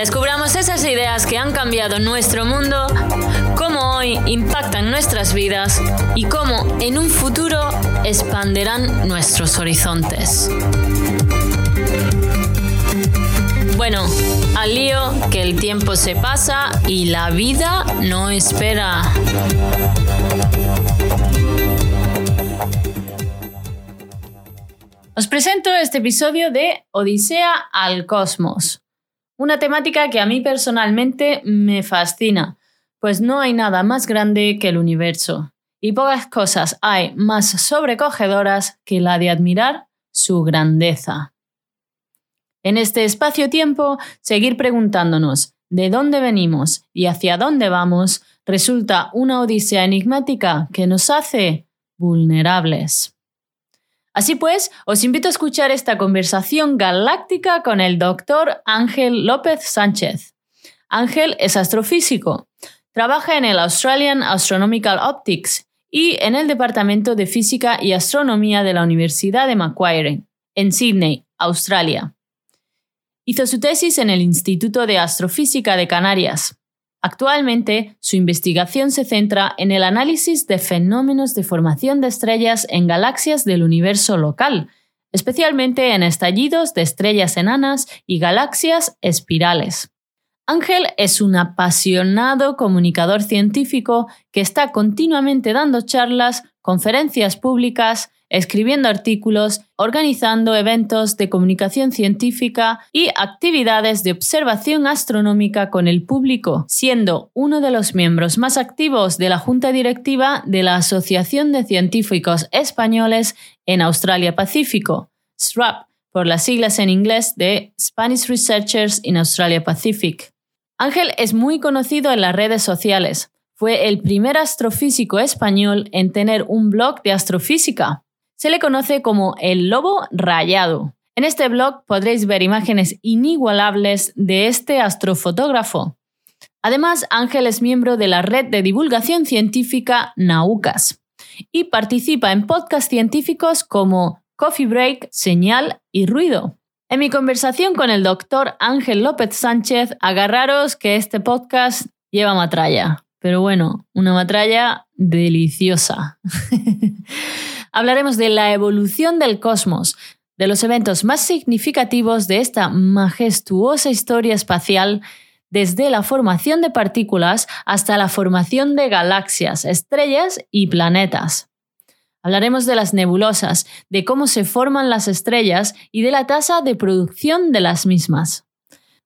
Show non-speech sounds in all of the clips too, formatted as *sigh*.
Descubramos esas ideas que han cambiado nuestro mundo, cómo hoy impactan nuestras vidas y cómo en un futuro expanderán nuestros horizontes. Bueno, al lío que el tiempo se pasa y la vida no espera. Os presento este episodio de Odisea al Cosmos, una temática que a mí personalmente me fascina, pues no hay nada más grande que el universo, y pocas cosas hay más sobrecogedoras que la de admirar su grandeza. En este espacio-tiempo, seguir preguntándonos de dónde venimos y hacia dónde vamos resulta una odisea enigmática que nos hace vulnerables. Así pues, os invito a escuchar esta conversación galáctica con el doctor Ángel López Sánchez. Ángel es astrofísico. Trabaja en el Australian Astronomical Optics y en el Departamento de Física y Astronomía de la Universidad de Macquarie, en Sydney, Australia. Hizo su tesis en el Instituto de Astrofísica de Canarias. Actualmente, su investigación se centra en el análisis de fenómenos de formación de estrellas en galaxias del universo local, especialmente en estallidos de estrellas enanas y galaxias espirales. Ángel es un apasionado comunicador científico que está continuamente dando charlas, conferencias públicas escribiendo artículos, organizando eventos de comunicación científica y actividades de observación astronómica con el público, siendo uno de los miembros más activos de la Junta Directiva de la Asociación de Científicos Españoles en Australia Pacífico, SRAP, por las siglas en inglés de Spanish Researchers in Australia Pacific. Ángel es muy conocido en las redes sociales. Fue el primer astrofísico español en tener un blog de astrofísica se le conoce como el lobo rayado. En este blog podréis ver imágenes inigualables de este astrofotógrafo. Además, Ángel es miembro de la red de divulgación científica Naucas y participa en podcasts científicos como Coffee Break, Señal y Ruido. En mi conversación con el doctor Ángel López Sánchez, agarraros que este podcast lleva matralla. Pero bueno, una matralla deliciosa. *laughs* hablaremos de la evolución del cosmos, de los eventos más significativos de esta majestuosa historia espacial, desde la formación de partículas hasta la formación de galaxias, estrellas y planetas. Hablaremos de las nebulosas, de cómo se forman las estrellas y de la tasa de producción de las mismas.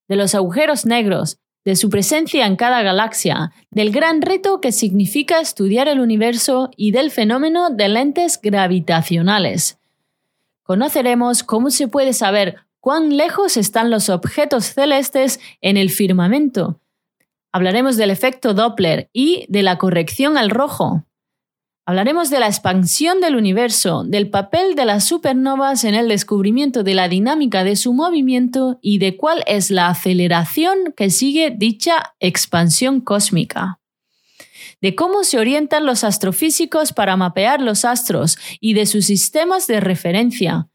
De los agujeros negros, de su presencia en cada galaxia, del gran reto que significa estudiar el universo y del fenómeno de lentes gravitacionales. Conoceremos cómo se puede saber cuán lejos están los objetos celestes en el firmamento. Hablaremos del efecto Doppler y de la corrección al rojo. Hablaremos de la expansión del universo, del papel de las supernovas en el descubrimiento de la dinámica de su movimiento y de cuál es la aceleración que sigue dicha expansión cósmica. De cómo se orientan los astrofísicos para mapear los astros y de sus sistemas de referencia.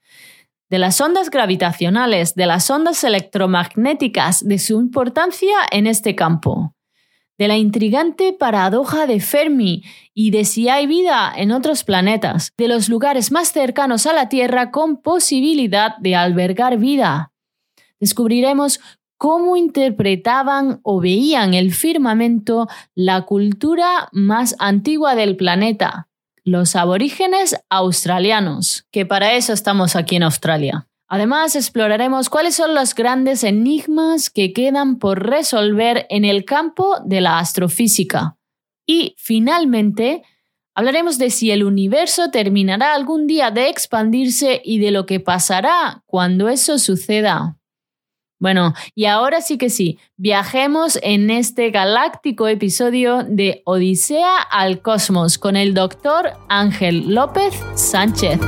De las ondas gravitacionales, de las ondas electromagnéticas, de su importancia en este campo de la intrigante paradoja de Fermi y de si hay vida en otros planetas, de los lugares más cercanos a la Tierra con posibilidad de albergar vida. Descubriremos cómo interpretaban o veían el firmamento la cultura más antigua del planeta, los aborígenes australianos, que para eso estamos aquí en Australia. Además, exploraremos cuáles son los grandes enigmas que quedan por resolver en el campo de la astrofísica. Y, finalmente, hablaremos de si el universo terminará algún día de expandirse y de lo que pasará cuando eso suceda. Bueno, y ahora sí que sí, viajemos en este galáctico episodio de Odisea al Cosmos con el doctor Ángel López Sánchez.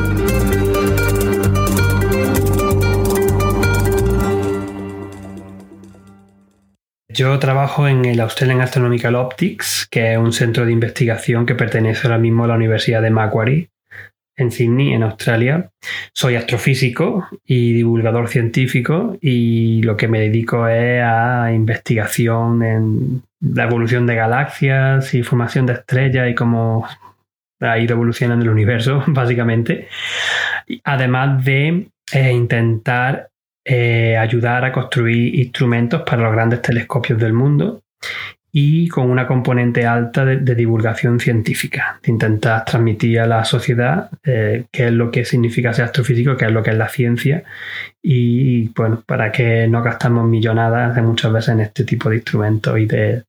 Yo trabajo en el Australian Astronomical Optics, que es un centro de investigación que pertenece ahora mismo a la Universidad de Macquarie, en Sydney, en Australia. Soy astrofísico y divulgador científico y lo que me dedico es a investigación en la evolución de galaxias y formación de estrellas y cómo ha ido evolucionando el universo, *laughs* básicamente. Además de eh, intentar eh, ayudar a construir instrumentos para los grandes telescopios del mundo y con una componente alta de, divulgación científica, de intentar transmitir a la sociedad eh, qué es lo que significa ser astrofísico, qué es lo que es la ciencia y, bueno, para que no gastamos millonadas de muchas veces en este tipo de instrumentos y de,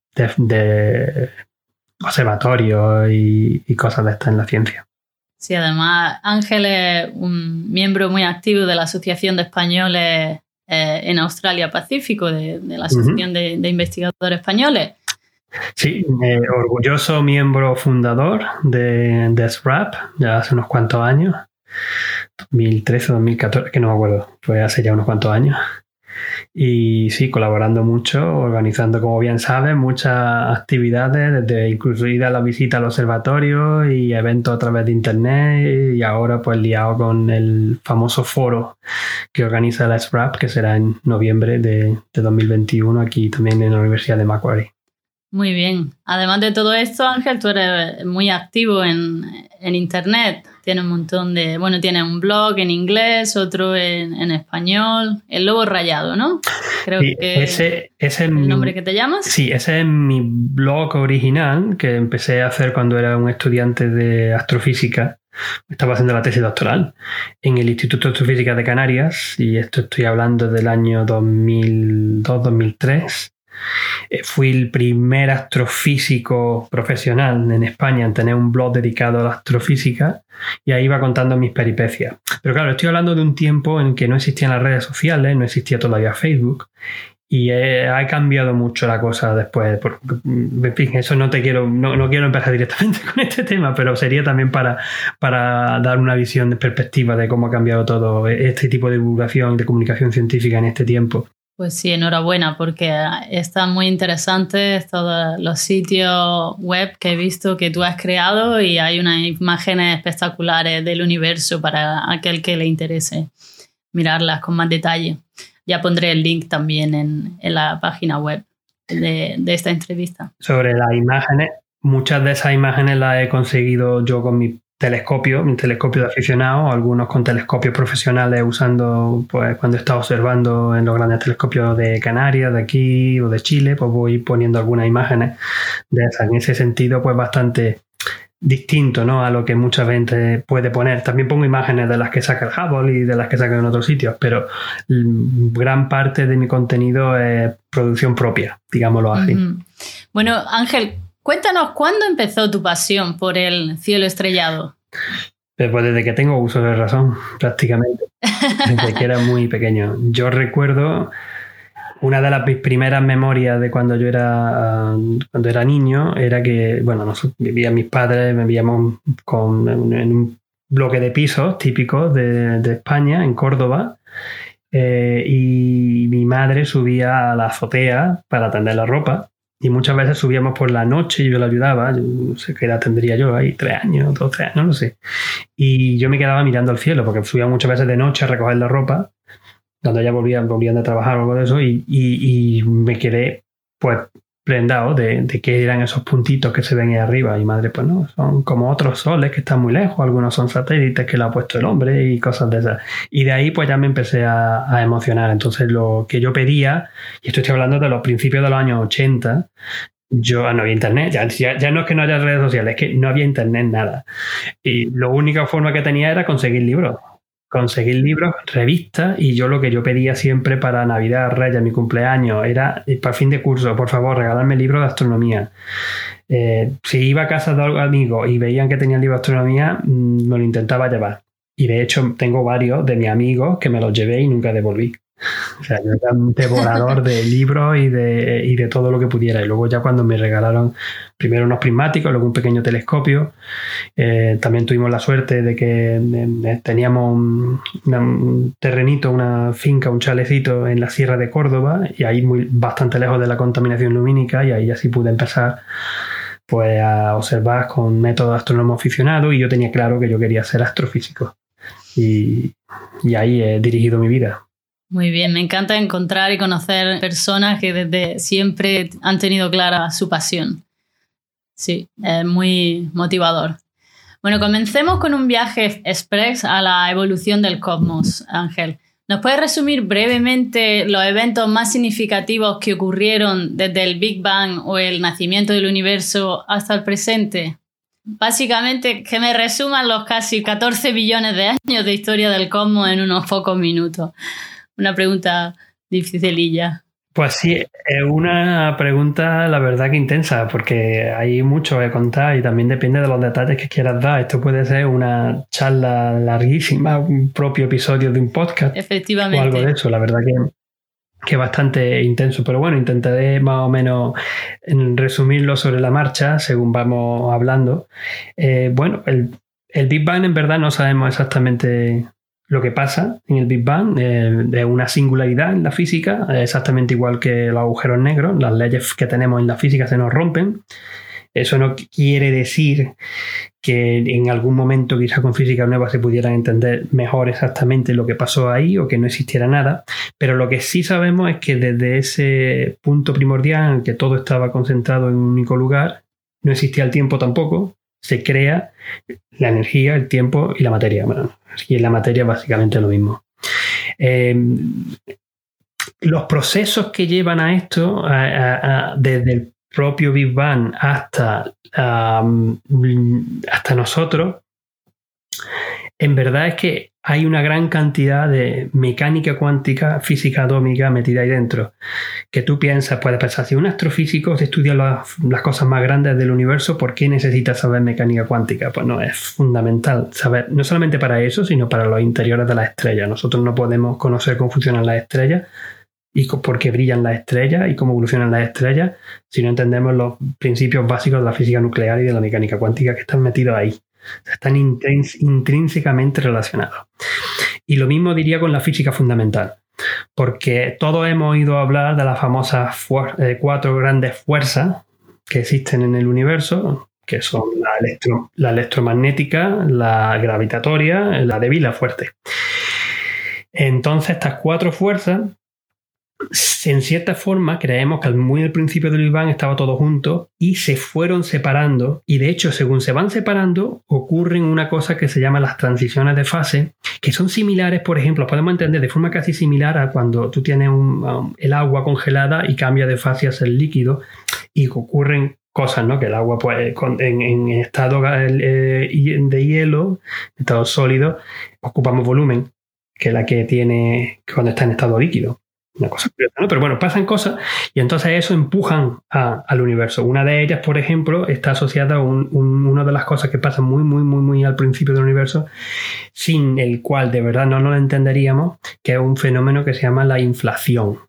observatorios y, y cosas de estas en la ciencia. Sí, además Ángel es un miembro muy activo de la Asociación de Españoles eh, en Australia Pacífico, de, la Asociación de, Investigadores Españoles. Sí, orgulloso miembro fundador de, de SRAP, ya hace unos cuantos años, 2013 o 2014, que no me acuerdo, fue hace ya unos cuantos años. Y sí, colaborando mucho, organizando, como bien sabes, muchas actividades, desde incluida la visita al observatorio y eventos a través de internet y ahora pues liado con el famoso foro que organiza la SRAP, que será en noviembre de, de 2021 aquí también en la Universidad de Macquarie. Muy bien. Además de todo esto, Ángel, tú eres muy activo en, Internet. Tiene un montón de... Bueno, tiene un blog en inglés, otro en, español. El Lobo Rayado, ¿no? Creo que ese, es el nombre que te llamas. Sí, ese es mi blog original que empecé a hacer cuando era un estudiante de astrofísica. Estaba haciendo la tesis doctoral en el Instituto de Astrofísica de Canarias y esto estoy hablando del año 2002-2003 eh, fui el primer astrofísico profesional en España en tener un blog dedicado a la astrofísica y ahí iba contando mis peripecias. Pero claro, estoy hablando de un tiempo en que no existían las redes sociales, no existía todavía Facebook y ha cambiado mucho la cosa después. en fin, eso no te quiero, no, quiero empezar directamente *laughs* con este tema, pero sería también para, para dar una visión de perspectiva de cómo ha cambiado todo este tipo de divulgación, de comunicación científica en este tiempo. Pues sí, enhorabuena, porque están muy interesantes todos los sitios web que he visto que tú has creado y hay unas imágenes espectaculares del universo para aquel que le interese mirarlas con más detalle. Ya pondré el link también en, la página web de, de esta entrevista. Sobre las imágenes, muchas de esas imágenes las he conseguido yo con mi telescopio, mi telescopio de aficionado, algunos con telescopios profesionales usando, pues cuando estado observando en los grandes telescopios de Canarias, de aquí o de Chile, pues voy poniendo algunas imágenes de esas. En ese sentido, pues bastante distinto ¿no? a lo que mucha gente puede poner. También pongo imágenes de las que saca el Hubble y de las que saca en otros sitios, pero gran parte de mi contenido es producción propia, digámoslo así. Bueno, Ángel, Cuéntanos, ¿cuándo empezó tu pasión por el cielo estrellado? Pues desde que tengo uso de razón, prácticamente. Desde que era muy pequeño. Yo recuerdo una de las primeras memorias de cuando yo era, cuando era niño era que, bueno, nosotros vivían mis padres, vivíamos con, en un bloque de pisos típicos de, España, en Córdoba, eh, y mi madre subía a la azotea para tender la ropa y muchas veces subíamos por la noche y yo la ayudaba, no sé qué edad tendría yo ahí, tres años, doce años, no lo sé. Y yo me quedaba mirando al cielo, porque subía muchas veces de noche a recoger la ropa, cuando ya volvían, volvían de trabajar o algo de eso, y, y me quedé pues prendado de, de, qué eran esos puntitos que se ven ahí arriba. Y madre, pues no, son como otros soles que están muy lejos, algunos son satélites que le ha puesto el hombre y cosas de esas. Y de ahí pues ya me empecé a, emocionar. Entonces lo que yo pedía, y esto estoy hablando de los principios de los años 80, yo ah, no había internet, ya, ya, no es que no haya redes sociales, es que no había internet nada. Y la única forma que tenía era conseguir libros conseguir libros, revistas, y yo lo que yo pedía siempre para Navidad, Reyes, mi cumpleaños, era eh, para fin de curso, por favor, regalarme libros de astronomía. Eh, si iba a casa de amigos y veían que tenía libro de astronomía, mm, me lo intentaba llevar. Y de hecho tengo varios de mis amigos que me los llevé y nunca devolví. O sea, yo era un devorador de *laughs* libros y de, y de todo lo que pudiera. Y luego ya cuando me regalaron primero unos prismáticos, luego un pequeño telescopio, eh, también tuvimos la suerte de que eh, teníamos un, terrenito, una finca, un chalecito en la Sierra de Córdoba y ahí muy, bastante lejos de la contaminación lumínica y ahí así pude empezar pues a observar con método astrónomo aficionado y yo tenía claro que yo quería ser astrofísico. Y, y ahí he dirigido mi vida. Muy bien, me encanta encontrar y conocer personas que desde siempre han tenido clara su pasión. Sí, es muy motivador. Bueno, comencemos con un viaje express a la evolución del cosmos, Ángel. ¿Nos puedes resumir brevemente los eventos más significativos que ocurrieron desde el Big Bang o el nacimiento del universo hasta el presente? Básicamente, que me resuman los casi 14 billones de años de historia del cosmos en unos pocos minutos una pregunta dificililla. Pues sí, es una pregunta, la verdad que intensa, porque hay mucho que contar y también depende de los detalles que quieras dar. Esto puede ser una charla larguísima, un propio episodio de un podcast. Efectivamente. O algo de eso, la verdad que, que bastante intenso. Pero bueno, intentaré más o menos resumirlo sobre la marcha según vamos hablando. Eh, bueno, el, el Big Bang en verdad no sabemos exactamente lo que pasa en el Big Bang eh, es una singularidad en la física, exactamente igual que los agujeros negros, las leyes que tenemos en la física se nos rompen. Eso no quiere decir que en algún momento quizá con física nueva se pudiera entender mejor exactamente lo que pasó ahí o que no existiera nada, pero lo que sí sabemos es que desde ese punto primordial en que todo estaba concentrado en un único lugar, no existía el tiempo tampoco, se crea la energía, el tiempo y la materia. Y en la materia básicamente lo mismo. Em, los procesos que llevan a esto, desde el propio Big Bang hasta, hasta nosotros, en verdad es que hay una gran cantidad de mecánica cuántica, física atómica metida ahí dentro. Que tú piensas, puedes pensar, si un astrofísico estudia las, cosas más grandes del universo, ¿por qué necesita saber mecánica cuántica? Pues no, es fundamental saber, no solamente para eso, sino para los interiores de las estrellas. Nosotros no podemos conocer cómo funcionan las estrellas y por qué brillan las estrellas y cómo evolucionan las estrellas si no entendemos los principios básicos de la física nuclear y de la mecánica cuántica que están metidos ahí. Están intrínsecamente relacionados. Y lo mismo diría con la física fundamental, porque todos hemos oído hablar de las famosas eh, cuatro grandes fuerzas que existen en el universo, que son la, la electromagnética, la gravitatoria, la débil y la fuerte. Entonces, estas cuatro fuerzas en cierta forma creemos que muy al principio del Big estaba todo junto y se fueron separando y de hecho según se van separando ocurren una cosa que se llama las transiciones de fase que son similares por ejemplo podemos entender de forma casi similar a cuando tú tienes um, el agua congelada y cambia de fase a ser líquido y ocurren cosas, ¿no? Que el agua, pues, en, estado eh, de hielo, estado sólido, ocupamos volumen que la que tiene cuando está en estado líquido. Una cosa ¿no? Pero bueno, pasan cosas y entonces eso empujan al universo. Una de ellas, por ejemplo, está asociada a una de las cosas que pasa muy, muy, muy, muy al principio del universo, sin el cual de verdad no lo entenderíamos, que es un fenómeno que se llama la inflación.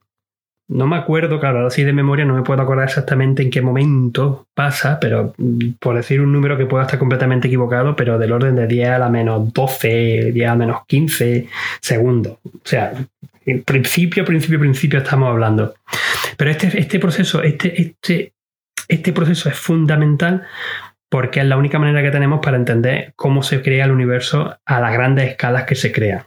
No me acuerdo, claro, así de memoria no me puedo acordar exactamente en qué momento pasa, pero mm, por decir un número que pueda estar completamente equivocado, pero del orden de 10 a la menos 12, 10 a la menos 15 segundos. O sea, en principio, principio, principio estamos hablando. Pero este, este proceso, este, este, este proceso es fundamental porque es la única manera que tenemos para entender cómo se crea el universo a las grandes escalas que se crea.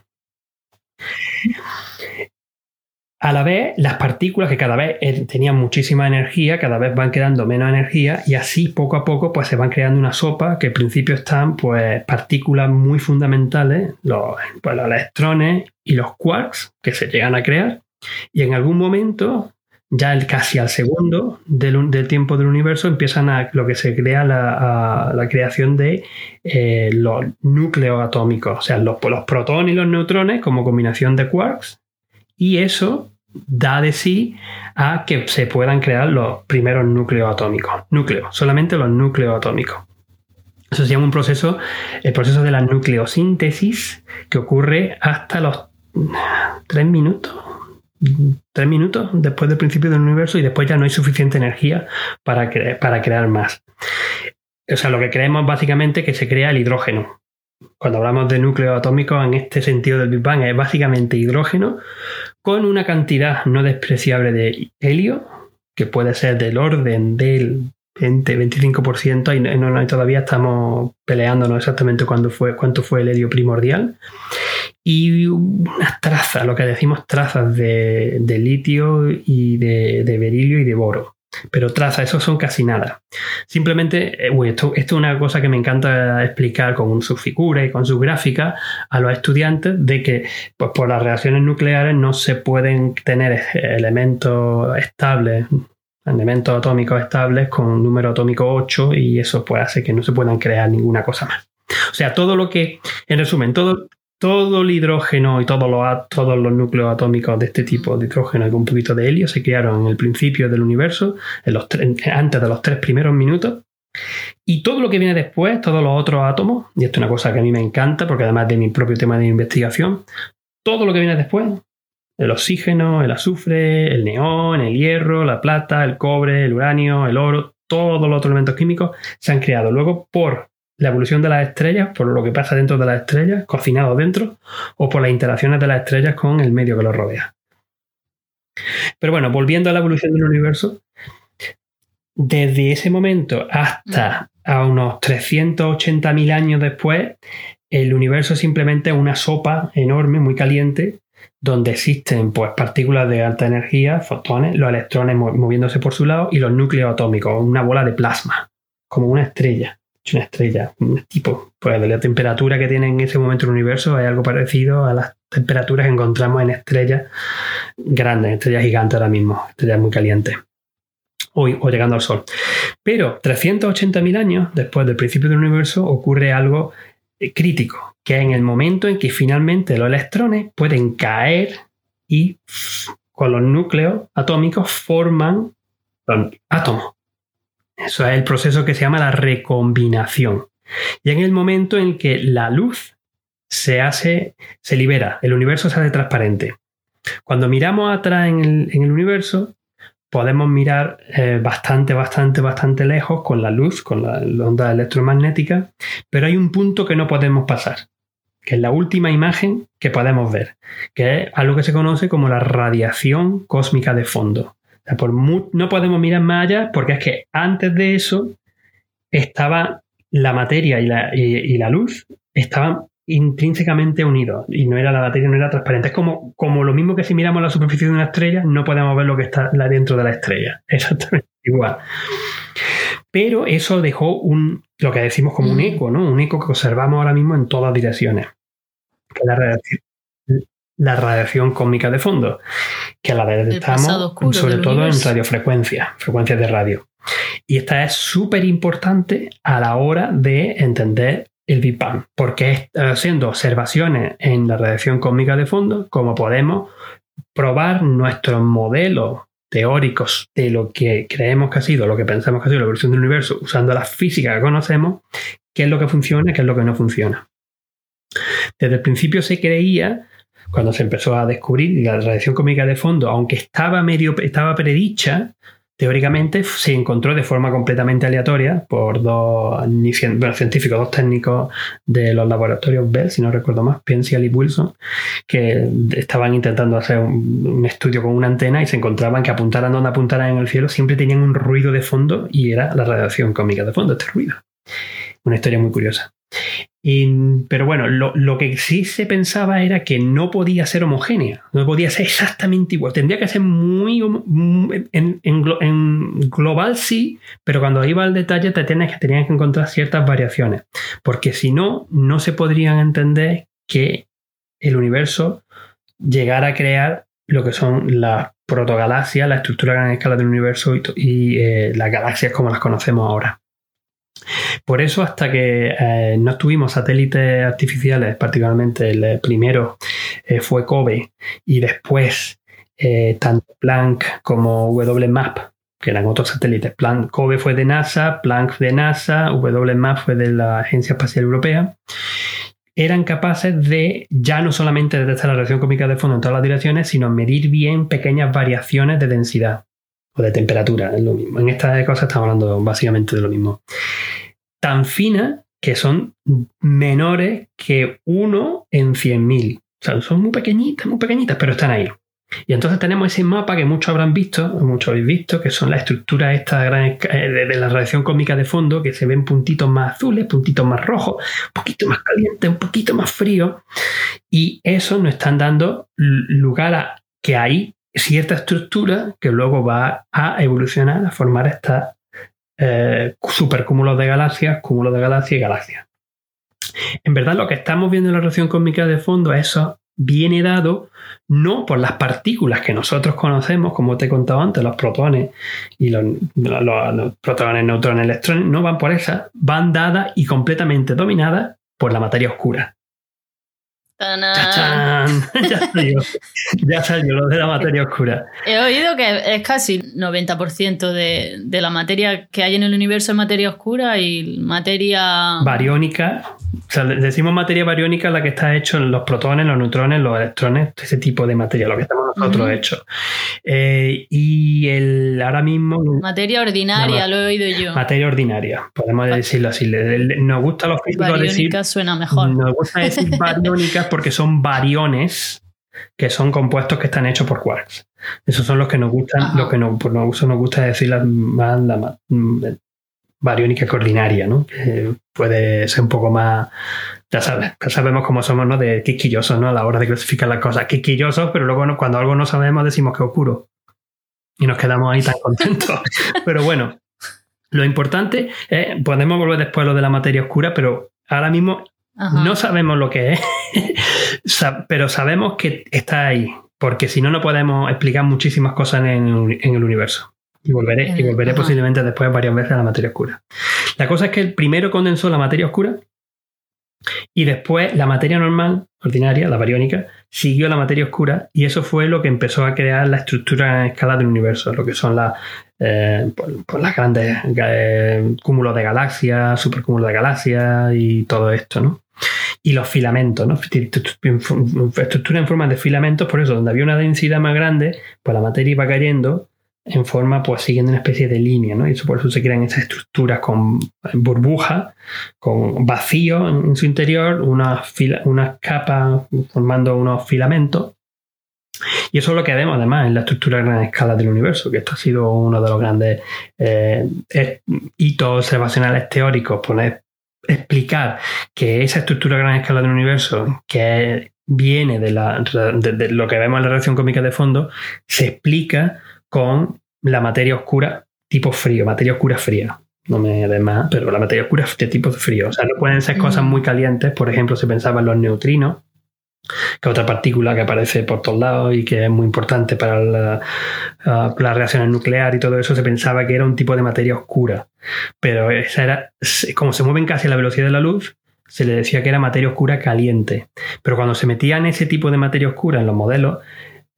A la vez, las partículas que cada vez eh, tenían muchísima energía, cada vez van quedando menos energía y así poco a poco pues se van creando una sopa que al principio están pues partículas muy fundamentales, los, pues, los electrones y los quarks que se llegan a crear. Y en algún momento ya el, casi al segundo del, tiempo del universo empiezan a lo que se crea la, la creación de eh, los núcleos atómicos, o sea, los, los protones y los neutrones como combinación de quarks y eso da de sí a que se puedan crear los primeros núcleos atómicos. Núcleos, solamente los núcleos atómicos. Eso se llama un proceso, el proceso de la nucleosíntesis, que ocurre hasta los tres minutos, tres minutos después del principio del universo y después ya no hay suficiente energía para, para crear más. O sea, lo que creemos básicamente que se crea el hidrógeno. Cuando hablamos de núcleo atómico en este sentido del Big Bang es básicamente hidrógeno con una cantidad no despreciable de helio, que puede ser del orden del 20-25% y todavía estamos peleándonos exactamente cuándo fue, cuánto fue el helio primordial. Y unas trazas, lo que decimos trazas de, litio y de, berilio y de boro. Pero trazas, eso son casi nada. Simplemente, eh, esto, esto, es una cosa que me encanta explicar con sus figuras y con sus gráficas a los estudiantes de que pues, por las reacciones nucleares no se pueden tener elementos estables elementos atómicos estables con un número atómico 8 y eso puede hacer que no se puedan crear ninguna cosa más. O sea, todo lo que, en resumen, todo, todo el hidrógeno y todos los, todos los núcleos atómicos de este tipo de hidrógeno y un poquito de helio se crearon en el principio del universo, antes de los tres primeros minutos. Y todo lo que viene después, todos los otros átomos, y esto es una cosa que a mí me encanta porque además de mi propio tema de investigación, todo lo que viene después el oxígeno, el azufre, el neón, el hierro, la plata, el cobre, el uranio, el oro, todos los otros elementos químicos se han creado luego por la evolución de las estrellas, por lo que pasa dentro de las estrellas, cocinado dentro, o por las interacciones de las estrellas con el medio que los rodea. Pero bueno, volviendo a la evolución del universo, desde ese momento hasta a unos 380.000 años después, el universo es simplemente una sopa enorme, muy caliente, donde existen pues, partículas de alta energía, fotones, los electrones moviéndose por su lado y los núcleos atómicos, una bola de plasma, como una estrella. Una estrella, un tipo, pues la temperatura que tiene en ese momento el universo hay algo parecido a las temperaturas que encontramos en estrellas grandes, estrellas gigantes ahora mismo, estrellas muy calientes. Hoy, o llegando al Sol. Pero 380.000 años después del principio del universo ocurre algo eh, crítico, que es en el momento en que finalmente los electrones pueden caer y con los núcleos atómicos forman átomos. Eso es el proceso que se llama la recombinación. Y en el momento en que la luz se hace, se libera, el universo se hace transparente. Cuando miramos atrás en el, universo, podemos mirar eh, bastante, bastante, bastante lejos con la luz, con la onda electromagnética, pero hay un punto que no podemos pasar que es la última imagen que podemos ver, que es algo que se conoce como la radiación cósmica de fondo. No podemos mirar más allá porque es que antes de eso estaba la materia y la, luz estaban intrínsecamente unidos y no era la materia, no era transparente. Es como, como lo mismo que si miramos la superficie de una estrella, no podemos ver lo que está dentro de la estrella. *laughs* Exactamente igual. Pero eso dejó un, lo que decimos como un mm. eco, ¿no? Un eco que observamos ahora mismo en todas direcciones la radiación, la radiación cósmica de fondo, que la detectamos sobre todo en radiofrecuencias, frecuencias de radio. Y esta es súper importante a la hora de entender el Big Bang, porque haciendo observaciones en la radiación cósmica de fondo, como podemos probar nuestros modelos teóricos de lo que creemos que ha sido, lo que pensamos que ha sido la evolución del universo, usando la física que conocemos, qué es lo que funciona y qué es lo que no funciona. Desde el principio se creía, cuando se empezó a descubrir la radiación cósmica de fondo, aunque estaba medio estaba predicha, teóricamente se encontró de forma completamente aleatoria por dos científicos, dos técnicos de los laboratorios Bell, si no recuerdo más, Penziel y Wilson, que estaban intentando hacer un, un, estudio con una antena y se encontraban que apuntaran donde apuntaran en el cielo siempre tenían un ruido de fondo y era la radiación cósmica de fondo, este ruido. Una historia muy curiosa pero bueno, lo, que sí se pensaba era que no podía ser homogénea, no podía ser exactamente igual. Tendría que ser muy, en, global sí, pero cuando iba al detalle te que, tenías que encontrar ciertas variaciones, porque si no, no se podrían entender que el universo llegara a crear lo que son las protogalaxias, la estructura a gran escala del universo y, eh, las galaxias como las conocemos ahora. Por eso, hasta que eh, no tuvimos satélites artificiales, particularmente el primero eh, fue COBE y después eh, tanto Planck como WMAP, que eran otros satélites. Planck, COBE fue de NASA, Planck de NASA, WMAP fue de la Agencia Espacial Europea. eran capaces de ya no solamente detectar la radiación cósmica de fondo en todas las direcciones, sino medir bien pequeñas variaciones de densidad o de temperatura, es lo mismo. En estas cosas estamos hablando básicamente de lo mismo. Tan finas que son menores que uno en 100.000. O sea, son muy pequeñitas, muy pequeñitas, pero están ahí. Y entonces tenemos ese mapa que muchos habrán visto, muchos habéis visto, que son las estructuras estas eh, de, la radiación cósmica de fondo, que se ven puntitos más azules, puntitos más rojos, un poquito más calientes, un poquito más fríos. Y eso nos están dando lugar a que hay cierta estructura que luego va a evolucionar a formar estas eh, supercúmulos de galaxias, cúmulos de galaxias y galaxias. En verdad, lo que estamos viendo en la radiación cósmica de fondo, eso viene dado no por las partículas que nosotros conocemos, como te he contado antes, los protones y los, protones, neutrones, electrones, no van por esas, van dadas y completamente dominadas por la materia oscura. *laughs* ya salió, ya salió lo de la materia oscura. He oído que es casi 90% de, de la materia que hay en el universo es materia oscura y materia... Bariónica o sea, decimos materia bariónica la que está hecho en los protones, los neutrones, los electrones, ese tipo de materia, lo que estamos nosotros hechos. Eh, y el ahora mismo. Materia ordinaria, lo he oído yo. Materia ordinaria, podemos decirlo así. Nos gusta los físicos decir. suena mejor. Nos gusta *laughs* decir bariónicas porque son bariones, que son compuestos que están hechos por quarks. Esos son los que nos gustan, los que nos, pues nos, gusta decir las más, bariónica ordinaria, ¿no? Que puede ser un poco más, ya sabes, ya sabemos cómo somos, ¿no? De quisquillosos, ¿no? A la hora de clasificar las cosas. Quisquillosos, pero luego cuando algo no sabemos decimos que oscuro. Y nos quedamos ahí tan contentos. *laughs* pero bueno, lo importante es, podemos volver después a lo de la materia oscura, pero ahora mismo no sabemos lo que es, *laughs* pero sabemos que está ahí, porque si no, no podemos explicar muchísimas cosas en el universo. Y volveré, y volveré posiblemente después varias veces a la materia oscura. La cosa es que el primero condensó la materia oscura y después la materia normal, ordinaria, la bariónica, siguió la materia oscura y eso fue lo que empezó a crear la estructura en escala del universo, lo que son las, eh, pues, pues las grandes eh, cúmulos de galaxias, supercúmulos de galaxias y todo esto, ¿no? Y los filamentos, ¿no? Estructura en forma de filamentos, por eso, donde había una densidad más grande, pues la materia iba cayendo en forma, pues siguiendo una especie de línea, ¿no? Y eso, por eso se crean esas estructuras con burbujas, con vacío en, su interior, unas, unas capas formando unos filamentos. Y eso es lo que vemos además en la estructura a gran escala del universo, que esto ha sido uno de los grandes eh, hitos observacionales teóricos, poner, explicar que esa estructura a gran escala del universo, que viene de, la, de lo que vemos en la reacción cómica de fondo, se explica con la materia oscura tipo frío, materia oscura fría. No me des más, pero la materia oscura de tipo frío. O sea, no pueden ser cosas muy calientes. Por ejemplo, se pensaba en los neutrinos, que es otra partícula que aparece por todos lados y que es muy importante para la, uh, las reacciones nucleares y todo eso, se pensaba que era un tipo de materia oscura. Pero esa era, como se mueven casi a la velocidad de la luz, se le decía que era materia oscura caliente. Pero cuando se metían ese tipo de materia oscura en los modelos,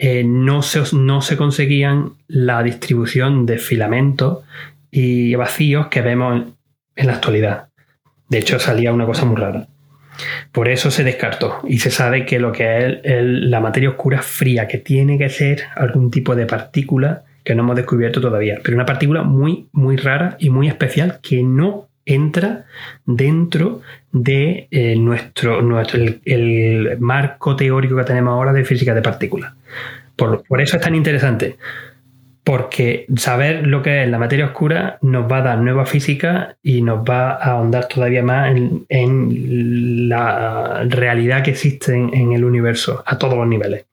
eh, no, se, no se conseguían la distribución de filamentos y vacíos que vemos en, la actualidad. De hecho, salía una cosa muy rara. Por eso se descartó y se sabe que lo que es la materia oscura fría, que tiene que ser algún tipo de partícula que no hemos descubierto todavía, pero una partícula muy, muy rara y muy especial que no entra dentro de eh, nuestro, nuestro el, marco teórico que tenemos ahora de física de partículas. Por, eso es tan interesante, porque saber lo que es la materia oscura nos va a dar nueva física y nos va a ahondar todavía más en, la realidad que existe en el universo a todos los niveles.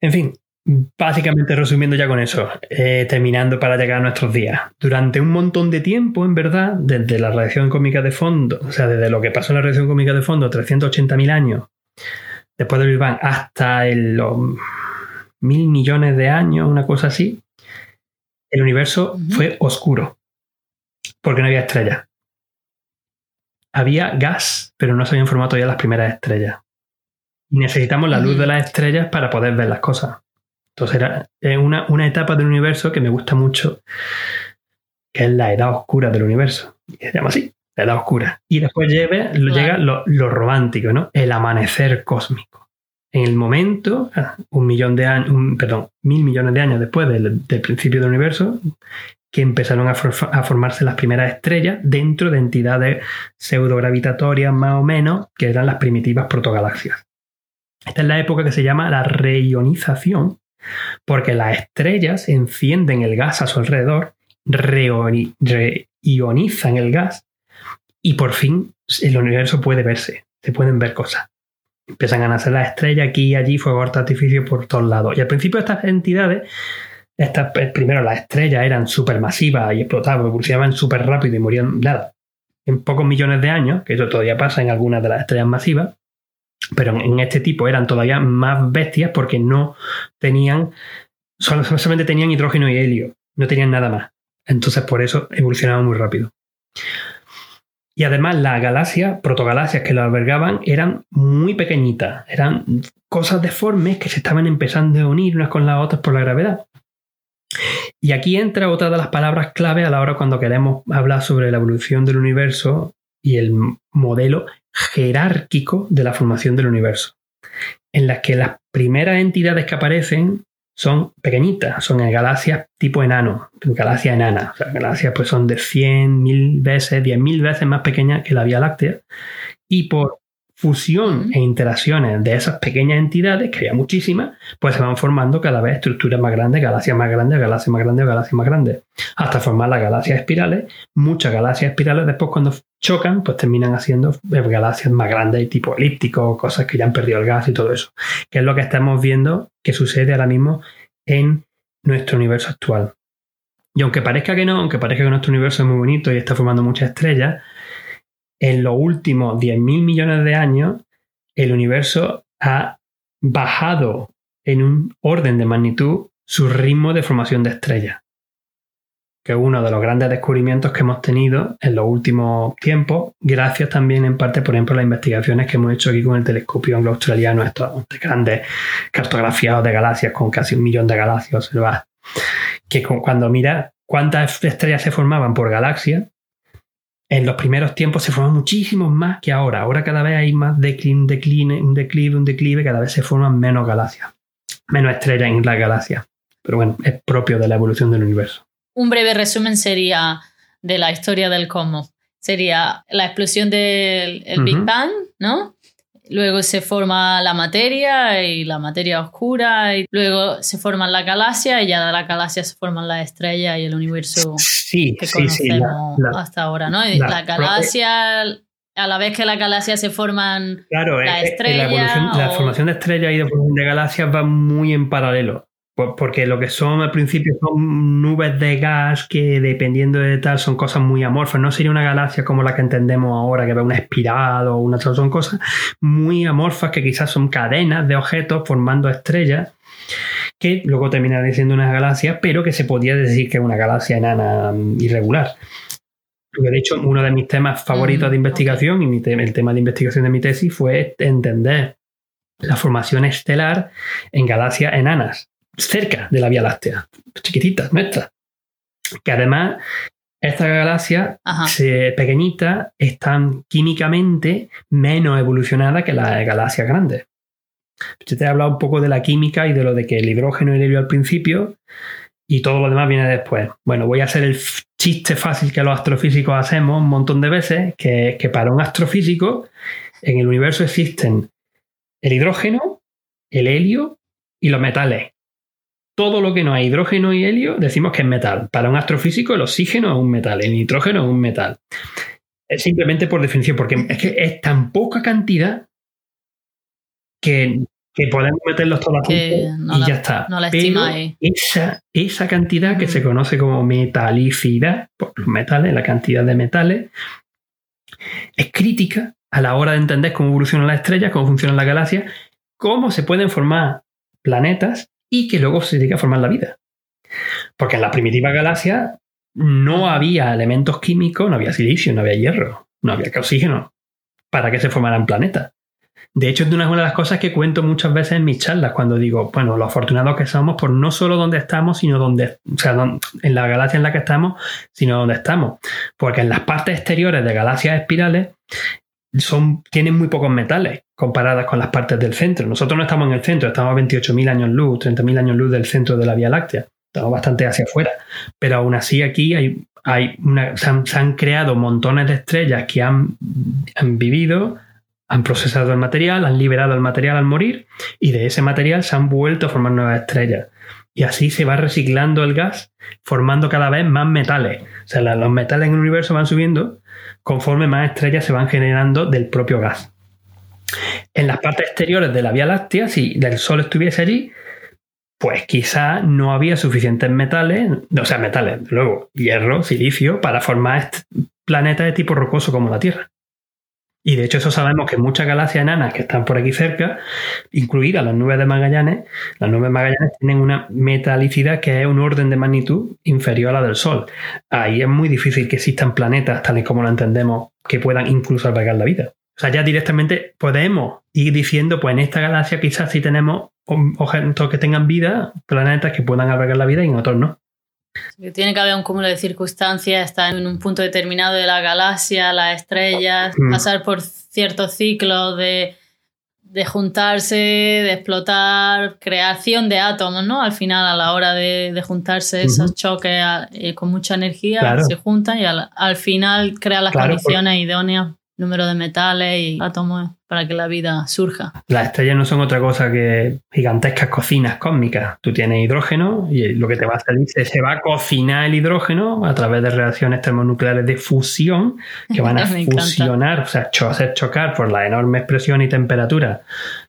En fin, Básicamente resumiendo ya con eso, eh, terminando para llegar a nuestros días. Durante un montón de tiempo, en verdad, desde la radiación cósmica de fondo, o sea, desde lo que pasó en la radiación cósmica de fondo, 380.000 años, después del Big Bang, hasta los mil millones de años, una cosa así, el universo fue oscuro, porque no había estrellas. Había gas, pero no se habían formado todavía las primeras estrellas. Necesitamos la luz de las estrellas para poder ver las cosas. Entonces era una, una etapa del universo que me gusta mucho, que es la edad oscura del universo. Y se llama así. la edad oscura. Y después llega, llega lo, lo, romántico, ¿no? El amanecer cósmico. En el momento, ah, un millón de años, perdón, mil millones de años después del, del principio del universo, que empezaron a, for a, formarse las primeras estrellas dentro de entidades pseudogravitatorias más o menos, que eran las primitivas protogalaxias. Esta es la época que se llama la reionización, porque las estrellas encienden el gas a su alrededor, reionizan el gas y por fin el universo puede verse, se pueden ver cosas. Empiezan a nacer las estrellas aquí y allí, fuego artificio por todos lados. Y al principio estas entidades, estas, eh, primero las estrellas eran supermasivas y explotaban, evolucionaban súper rápido y morían nada. En pocos millones de años, que eso todavía pasa en algunas de las estrellas masivas, pero en este tipo eran todavía más bestias porque no tenían, solamente tenían hidrógeno y helio, no tenían nada más. Entonces por eso evolucionaban muy rápido. Y además las galaxias, protogalaxias que lo albergaban, eran muy pequeñitas, eran cosas deformes que se estaban empezando a unir unas con las otras por la gravedad. Y aquí entra otra de las palabras clave a la hora cuando queremos hablar sobre la evolución del universo y el modelo jerárquico de la formación del universo, en las que las primeras entidades que aparecen son pequeñitas, son en galaxias tipo enano, galaxias enanas. O galaxias pues son de 100, 1000 veces, 10.000 veces más pequeñas que la Vía Láctea. Y por fusión e interacciones de esas pequeñas entidades, que había muchísimas, pues se van formando cada vez estructuras más grandes, galaxias más grandes, galaxias más grandes, galaxias más grandes, hasta formar las galaxias espirales. Muchas galaxias espirales después cuando chocan, pues terminan haciendo galaxias más grandes, tipo elípticos, cosas que ya han perdido el gas y todo eso, que es lo que estamos viendo que sucede ahora mismo en nuestro universo actual. Y aunque parezca que no, aunque parezca que nuestro universo es muy bonito y está formando muchas estrellas, en los últimos 10.000 millones de años, el universo ha bajado en un orden de magnitud su ritmo de formación de estrellas que es uno de los grandes descubrimientos que hemos tenido en los últimos tiempos, gracias también en parte, por ejemplo, a las investigaciones que hemos hecho aquí con el telescopio anglo-australiano, estos grandes cartografiados de galaxias con casi un millón de galaxias que cuando mira cuántas estrellas se formaban por galaxia, en los primeros tiempos se forman muchísimos más que ahora. Ahora cada vez hay más decline, decline, un declive, un declive, cada vez se forman menos galaxias, menos estrellas en las galaxias. Pero bueno, es propio de la evolución del universo un breve resumen sería de la historia del cosmos. Sería la explosión del Big Bang, ¿no? Luego se forma la materia y la materia oscura, y luego se forman las galaxias y ya de las galaxias se forman las estrellas y el universo que conocemos hasta ahora, ¿no? La, las galaxias, a la vez que las galaxias se forman claro, las estrellas. La, la, formación de estrellas y de, de galaxias va muy en paralelo. Porque lo que son al principio son nubes de gas que dependiendo de tal son cosas muy amorfas. No sería una galaxia como la que entendemos ahora, que ve una espiral o una son cosas muy amorfas que quizás son cadenas de objetos formando estrellas que luego terminan siendo una galaxia, pero que se podría decir que es una galaxia enana irregular. de hecho, uno de mis temas favoritos de mm, investigación y el tema de investigación de mi tesis fue entender la formación estelar en galaxias enanas cerca de la Vía Láctea, chiquititas, nuestras. Que además estas galaxias pequeñitas están químicamente menos evolucionadas que las galaxias grandes. Yo te he hablado un poco de la química y de lo de que el hidrógeno y el helio al principio y todo lo demás viene después. Bueno, voy a hacer el chiste fácil que los astrofísicos hacemos un montón de veces, que es que para un astrofísico en el universo existen el hidrógeno, el helio y los metales todo lo que no hay hidrógeno y helio decimos que es metal. Para un astrofísico el oxígeno es un metal, el nitrógeno es un metal. Es simplemente por definición, porque es que es tan poca cantidad que, podemos meterlos todos juntos y ya está. Pero esa, esa cantidad que se conoce como metalicidad, por los metales, la cantidad de metales, es crítica a la hora de entender cómo evolucionan las estrellas, cómo funcionan las galaxias, cómo se pueden formar planetas y que luego se dedica a formar la vida. Porque en la primitiva galaxia no había elementos químicos, no había silicio, no había hierro, no había oxígeno para que se formaran planetas. De hecho, es una de las cosas que cuento muchas veces en mis charlas cuando digo, bueno, lo afortunados que somos por no solo donde estamos, sino donde, o sea, en la galaxia en la que estamos, sino donde estamos. Porque en las partes exteriores de galaxias espirales son, tienen muy pocos metales comparadas con las partes del centro. Nosotros no estamos en el centro, estamos a 28.000 años luz, 30.000 años luz del centro de la Vía Láctea. Estamos bastante hacia afuera. Pero aún así aquí hay, hay una, se, han, creado montones de estrellas que han, han vivido han procesado el material, han liberado el material al morir y de ese material se han vuelto a formar nuevas estrellas. Y así se va reciclando el gas, formando cada vez más metales. O sea, los metales en el universo van subiendo conforme más estrellas se van generando del propio gas. En las partes exteriores de la Vía Láctea, si el Sol estuviese allí, pues quizá no había suficientes metales, o sea, metales, luego hierro, silicio, para formar planetas de tipo rocoso como la Tierra. Y de hecho eso sabemos que muchas galaxias enanas que están por aquí cerca, incluidas las nubes de Magallanes, las nubes de Magallanes tienen una metalicidad que es un orden de magnitud inferior a la del Sol. Ahí es muy difícil que existan planetas, tal y como lo entendemos, que puedan incluso albergar la vida. O sea, ya directamente podemos ir diciendo, pues en esta galaxia quizás sí tenemos objetos que tengan vida, planetas que puedan albergar la vida y en otros no. Tiene que haber un cúmulo de circunstancias, estar en un punto determinado de la galaxia, las estrellas, mm. pasar por ciertos ciclos de, juntarse, de explotar, creación de átomos, ¿no? Al final, a la hora de, juntarse, esos choques eh, con mucha energía se juntan y al, final crean las condiciones idóneas número de metales y átomos para que la vida surja. Las estrellas no son otra cosa que gigantescas cocinas cósmicas. Tú tienes hidrógeno y lo que te va a salir es se va a cocinar el hidrógeno a través de reacciones termonucleares de fusión que van a *laughs* fusionar, o sea, hacer chocar por la enorme presión y temperatura.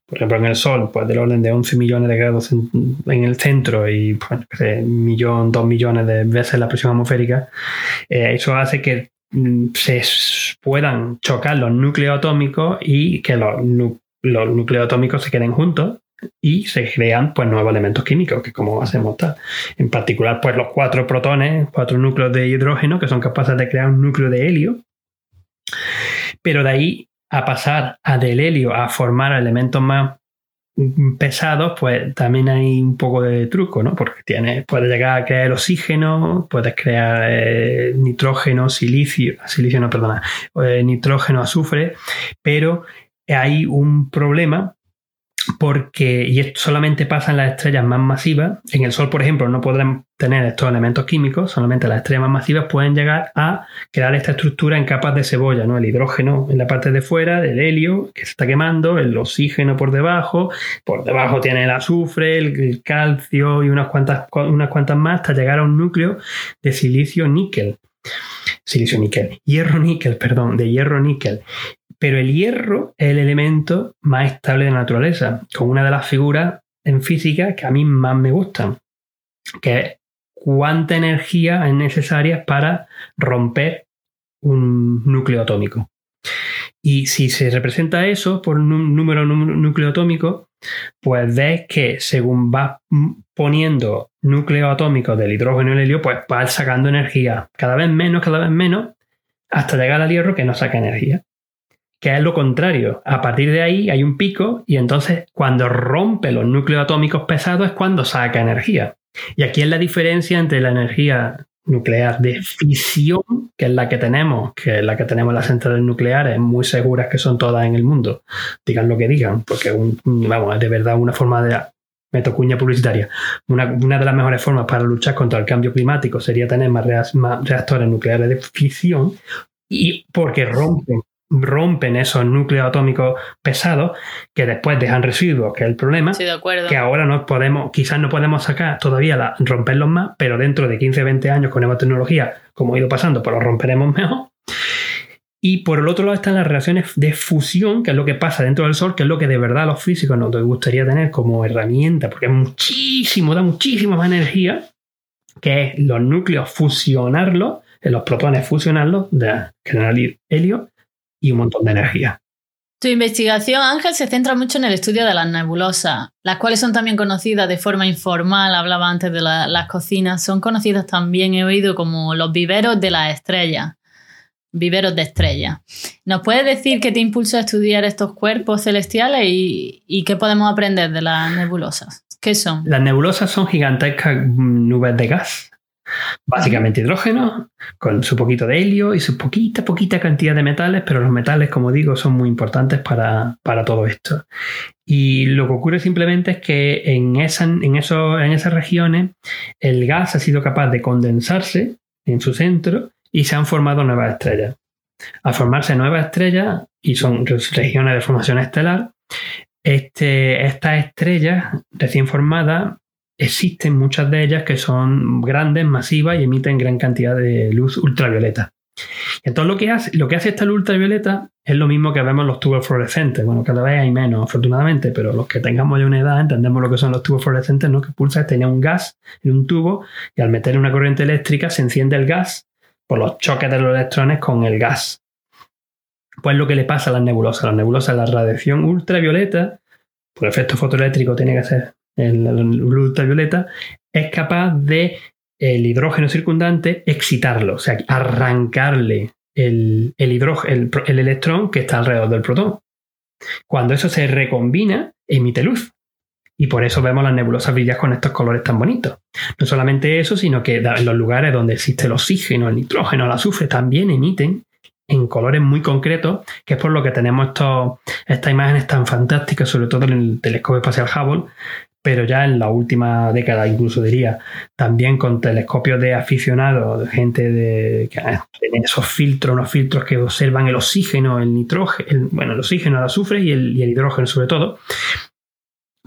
Por ejemplo, en el Sol, pues del orden de 11 millones de grados en, el centro y pues, millón, dos millones de veces la presión atmosférica, eh, eso hace que se puedan chocar los núcleos atómicos y que los, núcleos atómicos se queden juntos y se crean pues nuevos elementos químicos, que como hacemos tal. En particular, pues los cuatro protones, cuatro núcleos de hidrógeno que son capaces de crear un núcleo de helio. Pero de ahí a pasar a del helio a formar elementos más pesados, pues también hay un poco de truco, ¿no? Porque tienes, puedes llegar a crear oxígeno, puedes crear eh, nitrógeno, silicio, silicio no, perdona, eh, nitrógeno, azufre, pero hay un problema porque, y esto solamente pasa en las estrellas más masivas, en el Sol, por ejemplo, no podrán tener estos elementos químicos, solamente las estrellas más masivas pueden llegar a crear esta estructura en capas de cebolla, ¿no? El hidrógeno en la parte de fuera, el helio que se está quemando, el oxígeno por debajo, por debajo tiene el azufre, el, calcio y unas cuantas, unas cuantas más hasta llegar a un núcleo de silicio-níquel. Silicio-níquel, hierro-níquel, perdón, de hierro-níquel. Pero el hierro es el elemento más estable de la naturaleza, con una de las figuras en física que a mí más me gustan, que es cuánta energía es necesaria para romper un núcleo atómico. Y si se representa eso por un número núcleo atómico, pues ves que según vas poniendo núcleos atómicos del hidrógeno y el helio, pues vas sacando energía cada vez menos, cada vez menos, hasta llegar al hierro que no saca energía que es lo contrario. A partir de ahí hay un pico y entonces cuando rompe los núcleos atómicos pesados es cuando saca energía. Y aquí es la diferencia entre la energía nuclear de fisión, que es la que tenemos, que es la que tenemos las centrales nucleares, muy seguras que son todas en el mundo, digan lo que digan, porque vamos, es de verdad una forma de meto cuña publicitaria. Una, de las mejores formas para luchar contra el cambio climático sería tener más reactores nucleares de fisión y porque rompen rompen esos núcleos atómicos pesados que después dejan residuos, que es el problema, que ahora no podemos, quizás no podemos sacar todavía la, romperlos más, pero dentro de 15, 20 años con nueva tecnología, como ha ido pasando, pues los romperemos mejor. Y por el otro lado están las reacciones de fusión, que es lo que pasa dentro del Sol, que es lo que de verdad a los físicos nos gustaría tener como herramienta, porque es muchísimo, da muchísima más energía, que es los núcleos fusionarlos, los protones fusionarlos, de generar helio, y un montón de energía. Tu investigación, Ángel, se centra mucho en el estudio de las nebulosas, las cuales son también conocidas de forma informal, hablaba antes de las cocinas, son conocidas también, he oído, como los viveros de las estrellas. viveros de estrellas. ¿Nos puedes decir qué te impulsó a estudiar estos cuerpos celestiales y, qué podemos aprender de las nebulosas? ¿Qué son? Las nebulosas son gigantescas nubes de gas, básicamente hidrógeno, con su poquito de helio y su poquita, poquita cantidad de metales, pero los metales, como digo, son muy importantes para, todo esto. Y lo que ocurre simplemente es que en, esa, en, eso, en esas regiones el gas ha sido capaz de condensarse en su centro y se han formado nuevas estrellas. Al formarse nuevas estrellas, y son regiones de formación estelar, este, estas estrellas recién formadas existen muchas de ellas que son grandes, masivas y emiten gran cantidad de luz ultravioleta. Entonces lo que hace, lo que hace esta luz ultravioleta es lo mismo que vemos los tubos fluorescentes. Bueno, cada vez hay menos, afortunadamente, pero los que tengamos ya una edad entendemos lo que son los tubos fluorescentes, ¿no? Que pulsa es tener un gas en un tubo y al meter una corriente eléctrica se enciende el gas por los choques de los electrones con el gas. Pues lo que le pasa a las nebulosas. Las nebulosas, la radiación ultravioleta, por efecto fotoeléctrico tiene que ser el, ultravioleta, es capaz de el hidrógeno circundante excitarlo, o sea, arrancarle el, hidrógeno, el electrón que está alrededor del protón. Cuando eso se recombina, emite luz. Y por eso vemos las nebulosas brillar con estos colores tan bonitos. No solamente eso, sino que en los lugares donde existe el oxígeno, el nitrógeno, el azufre, también emiten en colores muy concretos, que es por lo que tenemos estas imágenes tan fantásticas, sobre todo en el telescopio espacial Hubble, pero ya en la última década, incluso diría, también con telescopios de aficionados, gente de, que tienen esos filtros, unos filtros que observan el oxígeno, el nitrógeno, bueno, el oxígeno, el azufre y el, y el hidrógeno sobre todo,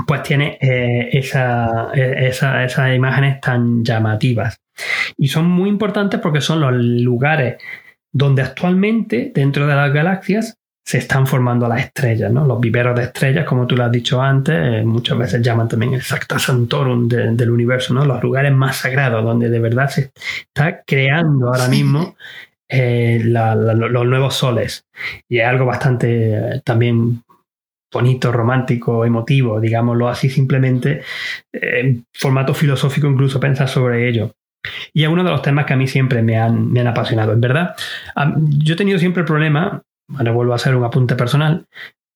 pues tiene eh, e, esas imágenes tan llamativas. Y son muy importantes porque son los lugares donde actualmente, dentro de las galaxias, se están formando las estrellas, ¿no? Los viveros de estrellas, como tú lo has dicho antes, eh, muchas veces llaman también el Sacta Santorum del universo, ¿no? Los lugares más sagrados donde de verdad se está creando ahora mismo eh, los nuevos soles. Y es algo bastante también bonito, romántico, emotivo, digámoslo así simplemente, en eh, formato filosófico incluso pensar sobre ello. Y es uno de los temas que a mí siempre me han, me han apasionado. En verdad, yo he tenido siempre el problema, ahora vuelvo a hacer un apunte personal,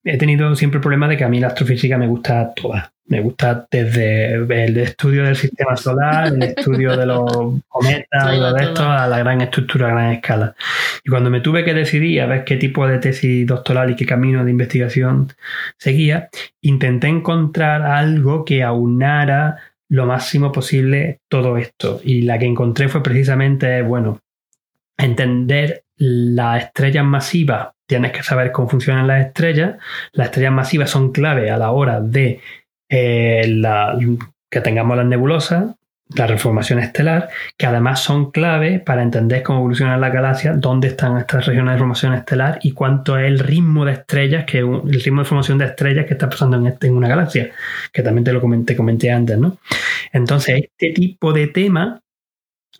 he tenido siempre el problema de que a mí la astrofísica me gusta toda. Me gusta desde el estudio del sistema solar, el estudio de los cometas y todo esto, a la gran estructura a gran escala. Y cuando me tuve que decidir a ver qué tipo de tesis doctoral y qué camino de investigación seguía, intenté encontrar algo que aunara lo máximo posible todo esto. Y la que encontré fue precisamente, bueno, entender las estrellas masivas. Tienes que saber cómo funcionan las estrellas. Las estrellas masivas son clave a la hora de eh, que tengamos las nebulosas, la reformación estelar, que además son clave para entender cómo evoluciona la galaxia, dónde están estas regiones de formación estelar y cuánto es el ritmo de estrellas, que el ritmo de formación de estrellas que está pasando en, este, una galaxia, que también te lo comenté, comenté antes, ¿no? Entonces, este tipo de tema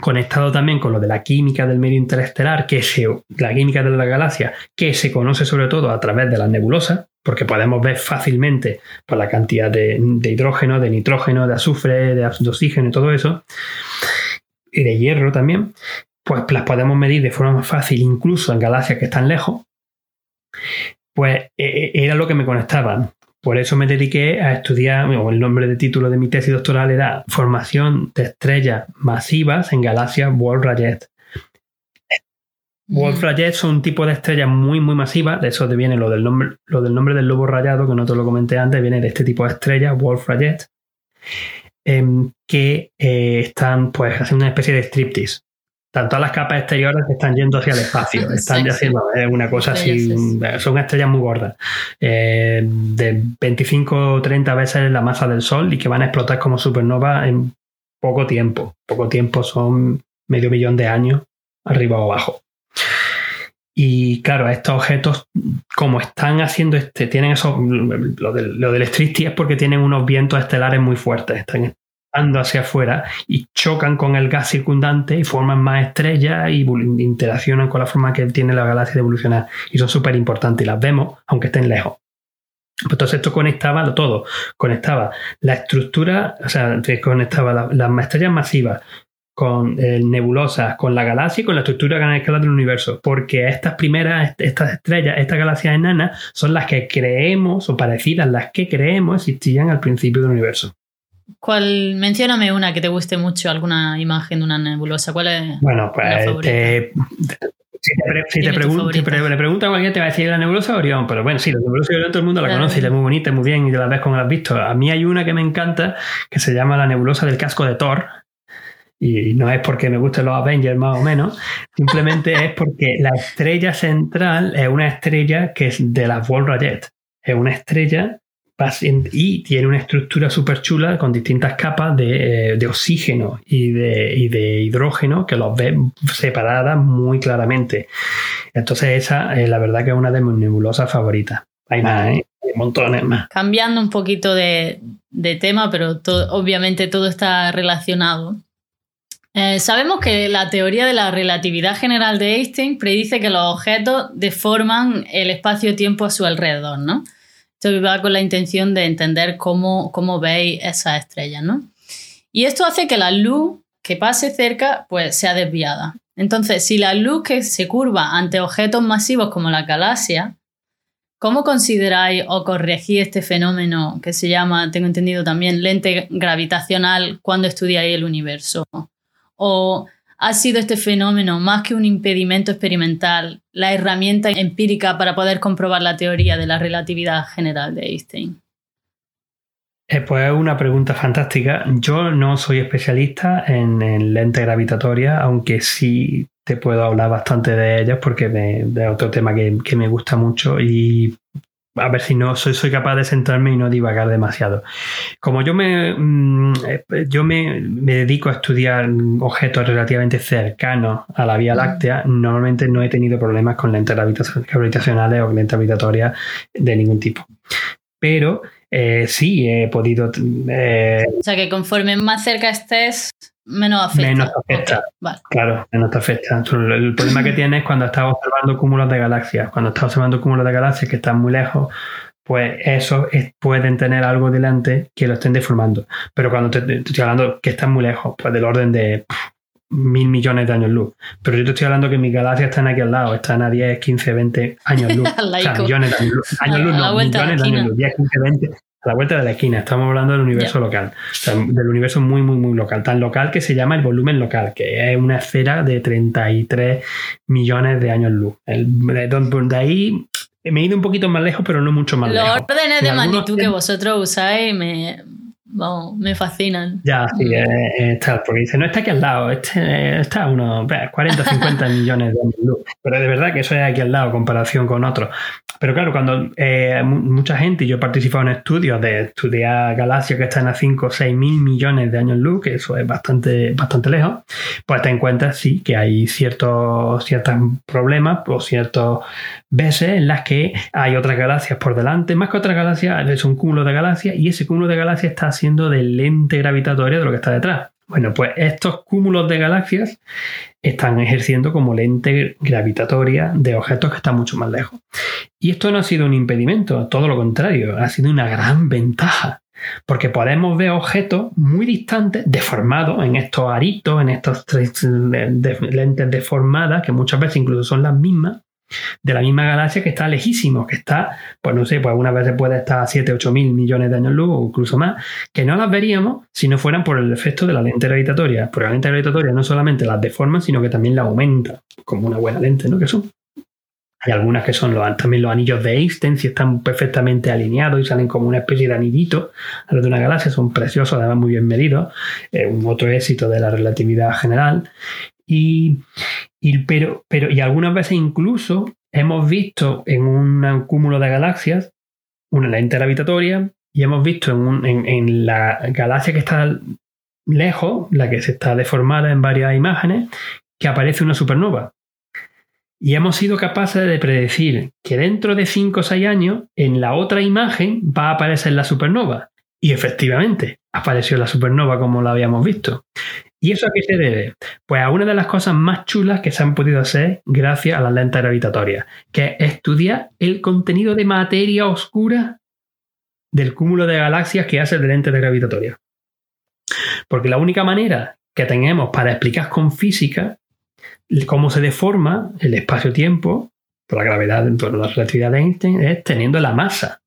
conectado también con lo de la química del medio interestelar, que se, la química de la galaxia, que se conoce sobre todo a través de las nebulosas, porque podemos ver fácilmente por la cantidad de, hidrógeno, de nitrógeno, de azufre, de, oxígeno y todo eso, y de hierro también, pues las podemos medir de forma más fácil, incluso en galaxias que están lejos, pues e, e, era lo que me conectaba. Por eso me dediqué a estudiar, el nombre de título de mi tesis doctoral era Formación de estrellas masivas en galaxias Wolf-Rayet. Wolf-Rayet son un tipo de estrellas muy, muy masivas, de eso viene lo del, nombre, lo del nombre del lobo rayado, que no te lo comenté antes, viene de este tipo de estrellas, Wolf-Rayet, em, que eh, están pues haciendo una especie de striptease todas las capas exteriores están yendo hacia el espacio, *laughs* están haciendo una cosa así, son estrellas muy gordas, eh, de 25 o 30 veces la masa del Sol y que van a explotar como supernova en poco tiempo. Poco tiempo son medio millón de años arriba o abajo. Y claro, estos objetos, como están haciendo este, tienen eso, lo del, lo del es porque tienen unos vientos estelares muy fuertes, están, hacia afuera y chocan con el gas circundante y forman más estrellas y interaccionan con la forma que tiene la galaxia de evolucionar. Y son súper importantes y las vemos aunque estén lejos. Pues entonces esto conectaba todo, conectaba la estructura, o sea, conectaba las estrellas masivas con eh, nebulosas, con la galaxia y con la estructura gran escala del universo, porque estas primeras, estas estrellas, estas galaxias enanas, son las que creemos, o parecidas las que creemos existían al principio del universo. ¿Cuál? Mencióname una que te guste mucho, alguna imagen de una nebulosa. ¿Cuál es? Bueno, pues si te, le pregunta a cualquiera, te va a decir la nebulosa Orión, pero bueno, sí, la nebulosa Orión todo el mundo la conoce y es muy bonita, muy bien, y te la ves como la has visto. A mí hay una que me encanta que se llama la nebulosa del casco de Thor, y no es porque me gusten los Avengers más o menos, simplemente *laughs* es porque la estrella central es una estrella que es de las Wolf Rayet. Es una estrella y tiene una estructura súper chula con distintas capas de, eh, oxígeno y de, hidrógeno que los ves separadas muy claramente. Entonces esa es la verdad que es una de mis nebulosas favoritas. Hay más, ¿eh? Hay montones más. Cambiando un poquito de, tema, pero obviamente todo está relacionado. Eh, sabemos que la teoría de la relatividad general de Einstein predice que los objetos deforman el espacio-tiempo a su alrededor, ¿no? Esto va con la intención de entender cómo, cómo veis esas estrellas, ¿no? Y esto hace que la luz que pase cerca pues sea desviada. Entonces, si la luz que se curva ante objetos masivos como la galaxia, ¿cómo consideráis o corregís este fenómeno que se llama, tengo entendido también, lente gravitacional cuando estudiáis el universo? ¿O ha sido este fenómeno, más que un impedimento experimental, la herramienta empírica para poder comprobar la teoría de la relatividad general de Einstein? Eh, pues es una pregunta fantástica. Yo no soy especialista en, en lente gravitatoria, aunque sí te puedo hablar bastante de ellas porque es otro tema que, me gusta mucho y a ver si no soy, soy capaz de centrarme y no divagar demasiado. Como yo me, mm, eh, yo me, dedico a estudiar objetos relativamente cercanos a la Vía Láctea, normalmente no he tenido problemas con lentes gravitacionales o lentes gravitatorias de ningún tipo. Pero eh, sí he podido... Eh, o sea que conforme más cerca estés, menos afecta. Menos afecta. Claro, menos afecta. El problema que *laughs* tienes es cuando estás observando cúmulos de galaxias. Cuando estás observando cúmulos de galaxias que están muy lejos, pues esos pueden tener algo delante que lo estén deformando. Pero cuando te, estoy hablando que están muy lejos, pues del orden de mil millones de años luz. Pero yo te estoy hablando que mis galaxias están aquí al lado, están a 10, 15, 20 años luz. *laughs* o sea, millones de años luz. Años luz, no, millones de años luz. 10, 15, 20 a la vuelta de la esquina. Estamos hablando del universo local, del universo muy, muy, muy local. Tan local que se llama el volumen local, que es una esfera de 33 millones de años luz. de ahí me he ido un poquito más lejos, pero no mucho más lejos. Los órdenes de magnitud que vosotros usáis me, me fascinan. Ya, sí, está, porque dice, no está aquí al lado, este, está a unos 40, 50 millones de años luz. Pero de verdad que eso es aquí al lado, en comparación con otros. Pero claro, cuando eh, mucha gente, yo he participado en estudios de estudiar galaxias que están a 5 o 6 mil millones de años luz, que eso es bastante, bastante lejos, pues te encuentras, sí, que hay ciertos, ciertos problemas o ciertas veces en las que hay otras galaxias por delante, más que otras galaxias, es un cúmulo de galaxias y ese cúmulo de galaxias está haciendo de lente gravitatoria de lo que está detrás. Bueno, pues estos cúmulos de galaxias están ejerciendo como lente gravitatoria de objetos que están mucho más lejos. Y esto no ha sido un impedimento, todo lo contrario, ha sido una gran ventaja. Porque podemos ver objetos muy distantes, deformados en estos aritos, en estas lentes deformadas, que muchas veces incluso son las mismas, de la misma galaxia que está lejísimo, que está, pues no sé, pues algunas veces puede estar a 7, 8 mil millones de años luz o incluso más, que no las veríamos si no fueran por el efecto de la lente gravitatoria. Porque la lente gravitatoria no solamente las deforma, sino que también la aumenta, como una buena lente, ¿no? Que son. Hay algunas que son también los anillos de Einstein, si están perfectamente alineados y salen como una especie de anillito a los de una galaxia, son preciosos, además muy bien medidos. un otro éxito de la relatividad general. Y, pero, pero, y algunas veces incluso hemos visto en un cúmulo de galaxias una lente gravitatoria y hemos visto en, en, la galaxia que está lejos, la que se está deformada en varias imágenes, que aparece una supernova. Y hemos sido capaces de predecir que dentro de 5 o 6 años, en la otra imagen va a aparecer la supernova. Y efectivamente, apareció la supernova como la habíamos visto. ¿Y eso a qué se debe? Pues a una de las cosas más chulas que se han podido hacer gracias a las lentes gravitatorias, que es estudiar el contenido de materia oscura del cúmulo de galaxias que hace el lente de gravitatoria. Porque la única manera que tenemos para explicar con física cómo se deforma el espacio-tiempo por la gravedad, por la relatividad de Einstein, es teniendo la masa.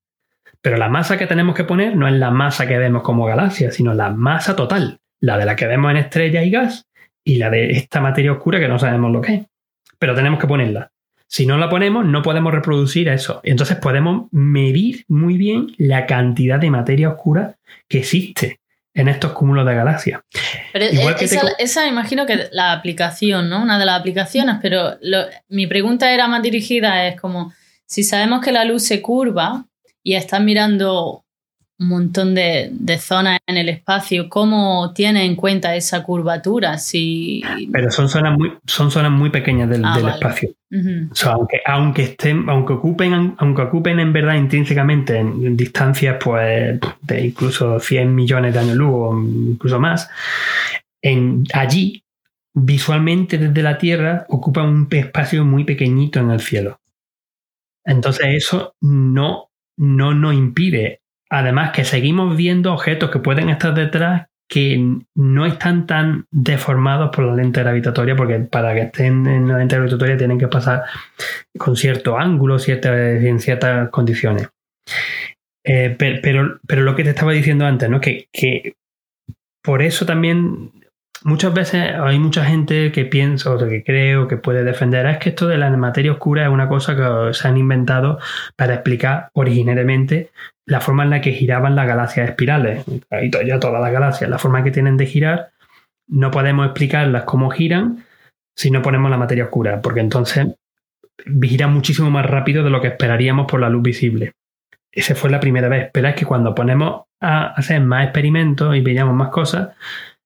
Pero la masa que tenemos que poner no es la masa que vemos como galaxia, sino la masa total, la de la que vemos en estrellas y gas y la de esta materia oscura que no sabemos lo que es. Pero tenemos que ponerla. Si no la ponemos, no podemos reproducir eso. Entonces podemos medir muy bien la cantidad de materia oscura que existe en estos cúmulos de galaxias. Pero Igual esa, esa, imagino que la aplicación, ¿no? Una de las aplicaciones, pero mi pregunta era más dirigida, es como, si sabemos que la luz se curva y estás mirando un montón de, zonas en el espacio, ¿cómo tiene en cuenta esa curvatura? Si... Pero son zonas muy, son zonas muy pequeñas del, ah, espacio. aunque, aunque, estén, aunque ocupen, aunque ocupen en verdad intrínsecamente en, distancias pues, de incluso 100 millones de años luz o incluso más, en, allí, visualmente desde la Tierra, ocupan un espacio muy pequeñito en el cielo. Entonces eso no, no nos impide Además que seguimos viendo objetos que pueden estar detrás que no están tan deformados por la lente gravitatoria, porque para que estén en la lente gravitatoria tienen que pasar con cierto ángulo, en ciertas condiciones. Eh, pero, pero, lo que te estaba diciendo antes, ¿no? Que, que por eso también muchas veces hay mucha gente que piensa o que cree o que puede defender es que esto de la materia oscura es una cosa que se han inventado para explicar originariamente la forma en la que giraban las galaxias espirales. Y ya todas las galaxias, la forma que tienen de girar, no podemos explicarlas cómo giran si no ponemos la materia oscura, porque entonces giran muchísimo más rápido de lo que esperaríamos por la luz visible. Esa fue la primera vez, pero es que cuando ponemos a hacer más experimentos y veíamos más cosas,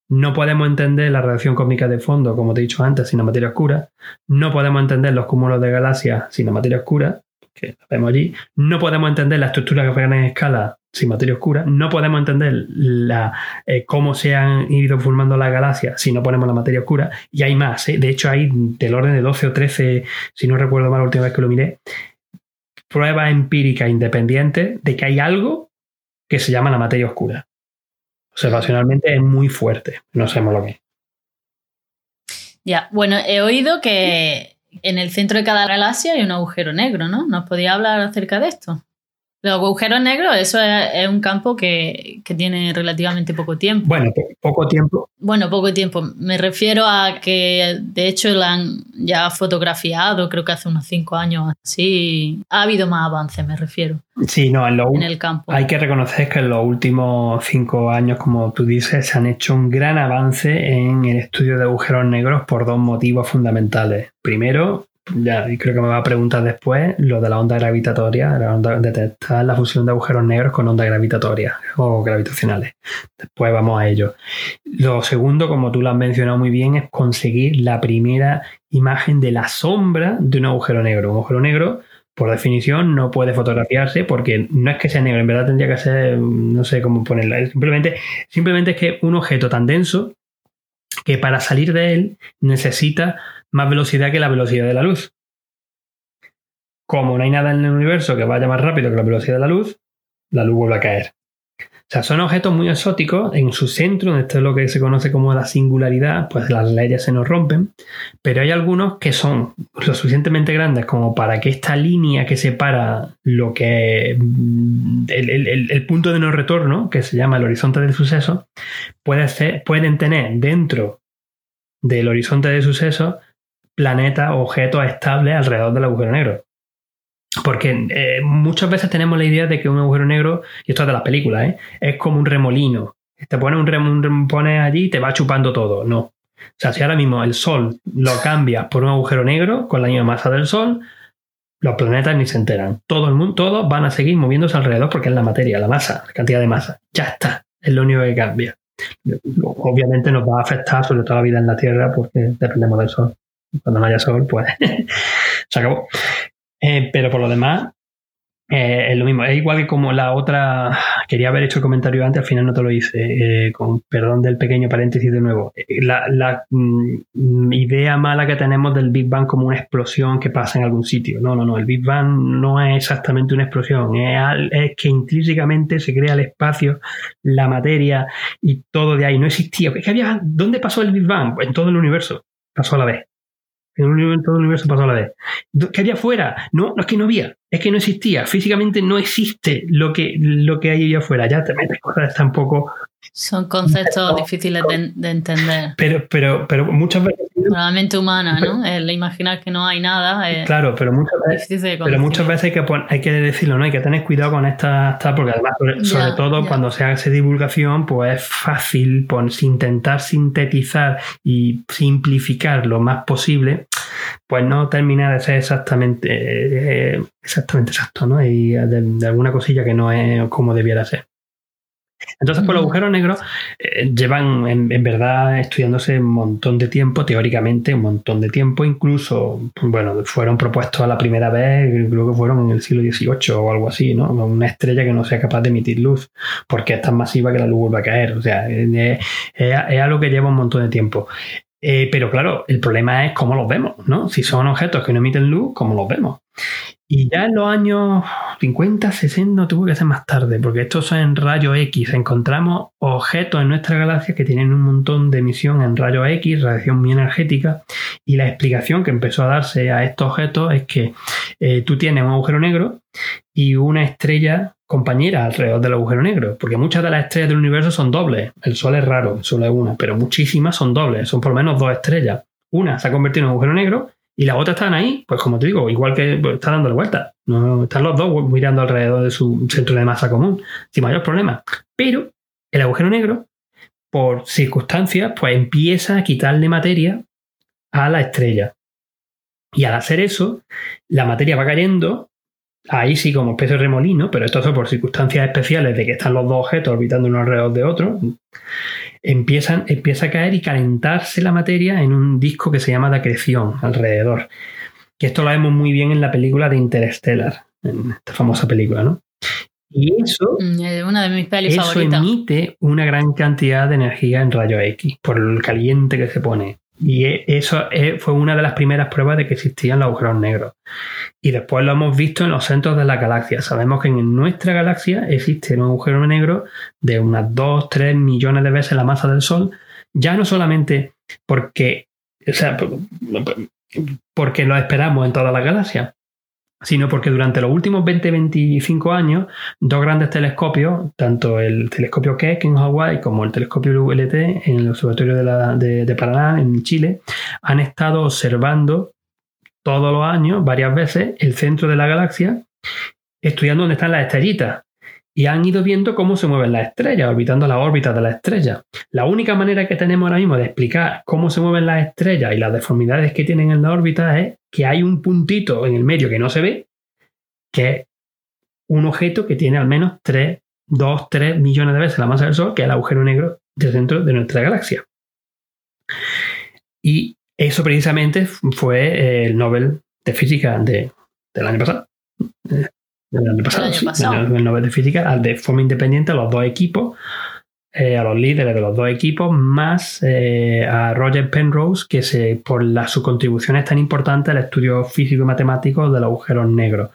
no podemos entender la radiación cósmica de fondo, como te he dicho antes, sin la materia oscura. No podemos entender los cúmulos de galaxias sin la materia oscura, que vemos allí. No podemos entender la estructura que en escala sin materia oscura. No podemos entender la, eh, cómo se han ido formando las galaxias si no ponemos la materia oscura. Y hay más. ¿eh? De hecho, hay del orden de 12 o 13, si no recuerdo mal la última vez que lo miré, pruebas empíricas independientes de que hay algo que se llama la materia oscura observacionalmente es muy fuerte. No sabemos lo que es. Ya, bueno, he oído que en el centro de cada galaxia hay un agujero negro, ¿no? ¿Nos podía hablar acerca de esto? Los agujeros negros, eso es, un campo que, tiene relativamente poco tiempo. Bueno, poco tiempo. Bueno, poco tiempo. Me refiero a que de hecho la han ya fotografiado, creo que hace unos cinco años así. Ha habido más avance, me refiero. Sí, no, en, el campo. Hay que reconocer que en los últimos cinco años, como tú dices, se han hecho un gran avance en el estudio de agujeros negros por dos motivos fundamentales. Primero, ya, y creo que me va a preguntar después lo de la onda gravitatoria, la onda, detectar la fusión de agujeros negros con ondas gravitatorias o gravitacionales. Después vamos a ello. Lo segundo, como tú lo has mencionado muy bien, es conseguir la primera imagen de la sombra de un agujero negro. Un agujero negro, por definición, no puede fotografiarse porque no es que sea negro, en verdad tendría que ser, no sé cómo ponerla. Simplemente, simplemente es que un objeto tan denso que para salir de él necesita más velocidad que la velocidad de la luz. Como no hay nada en el universo que vaya más rápido que la velocidad de la luz, la luz vuelve a caer. O sea, son objetos muy exóticos. En su centro, esto es lo que se conoce como la singularidad, pues las leyes se nos rompen. Pero hay algunos que son lo suficientemente grandes como para que esta línea que separa lo que mm, el, punto de no retorno, que se llama el horizonte del suceso, puede ser, pueden tener dentro del horizonte de suceso planetas o objetos estables alrededor del agujero negro. Porque eh, muchas veces tenemos la idea de que un agujero negro, y esto es de las películas, ¿eh? es como un remolino. Te pones un, rem, pones allí y te va chupando todo. No. O sea, si ahora mismo el Sol lo cambia por un agujero negro con la misma masa del Sol, los planetas ni se enteran. Todo el mundo, todos van a seguir moviéndose alrededor porque es la materia, la masa, la cantidad de masa. Ya está. Es lo único que cambia. Obviamente nos va a afectar sobre todo la vida en la Tierra porque dependemos del Sol cuando no haya sol, pues *laughs* se acabó. Eh, pero por lo demás, eh, es lo mismo. Es igual que como la otra quería haber hecho el comentario antes, al final no te lo hice, eh, con perdón del pequeño paréntesis de nuevo. La, mm, idea mala que tenemos del Big Bang como una explosión que pasa en algún sitio. No, no, no, el Big Bang no es exactamente una explosión, es, que intrínsecamente se crea el espacio, la materia y todo de ahí. No existía. ¿Qué había, ¿Dónde pasó el Big Bang? En todo el universo. Pasó a la vez. En todo el universo pasó a la vez. ¿Qué había afuera? No, no es que no había, es que no existía. Físicamente no existe lo que, lo que hay allá afuera. Ya te metes cosas tan poco son conceptos difíciles de, entender. Pero, pero, pero muchas veces. La mente humana, ¿no? El imaginar que no hay nada. claro, pero muchas veces, pero muchas veces hay que, hay que decirlo, ¿no? Hay que tener cuidado con esta, porque además, sobre, todo cuando se hace divulgación, pues es fácil pues, intentar sintetizar y simplificar lo más posible, pues no termina de ser exactamente, eh, exactamente exacto, ¿no? Y de alguna cosilla que no es como debiera ser. Entonces, pues los agujeros negros eh, llevan en, verdad estudiándose un montón de tiempo, teóricamente un montón de tiempo, incluso, bueno, fueron propuestos a la primera vez, creo que fueron en el siglo XVIII o algo así, ¿no? Una estrella que no sea capaz de emitir luz, porque es tan masiva que la luz vuelve a caer, o sea, es, algo que lleva un montón de tiempo. Eh, pero claro, el problema es cómo los vemos, ¿no? Si son objetos que no emiten luz, ¿cómo los vemos? Y ya en los años 50, 60, tuvo que ser más tarde, porque estos son en rayos X. Encontramos objetos en nuestra galaxia que tienen un montón de emisión en rayos X, radiación muy energética, y la explicación que empezó a darse a estos objetos es que eh, tú tienes un agujero negro y una estrella compañera alrededor del agujero negro, porque muchas de las estrellas del universo son dobles. El Sol es raro, solo es una, pero muchísimas son dobles, son por lo menos dos estrellas. Una se ha convertido en un agujero negro y las otras están ahí, pues como te digo, igual que pues, está dándole vuelta. No, están los dos mirando alrededor de su centro de masa común, sin mayor problema. Pero el agujero negro, por circunstancias, pues empieza a quitarle materia a la estrella. Y al hacer eso, la materia va cayendo, ahí sí como especie de remolino, pero esto es por circunstancias especiales de que están los dos objetos orbitando uno alrededor de otro empiezan, empieza a caer y calentarse la materia en un disco que se llama de acreción alrededor. Que esto lo vemos muy bien en la película de Interstellar, en esta famosa película, ¿no? Y eso, mm, una de mis eso emite una gran cantidad de energía en rayos X por el caliente que se pone. Y e, eso fue una de las primeras pruebas de que existían los agujeros negros. Y después lo hemos visto en los centros de la galaxia. Sabemos que en nuestra galaxia existe un agujero negro de unas 2, 3 millones de veces la masa del Sol, ya no solamente porque, o sea, porque lo esperamos en toda la galaxia, sino porque durante los últimos 20-25 años, dos grandes telescopios, tanto el telescopio Keck en Hawái como el telescopio ULT en el Observatorio de, de, Paraná, en Chile, han estado observando todos los años, varias veces, el centro de la galaxia, estudiando dónde están las estrellitas. Y han ido viendo cómo se mueven las estrellas, orbitando la órbita de las estrellas. La única manera que tenemos ahora mismo de explicar cómo se mueven las estrellas y las deformidades que tienen en la órbita es que hay un puntito en el medio que no se ve, que es un objeto que tiene al menos 3, 2, 3 millones de veces la masa del Sol, que es el agujero negro del centro de nuestra galaxia. Y eso precisamente fue el Nobel de Física del año pasado. Del año pasado, el Nobel de Física, de forma independiente a los dos equipos eh, a los líderes de los dos equipos, más eh, a Roger Penrose, que se, por la, su contribución es tan importante al estudio físico y matemático de los agujeros negros.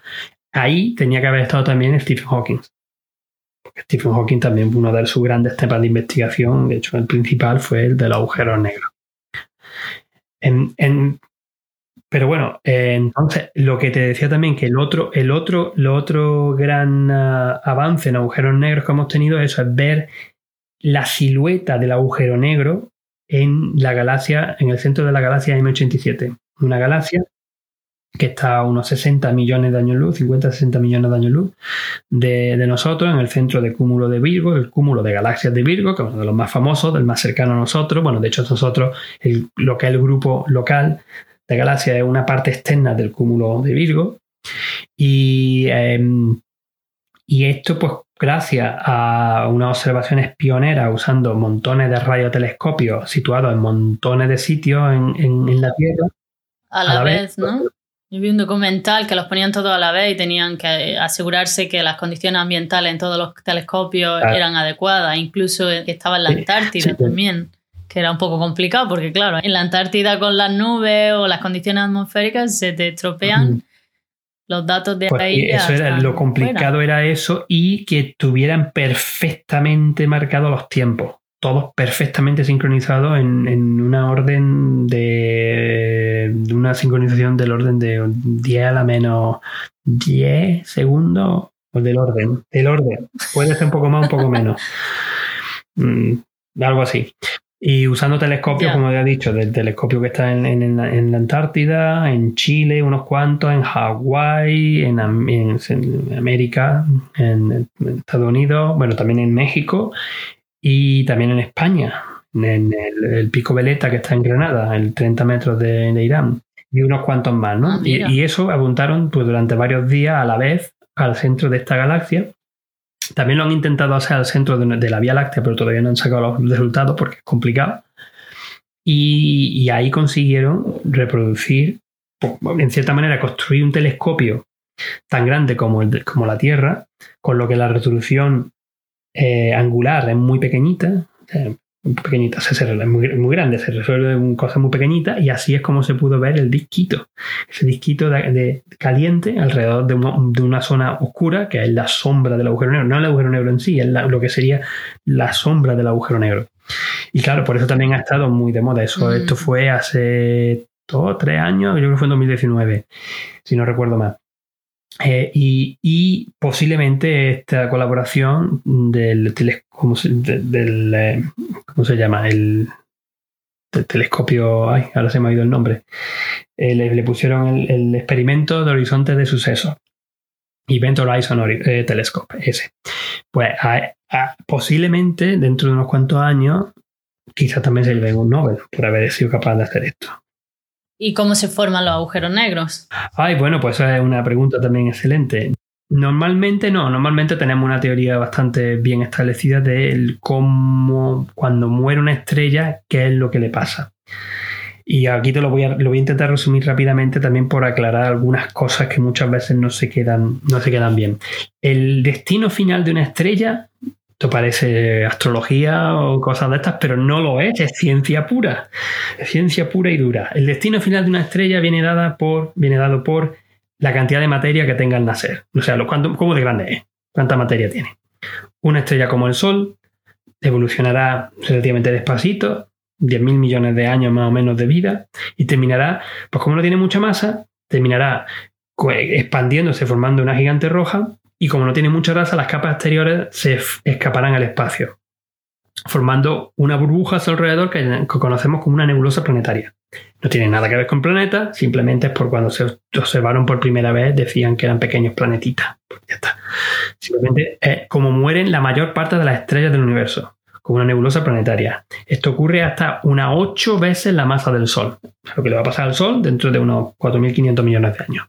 Ahí tenía que haber estado también Stephen Hawking. Stephen Hawking también uno de sus grandes temas de investigación, de hecho el principal fue el de los agujeros negros. Pero bueno, eh, entonces lo que te decía también que el otro, el otro, lo otro gran ah, avance en agujeros negros que hemos tenido eso es ver la silueta del agujero negro en la galaxia, en el centro de la galaxia M87. Una galaxia que está a unos 60 millones de años luz, 50-60 millones de años luz de, nosotros, en el centro del cúmulo de Virgo, el cúmulo de galaxias de Virgo, que es uno de los más famosos, del más cercano a nosotros. Bueno, de hecho, nosotros, lo que es el grupo local de galaxias es una parte externa del cúmulo de Virgo. Y, em, y esto, pues, gracias a unas observaciones pioneras usando montones de radiotelescopios situados en montones de sitios en, la Tierra. A la, vez, ¿no? Yo vi un documental que los ponían todos a la vez y tenían que asegurarse que las condiciones ambientales en todos los telescopios eran adecuadas, incluso que estaba en la Antártida también, que era un poco complicado porque claro, en la Antártida con las nubes o las condiciones atmosféricas se te estropean. Los datos de pues ahí. Eso era lo complicado era eso y que tuvieran perfectamente marcados los tiempos todos perfectamente sincronizados en, una orden de, una sincronización del orden de 10 a la menos 10 segundos o del orden, del orden. Puede ser un poco más, un poco menos. *laughs* Mm, algo así. Y usando telescopios, como ya he dicho, del telescopio que está en, la, Antártida, en Chile, unos cuantos, en Hawái, en, América, en, Estados Unidos, bueno, también en México y también en España, en el, Pico Veleta que está en Granada, el 30 metros de, Irán, y unos cuantos más, ¿no? Ah, y, eso apuntaron pues, durante varios días a la vez al centro de esta galaxia. También lo han intentado hacer al centro de, la Vía Láctea, pero todavía no han sacado los resultados porque es complicado. Y, ahí consiguieron reproducir, en cierta manera, construir un telescopio tan grande como, el como la Tierra, con lo que la resolución eh, angular es muy pequeñita, muy pequeñita, se, es muy, grande, se resuelve en cosas muy pequeñitas y así es como se pudo ver el disquito, ese disquito de, caliente alrededor de, una zona oscura que es la sombra del agujero negro, no el agujero negro en sí, es lo que sería la sombra del agujero negro. Y claro, por eso también ha estado muy de moda eso. Mm. Esto fue hace dos, tres años, yo creo que fue en 2019, si no recuerdo mal. Eh, y, posiblemente esta colaboración del, ¿cómo se, del, eh, ¿cómo se llama? El, telescopio, ay, ahora se me ha ido el nombre, eh, le, pusieron el, experimento de horizonte de sucesos. Event Horizon Telescope, ese. Pues posiblemente dentro de unos cuantos años, quizás también se lleve un Nobel por haber sido capaz de hacer esto. ¿Y cómo se forman los agujeros negros? Ay, bueno, pues esa es una pregunta también excelente. Normalmente no, normalmente tenemos una teoría bastante bien establecida de cómo cuando muere una estrella, qué es lo que le pasa. Y aquí te lo voy, a, lo voy a intentar resumir rápidamente también por aclarar algunas cosas que muchas veces no se quedan, no se quedan bien. El destino final de una estrella esto parece astrología o cosas de estas, pero no lo es, es ciencia pura. Es ciencia pura y dura. El destino final de una estrella viene, dada por, viene dado por la cantidad de materia que tenga al nacer. O sea, lo, ¿cómo de grande es? ¿Cuánta materia tiene? Una estrella como el Sol evolucionará relativamente despacito, 10.000 millones de años más o menos de vida, y terminará, pues como no tiene mucha masa, terminará expandiéndose formando una gigante roja y como no tiene mucha grasa, las capas exteriores se escaparán al espacio, formando una burbuja a su alrededor que, conocemos como una nebulosa planetaria. No tiene nada que ver con planetas, simplemente es por cuando se observaron por primera vez decían que eran pequeños planetitas. Pues ya está. Simplemente es como mueren la mayor parte de las estrellas del universo, como una nebulosa planetaria. Esto ocurre hasta unas 8 veces la masa del Sol, lo que le va a pasar al Sol dentro de unos 4.500 millones de años.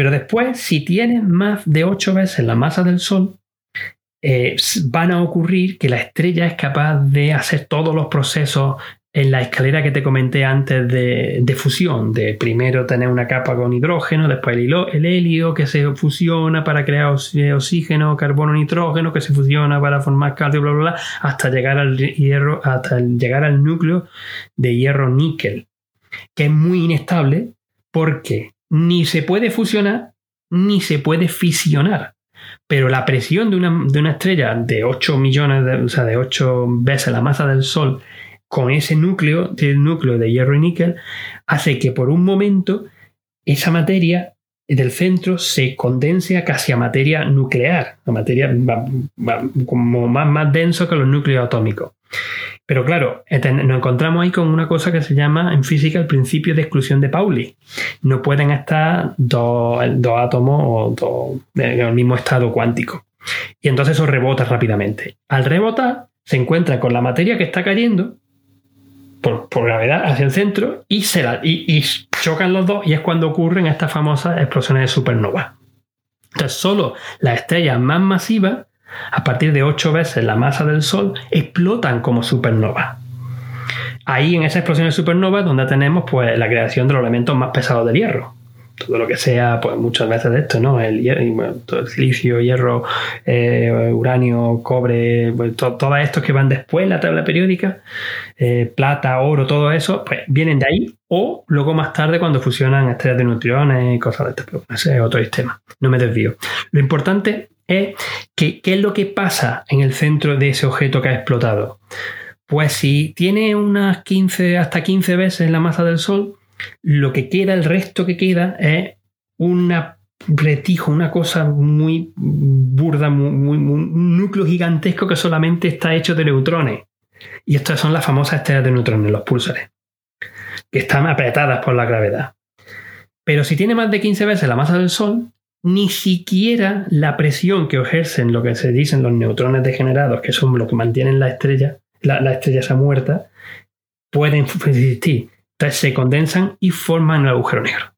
Pero después, si tienes más de 8 veces la masa del Sol, eh, van a ocurrir que la estrella es capaz de hacer todos los procesos en la escalera que te comenté antes de, fusión, de primero tener una capa con hidrógeno, después el, el, helio que se fusiona para crear oxígeno, carbono, nitrógeno, que se fusiona para formar calcio, bla, bla, bla, hasta llegar al hierro, hasta llegar al núcleo de hierro níquel, que es muy inestable porque ni se puede fusionar ni se puede fisionar. Pero la presión de una, estrella de 8 millones, de, o sea, de 8 veces la masa del Sol, con ese núcleo, el núcleo de hierro y níquel, hace que por un momento esa materia del centro se condense a casi a materia nuclear, a materia como más, más denso que los núcleos atómicos. Pero claro, nos encontramos ahí con una cosa que se llama en física el principio de exclusión de Pauli. No pueden estar dos, átomos o en el mismo estado cuántico. Y entonces eso rebota rápidamente. Al rebotar, se encuentra con la materia que está cayendo por, gravedad hacia el centro y, se y, chocan los dos y es cuando ocurren estas famosas explosiones de supernova. Entonces solo las estrellas más masivas a partir de 8 veces la masa del Sol, explotan como supernova. Ahí en esa explosión de supernova es donde tenemos pues, la creación de los elementos más pesados del hierro, todo lo que sea, pues muchas veces de esto, ¿no? El, todo el silicio, hierro, eh, uranio, cobre, pues, todo, estos que van después en la tabla periódica, eh, plata, oro, todo eso, pues vienen de ahí o luego más tarde cuando fusionan estrellas de neutrones y cosas de pero ese es otro sistema, no me desvío. Lo importante es que qué es lo que pasa en el centro de ese objeto que ha explotado. Pues si tiene unas 15, hasta 15 veces la masa del Sol, lo que queda, el resto que queda es una retijo, una cosa muy burda, muy, un núcleo gigantesco que solamente está hecho de neutrones. Y estas son las famosas estrellas de neutrones, los púlsares, que están apretadas por la gravedad. Pero si tiene más de 15 veces la masa del Sol, ni siquiera la presión que ejercen lo que se dicen los neutrones degenerados, que son lo que mantienen la estrella, la, la estrella esa muerta, pueden existir se condensan y forman el agujero negro.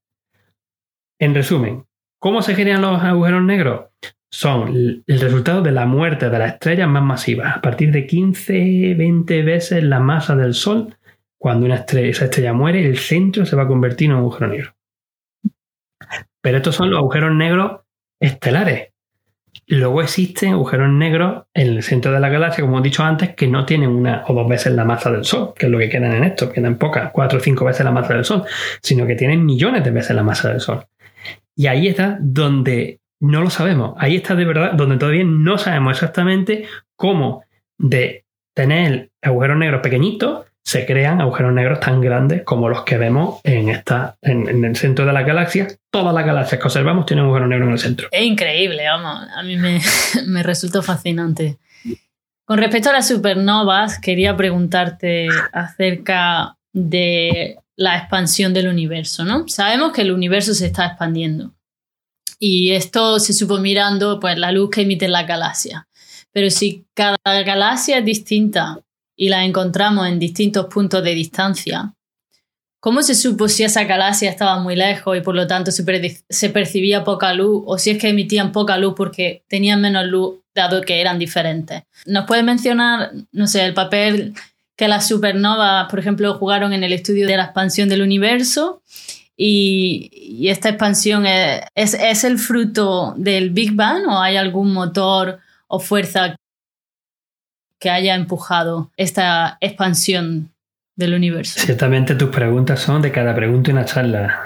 En resumen, ¿cómo se generan los agujeros negros? Son el resultado de la muerte de las estrellas más masivas, a partir de 15, 20 veces la masa del Sol. Cuando una esa estrella muere, el centro se va a convertir en un agujero negro. Pero estos son los agujeros negros estelares, Luego existen agujeros negros en el centro de la galaxia, como he dicho antes, que no tienen una o dos veces la masa del Sol, que es lo que quedan en esto, quedan pocas, cuatro o cinco veces la masa del Sol, sino que tienen millones de veces la masa del Sol. Y ahí está donde no lo sabemos. Ahí está de verdad donde todavía no sabemos exactamente cómo de tener agujeros negros pequeñitos se crean agujeros negros tan grandes como los que vemos en, esta, en, el centro de la galaxia. Todas las galaxias que observamos tienen agujeros negros en el centro. Es increíble, vamos, a mí me, *laughs* me resultó fascinante. Con respecto a las supernovas, quería preguntarte acerca de la expansión del universo, ¿no? Sabemos que el universo se está expandiendo y esto se supo mirando pues, la luz que emite la galaxia. Pero si cada galaxia es distinta y la encontramos en distintos puntos de distancia, ¿cómo se supo si esa galaxia estaba muy lejos y por lo tanto se, percibía poca luz o si es que emitían poca luz porque tenían menos luz dado que eran diferentes? ¿Nos puede mencionar, no sé, el papel que las supernovas, por ejemplo, jugaron en el estudio de la expansión del universo? Y, esta expansión es, es el fruto del Big Bang o hay algún motor o fuerza que haya empujado esta expansión del universo. Ciertamente tus preguntas son de cada pregunta una charla.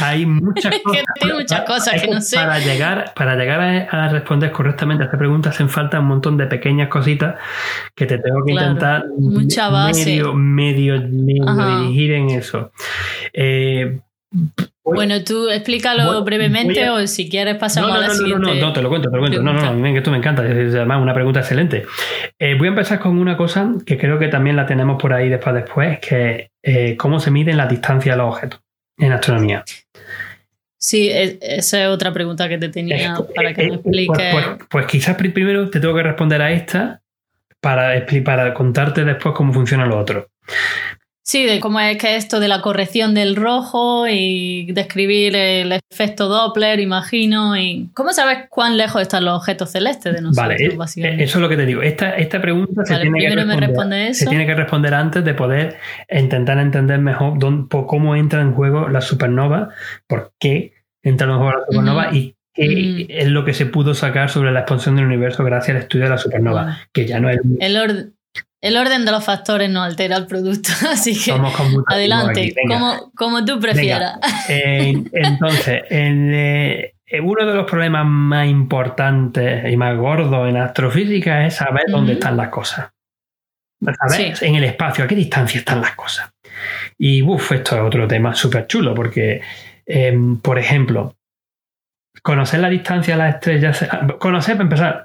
Hay muchas *laughs* cosas. Tengo muchas cosas que no sé. Para llegar, para llegar a, responder correctamente a esta pregunta hacen falta un montón de pequeñas cositas que te tengo que intentar Mucha base. medio, medio, medio dirigir en eso. Eh, bueno, tú explícalo brevemente o si quieres pasamos no, no, a la no, siguiente. No, no, no, te lo cuento, te lo cuento. No, no, no, que esto me encanta. Es además una pregunta excelente. Eh, voy a empezar con una cosa que creo que también la tenemos por ahí después, después, que eh, cómo se miden la distancia de los objetos en astronomía. Sí, esa es otra pregunta que te tenía para que me pues, expliques. Pues, pues, quizás primero te tengo que responder a esta para, para contarte después cómo funciona lo otro. Sí, de cómo es que esto de la corrección del rojo y describir el efecto Doppler, imagino. Y ¿Cómo sabes cuán lejos están los objetos celestes de nosotros? Vale, eh, eso es lo que te digo. Esta, esta pregunta se, tiene que responder, se tiene que responder antes de poder intentar entender mejor cómo entra en juego la supernova, por qué entra en juego la supernova y qué es lo que se pudo sacar sobre la expansión del universo gracias al estudio de la supernova, que ya no es... El orden el orden de los factores no altera el producto, *laughs* así que adelante, como, tú prefieras. Eh, entonces, eh, uno de los problemas más importantes y más gordos en astrofísica es saber dónde están las cosas. Saber en el espacio, a qué distancia están las cosas. Y uff, esto es otro tema súper chulo, porque, em, por ejemplo, conocer la distancia a las estrellas, conocer, empezar,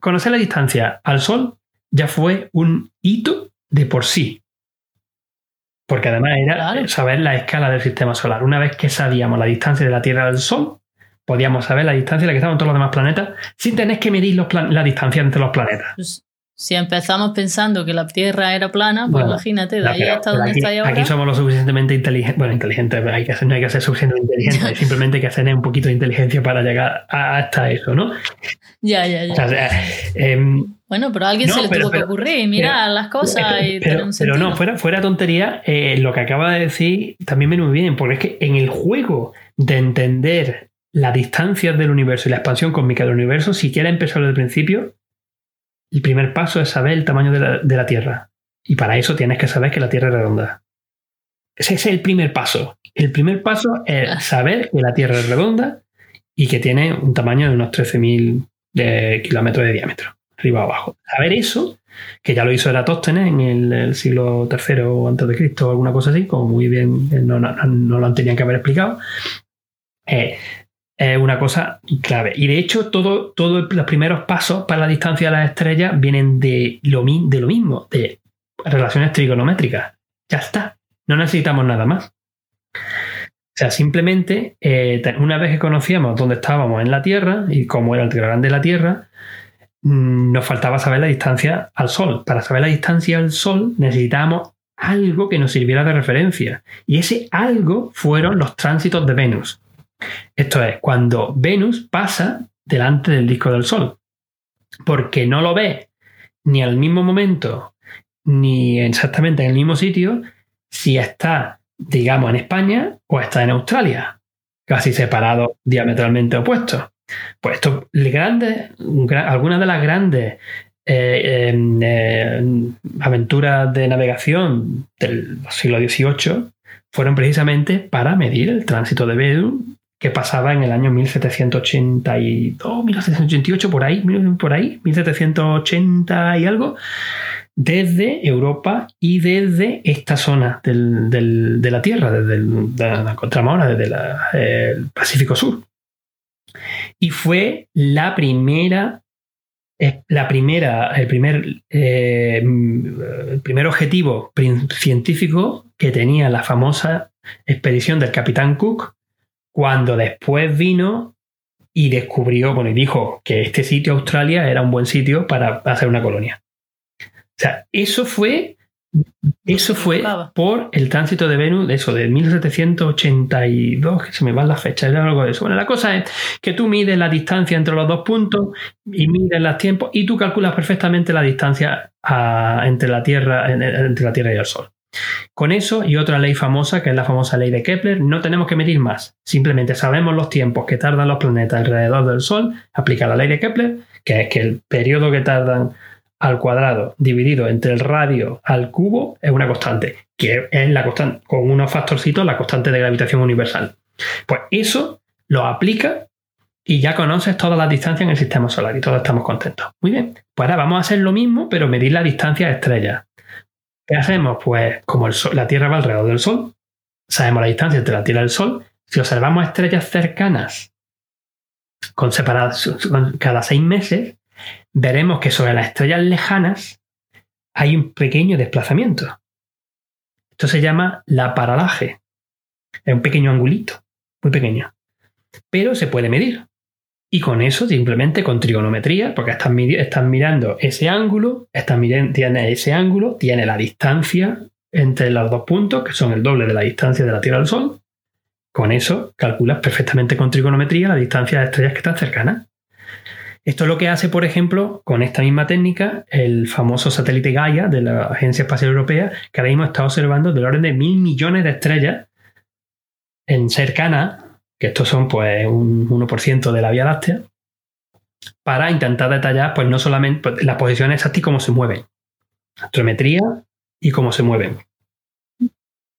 conocer la distancia al Sol ya fue un hito de por sí. Porque además era saber la escala del sistema solar. Una vez que sabíamos la distancia de la Tierra al Sol, podíamos saber la distancia a la que estaban todos los demás planetas sin tener que medir la distancia entre los planetas. Pues, si empezamos pensando que la Tierra era plana, pues imagínate, de ahí hasta donde está ahora. Aquí somos lo suficientemente inteligentes. Bueno, inteligentes, hay que no hay que ser suficientemente inteligentes, *laughs* simplemente hay que hacer un poquito de inteligencia para llegar hasta eso, ¿no? Ya, ya, ya. Em, Bueno, pero a alguien No, se le pero- tuvo que ocurrir mirar las cosas y tener pero, pero no, fuera, fuera tontería, eh, lo que acaba de decir también viene muy bien, porque es que en el juego de entender las distancias del universo y la expansión cósmica del universo, si quieres empezar desde el principio, el primer paso es saber el tamaño de la, de la Tierra. Y para eso tienes que saber que la Tierra es redonda. Ese es el primer paso. El primer paso es saber que la Tierra es redonda y que tiene un tamaño de unos 13.000 de kilómetros de diámetro, arriba o abajo. Saber eso, que ya lo hizo Eratóstenes en el, el siglo III antes de Cristo o alguna cosa así, como muy bien eh, no, no, no- lo tenían que haber explicado, eh, es una cosa clave. Y de hecho, todo, todo los primeros pasos para la distancia de las estrellas vienen de lo, de lo mismo, de relaciones trigonométricas. Ya está. No necesitamos nada más. O sea, simplemente, eh, una vez que conocíamos dónde estábamos en la Tierra y cómo era el triángulo de la Tierra, nos faltaba saber la distancia al Sol. Para saber la distancia al Sol necesitábamos algo que nos sirviera de referencia. Y ese algo fueron los tránsitos de Venus. Esto es, cuando Venus pasa delante del disco del Sol. Porque no lo ve ni al mismo momento, ni exactamente en el mismo sitio, si está, digamos, en España o está en Australia. Casi separados, diametralmente opuestos. Pues grandes, gra- algunas de las grandes eh, em, eh, aventuras de navegación del siglo XVIII fueron precisamente para medir el tránsito de Venus que pasaba en el año 1782, 1788, por ahí, por ahí, 1780 y algo, desde Europa y desde esta zona de la Tierra, desde el- de la contramona, desde la- el Pacífico Sur. Y fue la primera, eh, la primera, el primer, eh, mm, el primer objetivo científico que tenía la famosa expedición del Capitán Cook, cuando después vino y descubrió, bueno, y dijo que este sitio, Australia, era un buen sitio para hacer una colonia. O sea, eso fue, eso fue por el tránsito de Venus, de eso, de 1782, que se me van las fechas, era algo de eso. Bueno, la cosa es que tú mides la distancia entre los dos puntos y mides los tiempos y tú calculas perfectamente la distancia a- entre, la Tierra, en- entre la Tierra y el Sol. Con eso y otra ley famosa, que es la famosa ley de Kepler, no tenemos que medir más. Simplemente sabemos los tiempos que tardan los planetas alrededor del Sol, aplica la ley de Kepler, que es que el periodo que tardan al cuadrado dividido entre el radio al cubo es una constante, que es la constante, con unos factorcitos, la constante de gravitación universal. Pues eso lo aplica y ya conoces todas las distancias en el sistema solar y todos estamos contentos. Muy bien, pues ahora vamos a hacer lo mismo, pero medir la distancia a estrellas. ¿Qué hacemos? Pues como el la Tierra va alrededor del Sol, sabemos la distancia entre la Tierra y el Sol. Si observamos estrellas cercanas con separadas cada seis meses, veremos que sobre las estrellas lejanas hay un pequeño desplazamiento. Esto se llama la paralaje. Es un pequeño angulito, muy pequeño. Pero se puede medir. Y con eso, simplemente con trigonometría, porque están mirando ese ángulo, tiene ese ángulo, tiene la distancia entre los dos puntos, que son el doble de la distancia de la Tierra al Sol. Con eso calculas perfectamente con trigonometría la distancia de estrellas que están cercanas. Esto es lo que hace, por ejemplo, con esta misma técnica, el famoso satélite Gaia de la Agencia Espacial Europea, que ahora mismo está observando del orden de mil millones de estrellas en cercanas, que estos son pues un 1% de la Vía Láctea, para intentar detallar pues no solamente pues, las posiciones exactas y cómo se mueven, astrometría y cómo se mueven.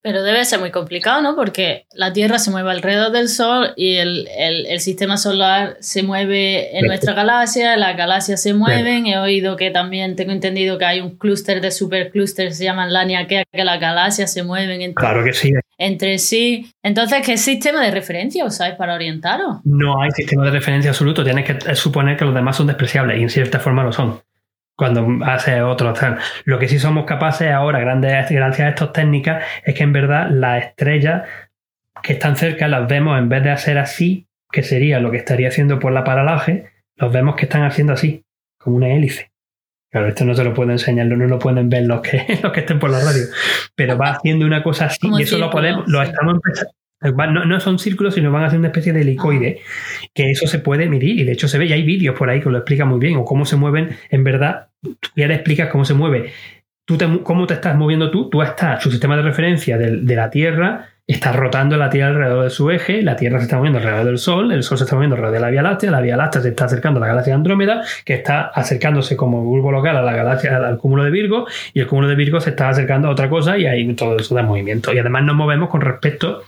Pero debe ser muy complicado, ¿no? Porque la Tierra se mueve alrededor del Sol y el, el- el sistema solar se mueve en nuestra galaxia, las galaxias se mueven. He oído que también tengo entendido que hay un clúster de superclústeres, se llaman Laniakea, que las galaxias se mueven entre, Claro que sí, entre sí. Entonces, ¿qué sistema de referencia usáis para orientaros? no hay sistema de referencia absoluto, tienes que suponer que los demás son despreciables y en cierta forma lo son. Cuando hace otro tal. Lo que sí somos capaces ahora, grandes, gracias a estas técnicas, es que en verdad las estrellas que están cerca las vemos en vez de hacer así, que sería lo que estaría haciendo por la paralaje, los vemos que están haciendo así, como una hélice. Claro, esto no se lo puedo enseñar, no lo pueden ver los que, *laughs* los que estén por la radio, pero va *laughs* haciendo una cosa así Como y eso lo podemos, lo estamos empezando. No, no son círculos, sino van a hacer una especie de helicoide, que eso se puede medir y de hecho se ve, y hay vídeos por ahí que lo explican muy bien, o cómo se mueven en verdad tú quieres explicar cómo se mueve, tú cómo te estás moviendo tú, tú estás, su sistema de referencia de, de la Tierra está rotando la Tierra alrededor de su eje, la Tierra se está moviendo alrededor del Sol, el Sol se está moviendo alrededor de la Vía Láctea, la Vía Láctea se está acercando a la galaxia de Andrómeda, que está acercándose como bulbo local a la galaxia, al cúmulo de Virgo, y el cúmulo de Virgo se está acercando a otra cosa y hay todo eso de movimiento. Y además nos movemos con respecto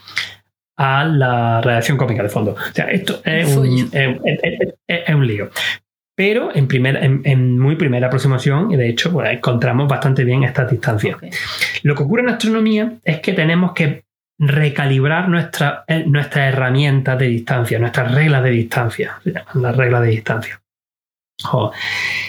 a la radiación cósmica de fondo. O sea, esto es un, es, un lío pero en, en, muy primera aproximación, y de hecho pues, encontramos bastante bien estas distancias. Lo que ocurre en astronomía es que tenemos que recalibrar nuestra, eh, nuestras herramientas de distancia, nuestras reglas de distancia, las reglas de distancia.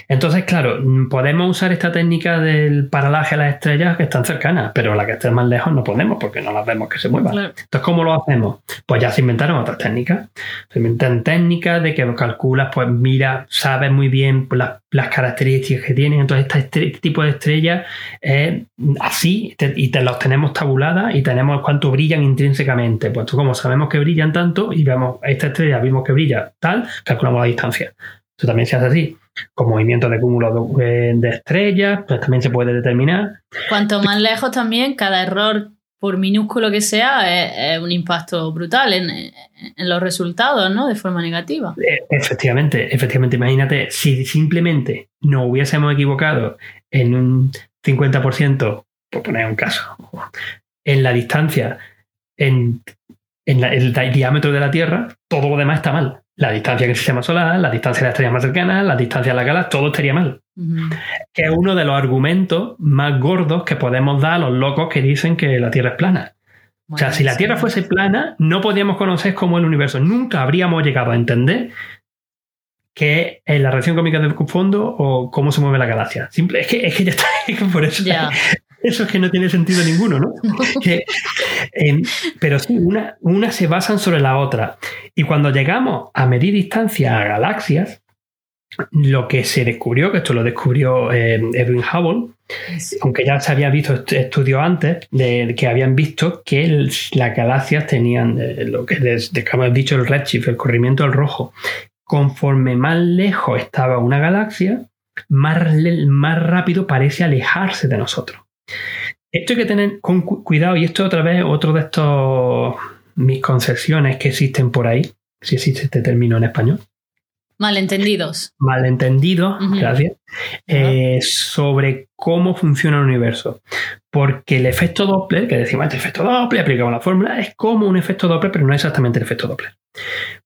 Entonces, claro, podemos usar esta técnica del paralaje a las estrellas que están cercanas, pero la que esté más lejos no podemos porque no las vemos que se muevan. Entonces, ¿cómo lo hacemos? Pues ya se inventaron otras técnicas. Se inventan técnicas de que calculas, pues mira, sabes muy bien las, características que tienen. Entonces, este tipo de estrellas es así y te los tenemos tabuladas y tenemos cuánto brillan intrínsecamente. Pues como sabemos que brillan tanto y vemos esta estrella, vimos que brilla tal, calculamos la distancia. Eso también se hace así. Con movimientos de cúmulo de, estrellas, pues también se puede determinar. Cuanto más lejos también, cada error, por minúsculo que sea, es, un impacto brutal en, los resultados, ¿no? De forma negativa. Eh, efectivamente, efectivamente. Imagínate, si simplemente nos hubiésemos equivocado en un 50%, por poner un caso, en la distancia, en, el diámetro de la Tierra, todo lo demás está mal la distancia en el sistema solar, la distancia de las estrellas más cercanas, la distancia de la galaxia, todo estaría mal. Que es uno de los argumentos más gordos que podemos dar a los locos que dicen que la Tierra es plana. o sea, si la Tierra fuese plana, no podríamos conocer cómo el universo. Nunca habríamos llegado a entender qué es la reacción cómica del fondo o cómo se mueve la galaxia. Simple, es que, es que ya está, *laughs* por eso eso es que no tiene sentido ninguno, ¿no? *laughs* Em, pero sí, una, una se basan sobre la otra. Y cuando llegamos a medir distancia a galaxias, lo que se descubrió, que esto lo descubrió em, Edwin Hubble, aunque ya se había visto estudios antes, de, que habían visto que las galaxias tenían eh, lo que les, hemos dicho el redshift, el corrimiento del rojo. Conforme más lejos estaba una galaxia, más, más rápido parece alejarse de nosotros. Esto hay que tener con cuidado, y esto otra vez, otro de estos mis concepciones que existen por ahí, si existe este término en español. Malentendidos. Malentendidos, gracias, eh, sobre cómo funciona el universo. Porque el efecto Doppler, que decimos, este efecto Doppler, aplicamos la fórmula, es como un efecto Doppler, pero no es exactamente el efecto Doppler.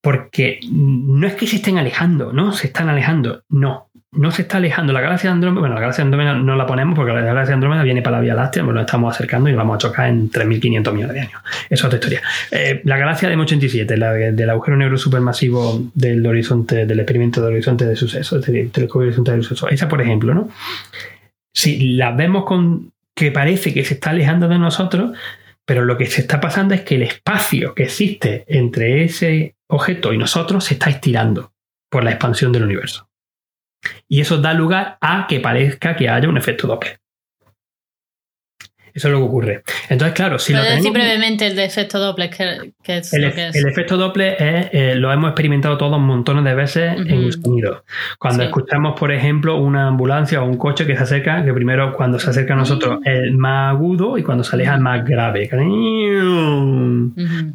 Porque no es que se estén alejando, ¿no? Se están alejando, no no se está alejando la galaxia de Andrómeda. Bueno, la galaxia de Andrómeda no la ponemos porque la galaxia de Andrómeda viene para la Vía Láctea, nos estamos acercando y vamos a chocar en 3.500 millones de años. Esa es otra historia. Eh, la galaxia de M87, la del agujero negro supermasivo del horizonte, del experimento del horizonte de suceso, del telescopio horizonte de suceso. Esa, por ejemplo, ¿no? Si la vemos con que parece que se está alejando de nosotros, pero lo que se está pasando es que el espacio que existe entre ese objeto y nosotros se está estirando por la expansión del universo. Y eso da lugar a que parezca que haya un efecto Doppler. Eso es lo que ocurre. Entonces, claro, si lo decir brevemente el de efecto Doppler? ¿Qué, es el, lo que es? el, efecto Doppler es, eh, lo hemos experimentado todos montones de veces en el sonido. Cuando escuchamos, por ejemplo, una ambulancia o un coche que se acerca, que primero cuando se acerca a nosotros es más agudo y cuando se aleja es más grave.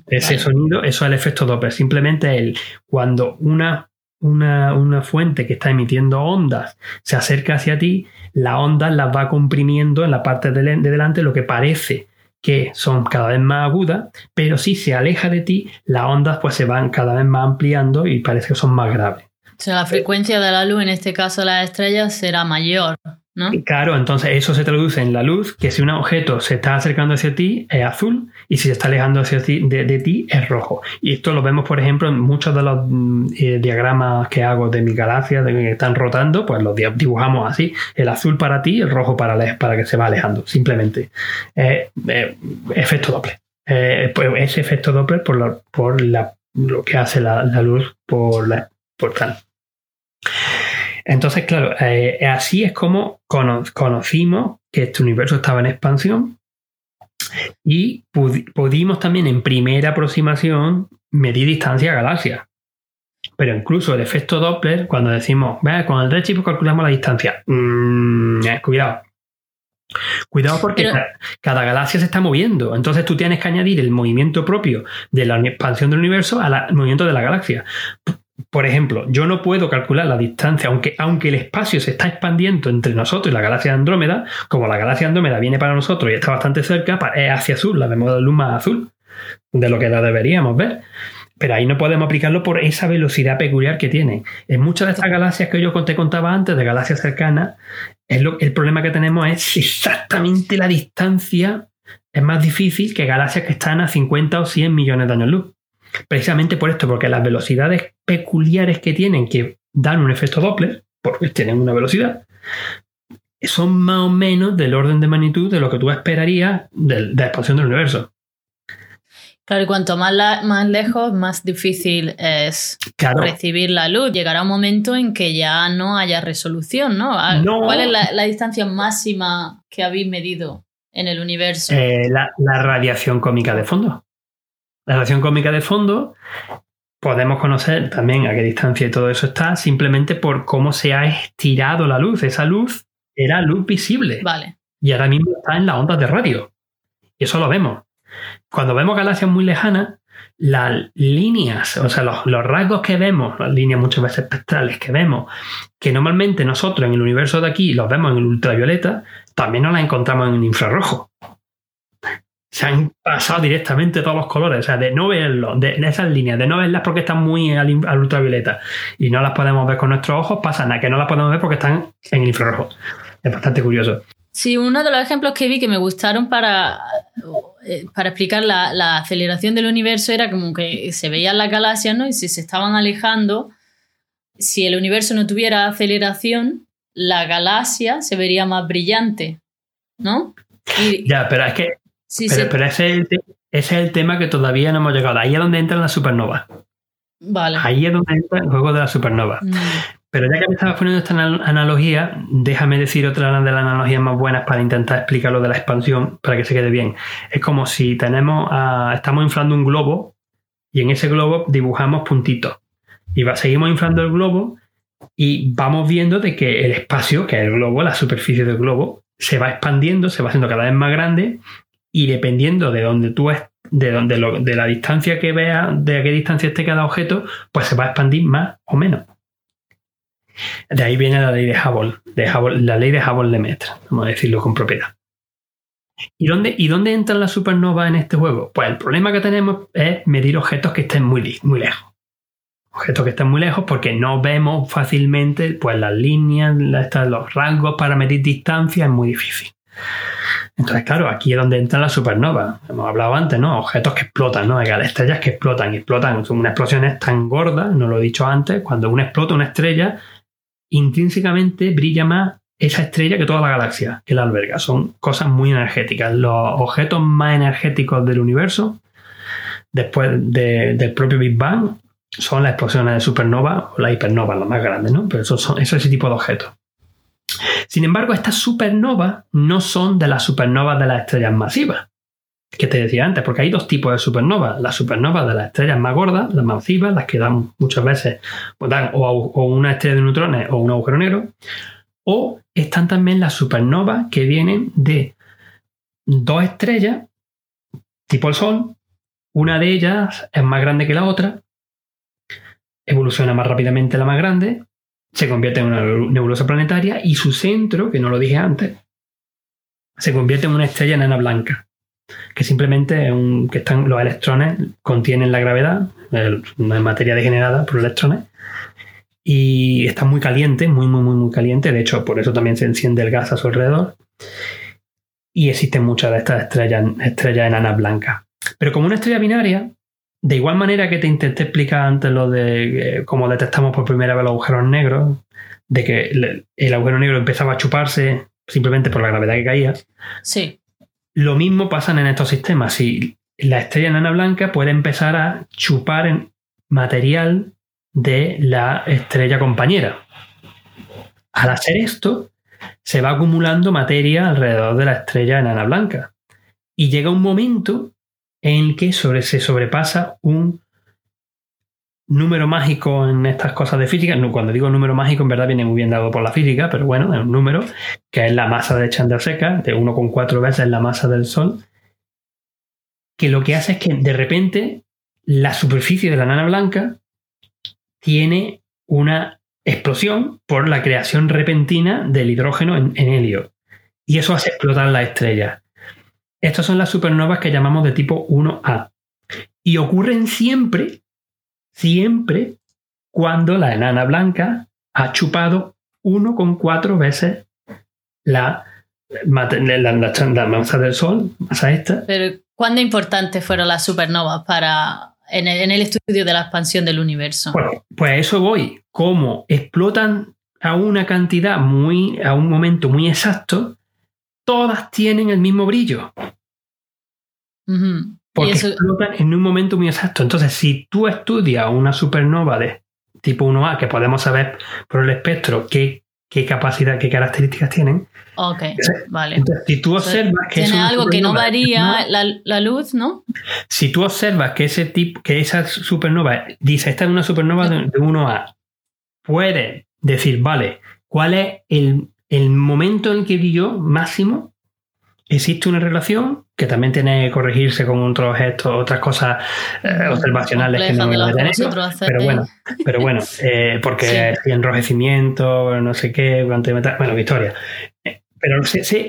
Ese sonido, eso es el efecto Doppler. Simplemente el, cuando una una, fuente que está emitiendo ondas se acerca hacia ti, la onda las va comprimiendo en la parte de, delante, lo que parece que son cada vez más agudas, pero si se aleja de ti, las ondas pues se van cada vez más ampliando y parece que son más graves. O sea, la frecuencia de la luz, en este caso las estrellas, será mayor. Claro, entonces eso se traduce en la luz, que si un objeto se está acercando hacia ti es azul y si se está alejando hacia ti, de, ti es rojo. Y esto lo vemos, por ejemplo, en muchos de los mm, eh, diagramas que hago de mi galaxia, de que están rotando, pues los dibujamos así, el azul para ti, el rojo para, para que se va alejando, simplemente. efecto Doppler. pues ese efecto Doppler por, por lo que hace la, luz por, la, por tal. Entonces, claro, eh, así es como conocimos que este universo estaba en expansión y pudimos también en primera aproximación medir distancia a galaxias. Pero incluso el efecto Doppler, cuando decimos, "Ve, con el redshift calculamos la distancia. Mm, eh, cuidado. Cuidado porque Pero- cada galaxia se está moviendo. Entonces tú tienes que añadir el movimiento propio de la expansión del universo al movimiento de la galaxia. Por ejemplo, yo no puedo calcular la distancia, aunque, aunque el espacio se está expandiendo entre nosotros y la galaxia de Andrómeda, como la galaxia Andrómeda viene para nosotros y está bastante cerca, es hacia azul, la vemos de luz más azul de lo que la deberíamos ver. Pero ahí no podemos aplicarlo por esa velocidad peculiar que tiene. En muchas de estas galaxias que yo te contaba antes, de galaxias cercanas, el problema que tenemos es exactamente la distancia es más difícil que galaxias que están a 50 o 100 millones de años luz. Precisamente por esto, porque las velocidades peculiares que tienen, que dan un efecto Doppler, porque tienen una velocidad, son más o menos del orden de magnitud de lo que tú esperarías de, la expansión del universo. Claro, y cuanto más, la- más lejos, más difícil es Claro, recibir la luz. Llegará un momento en que ya no haya resolución, ¿no? Ah, No. ¿Cuál es la, la distancia máxima que habéis medido en el universo? eh, la, la radiación cósmica de fondo. La radiación cósmica de fondo podemos conocer también a qué distancia y todo eso está simplemente por cómo se ha estirado la luz. Esa luz era luz visible. Vale. y ahora mismo está en las ondas de radio. Y eso lo vemos. Cuando vemos galaxias muy lejanas, las líneas, o sea, los, los rasgos que vemos, las líneas muchas veces espectrales que vemos, que normalmente nosotros en el universo de aquí los vemos en el ultravioleta, también nos las encontramos en el infrarrojo. Se han pasado directamente todos los colores, o sea, de no verlos, de, de esas líneas, de no verlas porque están muy al ultravioleta y no las podemos ver con nuestros ojos, pasan a que no las podemos ver porque están en el infrarrojo. Es bastante curioso. Sí, uno de los ejemplos que vi que me gustaron para, eh, para explicar la, la aceleración del universo era como que se veían las galaxias, ¿no? Y si se estaban alejando, si el universo no tuviera aceleración, la galaxia se vería más brillante, ¿no? Y Ya, pero es que Pero, se- pero ese, es el te- ese es el tema que todavía no hemos llegado. Ahí es donde entran las supernovas. Vale. Ahí es donde entra el juego de las supernovas. Mm, Pero ya que me estabas poniendo esta anal- analogía, déjame decir otra de las analogías más buenas para intentar explicar lo de la expansión para que se quede bien. Es como si tenemos a- estamos inflando un globo y en ese globo dibujamos puntitos. Y va- seguimos inflando el globo y vamos viendo de que el espacio, que es el globo, la superficie del globo, se va expandiendo, se va haciendo cada vez más grande y dependiendo de donde tú es, de, donde lo- de la distancia que veas, de a qué distancia esté cada objeto, pues se va a expandir más o menos. De ahí viene la ley de Hubble, de Hubble- la ley de Hubble-Lemaitre, vamos a decirlo con propiedad. ¿Y dónde, ¿Y dónde entran las supernovas en este juego? Pues el problema que tenemos es medir objetos que estén muy, muy lejos. Objetos que estén muy lejos porque no vemos fácilmente pues, las líneas, los rangos para medir distancia, es muy difícil. Entonces, claro, aquí es donde entran las supernovas. Hemos hablado antes, ¿no? Objetos que explotan, ¿no? Estrellas que explotan y explotan. Son unas explosiones tan gordas, no lo he dicho antes, cuando una explota una estrella, intrínsecamente brilla más esa estrella que toda la galaxia que la alberga. Son cosas muy energéticas. Los objetos más energéticos del universo, después de- del propio Big Bang, son las explosiones de supernova o las hipernovas, las más grandes, ¿no? Pero eso son eso es ese tipo de objetos. Sin embargo, estas supernovas no son de las supernovas de las estrellas masivas, que te decía antes, porque hay dos tipos de supernovas. Las supernovas de las estrellas más gordas, las masivas, las que dan muchas veces, pues dan o, una estrella de neutrones o un agujero negro, o están también las supernovas que vienen de dos estrellas, tipo el Sol, una de ellas es más grande que la otra, evoluciona más rápidamente la más grande, se convierte en una nebulosa planetaria y su centro, que no lo dije antes, se convierte en una estrella enana blanca, que simplemente es un, que están los electrones contienen la gravedad, una materia degenerada por electrones, y está muy caliente, muy, muy, muy, muy caliente. De hecho, por eso también se enciende el gas a su alrededor. Y existen muchas de estas estrellas, estrellas enanas blancas. Pero como una estrella binaria, de igual manera que te intenté explicar antes lo de eh, cómo detectamos por primera vez los agujeros negros, de que el agujero negro empezaba a chuparse simplemente por la gravedad que caía, Sí. lo mismo pasa en estos sistemas. Si la estrella enana blanca puede empezar a chupar en material de la estrella compañera. Al hacer esto, se va acumulando materia alrededor de la estrella enana blanca. Y llega un momento en que sobre, se sobrepasa un número mágico en estas cosas de física. Cuando digo número mágico, en verdad viene muy bien dado por la física, pero bueno, es un número que es la masa de Chandrasekhar, de 1,4 veces la masa del Sol, que lo que hace es que de repente la superficie de la nana blanca tiene una explosión por la creación repentina del hidrógeno en, helio. Y eso hace explotar la estrella. Estas son las supernovas que llamamos de tipo 1A. Y ocurren siempre, siempre, cuando la enana blanca ha chupado 1,4 veces la, la, masa del Sol, masa esta. Pero, ¿cuándo importantes fueron las supernovas para en el, estudio de la expansión del universo? Pues, pues, a eso voy. Cómo explotan a una cantidad muy, a un momento muy exacto, todas tienen el mismo brillo. Porque explotan en un momento muy exacto. Entonces, si tú estudias una supernova de tipo 1A, que podemos saber por el espectro qué, qué capacidad, qué características tienen. Ok, vale. Entonces, si tú observas que tiene algo que no varía la, luz, ¿no? Si tú observas que ese tipo, que esa supernova dice esta es una supernova de, 1A, puede decir, vale, ¿cuál es el, el momento en el que brilló máximo existe una relación que también tiene que corregirse con otros gestos, otras cosas eh, observacionales que no me pero bueno, pero bueno, eh, porque sí. enrojecimiento, no sé qué, bueno, victoria. Eh, pero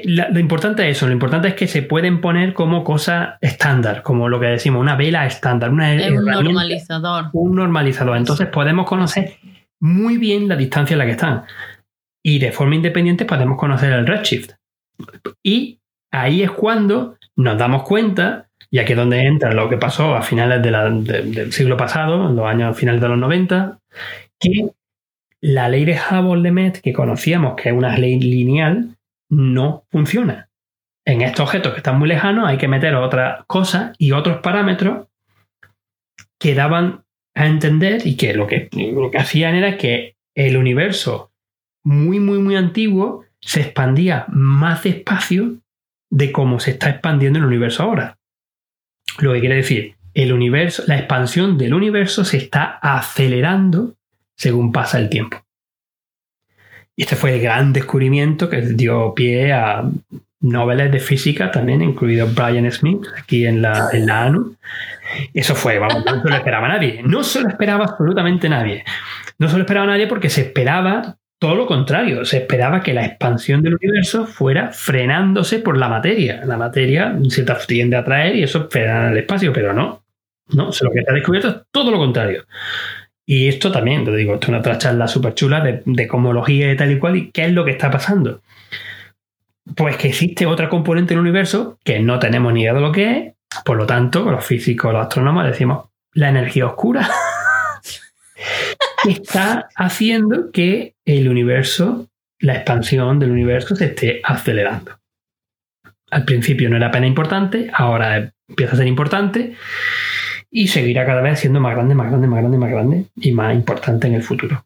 lo importante es eso, lo importante es que se pueden poner como cosa estándar, como lo que decimos, una vela estándar, una un normalizador. Un normalizador. Entonces podemos conocer muy bien la distancia en la que están. Y de forma independiente podemos conocer el redshift. Y ahí es cuando nos damos cuenta, y aquí es donde entra lo que pasó a finales del siglo pasado, en los años finales de los 90, que la ley de Hubble de Met, que conocíamos que es una ley lineal, no funciona. En estos objetos que están muy lejanos hay que meter otras cosas y otros parámetros que daban a entender y que lo que, lo que hacían era que el universo muy, muy, muy antiguo se expandía más despacio de cómo se está expandiendo el universo ahora. Lo que quiere decir, el universo, la expansión del universo se está acelerando según pasa el tiempo. Y este fue el gran descubrimiento que dio pie a novelas de física también, incluido Brian Smith, aquí en la, en la ANU. Eso fue, vamos, no se lo esperaba nadie. No se lo esperaba absolutamente nadie. No se lo esperaba nadie porque se esperaba todo lo contrario, se esperaba que la expansión del universo fuera frenándose por la materia. La materia se tiende a atraer y eso frena el espacio, pero no. No, lo que se ha descubierto es todo lo contrario. Y esto también, te digo, esto es una otra charla súper chula de, de cosmología y tal y cual, y qué es lo que está pasando. Pues que existe otra componente del universo que no tenemos ni idea de lo que es, por lo tanto, los físicos, los astrónomos decimos la energía oscura. *laughs* está haciendo que el universo, la expansión del universo se esté acelerando. Al principio no era apenas importante, ahora empieza a ser importante y seguirá cada vez siendo más grande, más grande, más grande, más grande y más importante en el futuro.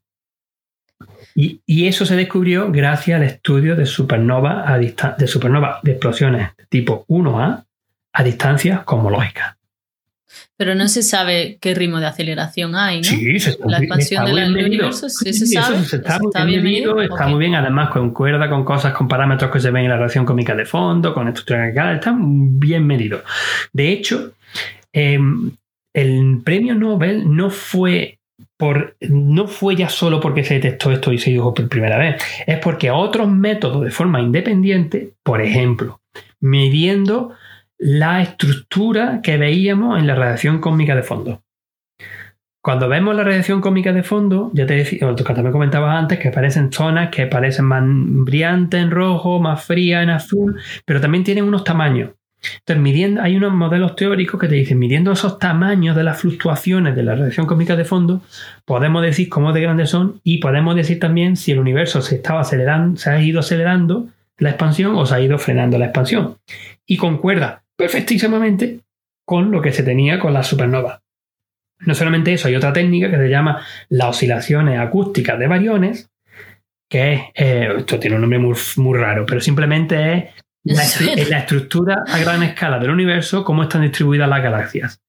Y, eso se descubrió gracias al estudio de supernova, a de supernova de explosiones tipo 1A a distancias cosmológicas. Pero no se sabe qué ritmo de aceleración hay, ¿no? Sí, se La expansión del universo, sí, se sabe. Eso está, muy bien, medido, está muy bien, además concuerda con cosas, con parámetros que se ven en la relación cómica de fondo, con estructura de está bien medido. De hecho, em, el premio Nobel no fue por, no fue ya solo porque se detectó esto y se dijo por primera vez, es porque otros métodos de forma independiente, por ejemplo, midiendo la estructura que veíamos en la radiación cósmica de fondo. Cuando vemos la radiación cósmica de fondo, ya te decía, también comentabas antes, que aparecen zonas que parecen más brillantes en rojo, más frías en azul, pero también tienen unos tamaños. Entonces, midiendo, hay unos modelos teóricos que te dicen, midiendo esos tamaños de las fluctuaciones de la radiación cósmica de fondo, podemos decir cómo de grandes son y podemos decir también si el universo se estaba acelerando, se ha ido acelerando la expansión o se ha ido frenando la expansión. Y concuerda perfectísimamente con lo que se tenía con las supernovas. No solamente eso, hay otra técnica que se llama las oscilaciones acústicas de variones, que es, eh, esto tiene un nombre muy, raro, pero simplemente es la, estructura a gran escala del universo, cómo están distribuidas las galaxias.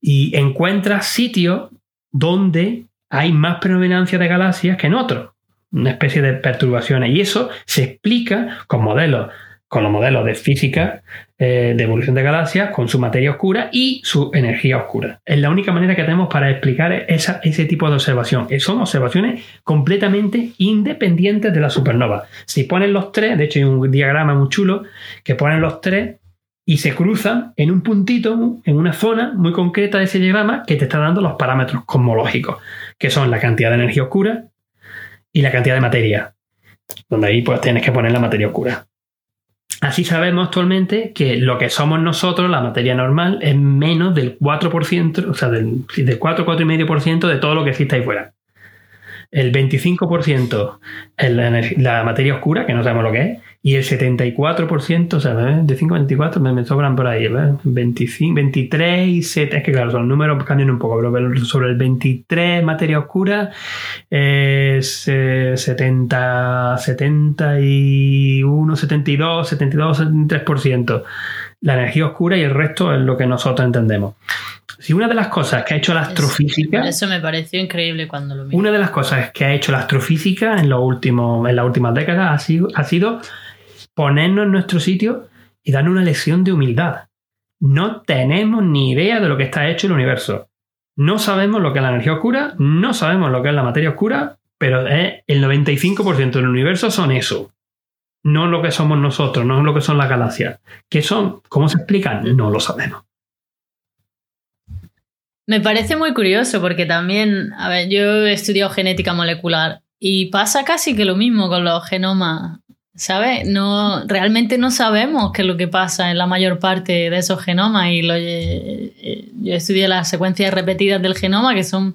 Y encuentras sitios donde hay más predominancia de galaxias que en otros, una especie de perturbaciones. Y eso se explica con modelos con los modelos de física eh, de evolución de galaxias, con su materia oscura y su energía oscura. Es la única manera que tenemos para explicar ese tipo de observación. Eh, son observaciones completamente independientes de la supernova. Si ponen los tres, de hecho hay un diagrama muy chulo que ponen los tres y se cruzan en un puntito, en una zona muy concreta de ese diagrama que te está dando los parámetros cosmológicos, que son la cantidad de energía oscura y la cantidad de materia, donde ahí pues tienes que poner la materia oscura. Así sabemos actualmente que lo que somos nosotros, la materia normal, es menos del 4%, o sea, del, del 4, 4,5% de todo lo que existe ahí fuera. El 25% es la, materia oscura, que no sabemos lo que es, y el 74%, o sea, de 5 a 24 me, sobran por ahí, 25, 23 y 7, es que claro, son números cambian un poco, pero sobre el 23 materia oscura es 70, 71, 72, 72, 73% la energía oscura y el resto es lo que nosotros entendemos. Si una de las cosas que ha hecho la astrofísica. Eso, me pareció increíble cuando lo vi. Una de las cosas que ha hecho la astrofísica en, los últimos, en las últimas décadas ha sido, ha sido ponernos en nuestro sitio y darnos una lección de humildad. No tenemos ni idea de lo que está hecho el universo. No sabemos lo que es la energía oscura, no sabemos lo que es la materia oscura, pero el 95% del universo son eso. No lo que somos nosotros, no lo que son las galaxias. ¿Qué son? ¿Cómo se explican? No lo sabemos. Me parece muy curioso porque también, a ver, yo he estudiado genética molecular y pasa casi que lo mismo con los genomas, ¿sabes? No, realmente no sabemos qué es lo que pasa en la mayor parte de esos genomas y lo, eh, eh, yo estudié las secuencias repetidas del genoma que son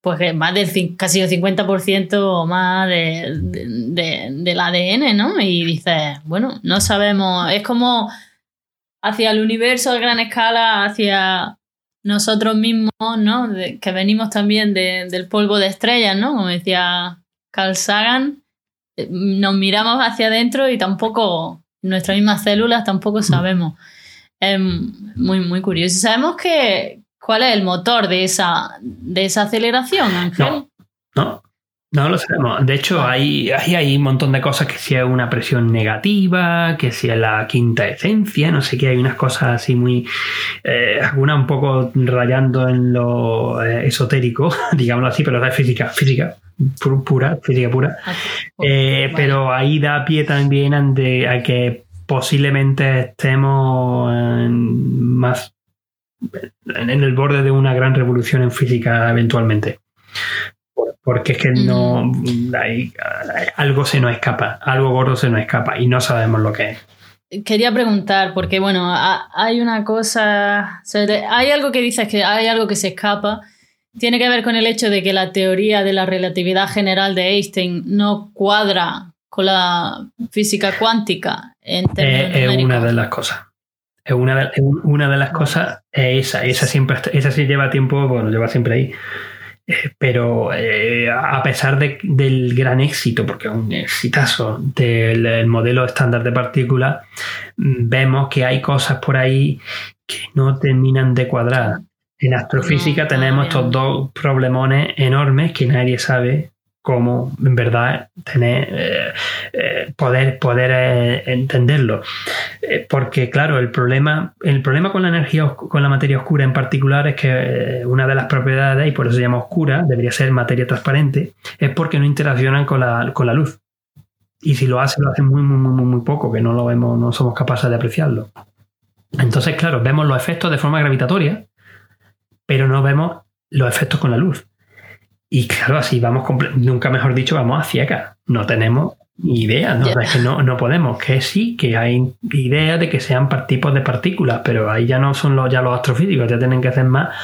pues más del casi el 50% o más del ADN, ¿no? Y dices, bueno, no sabemos, es como hacia el universo a gran escala, hacia nosotros mismos, ¿no? que venimos también del polvo de estrellas, ¿no? Como decía Carl Sagan, eh, nos miramos hacia adentro y tampoco, nuestras mismas células tampoco mm. sabemos. Es muy, muy curioso. Sabemos que, cuál es el motor de esa, de esa aceleración, Ángel. no, no lo sabemos. De hecho, hay, hay, un montón de cosas que si es una presión negativa, que si es la quinta esencia, no sé qué, hay unas cosas así muy. Eh, algunas un poco rayando en lo eh, esotérico, *laughs* digámoslo así, pero es física, física pura, física pura. Ah, eh, pero ahí da pie también a que posiblemente estemos más en el borde de una gran revolución en física eventualmente porque es que no mm. hay, algo se nos escapa, algo gordo se nos escapa y no sabemos lo que es. Quería preguntar, porque bueno, hay una cosa, hay algo que dices que hay algo que se escapa, tiene que ver con el hecho de que la teoría de la relatividad general de Einstein no cuadra con la física cuántica en términos Es una de las cosas. Es una de, una de las cosas es esa, esa siempre, esa sí lleva tiempo, bueno, lleva siempre ahí pero eh, a pesar del gran éxito, porque es un exitazo del modelo estándar de partículas, mm, vemos que hay cosas por ahí que no terminan de cuadrar. En astrofísica tenemos estos dos problemones enormes que nadie sabe cómo en verdad tener, eh, eh, poder, poder eh, entenderlo. porque claro, el problema, el problema con la energía, con la materia oscura en particular es que una de las propiedades, y por eso se llama oscura, debería ser materia transparente, es porque no interaccionan con la, con la luz. Y si lo hace, lo hace muy, muy, muy, muy poco, que no lo vemos, no somos capaces de apreciarlo. Entonces, claro, vemos los efectos de forma gravitatoria, pero no vemos los efectos con la luz. Y claro, así vamos, nunca mejor dicho, vamos a ciegas. No tenemos idea, ¿no? que no, no podemos. Que sí, que hay idea de que sean tipos de partículas, pero ahí ya no son los, ya los astrofísicos, ya tienen que hacer más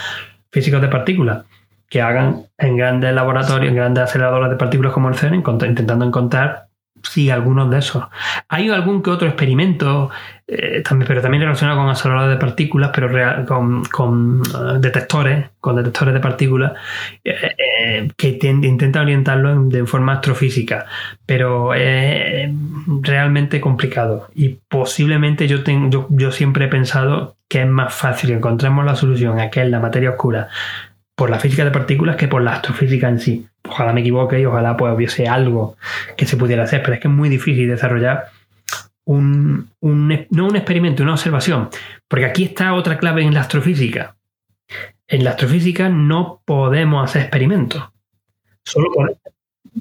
físicos de partículas que hagan en grandes laboratorios, en grandes aceleradores de partículas como el CERN, intentando encontrar Sí, algunos de esos. Hay algún que otro experimento, eh, también, pero también relacionado con aceleradores de partículas, pero con, eh, detectores, con detectores de partículas, eh, que intentan orientarlo de forma astrofísica. Pero es realmente complicado. Y posiblemente yo, tengo, yo, siempre he pensado que es más fácil que encontremos la solución a que es la materia oscura por la física de partículas que por la astrofísica en sí. Ojalá me equivoque y ojalá pues hubiese algo que se pudiera hacer, pero es que es muy difícil desarrollar un, no un experimento, una observación, porque aquí está otra clave en la astrofísica. En la astrofísica no podemos hacer experimentos. Solo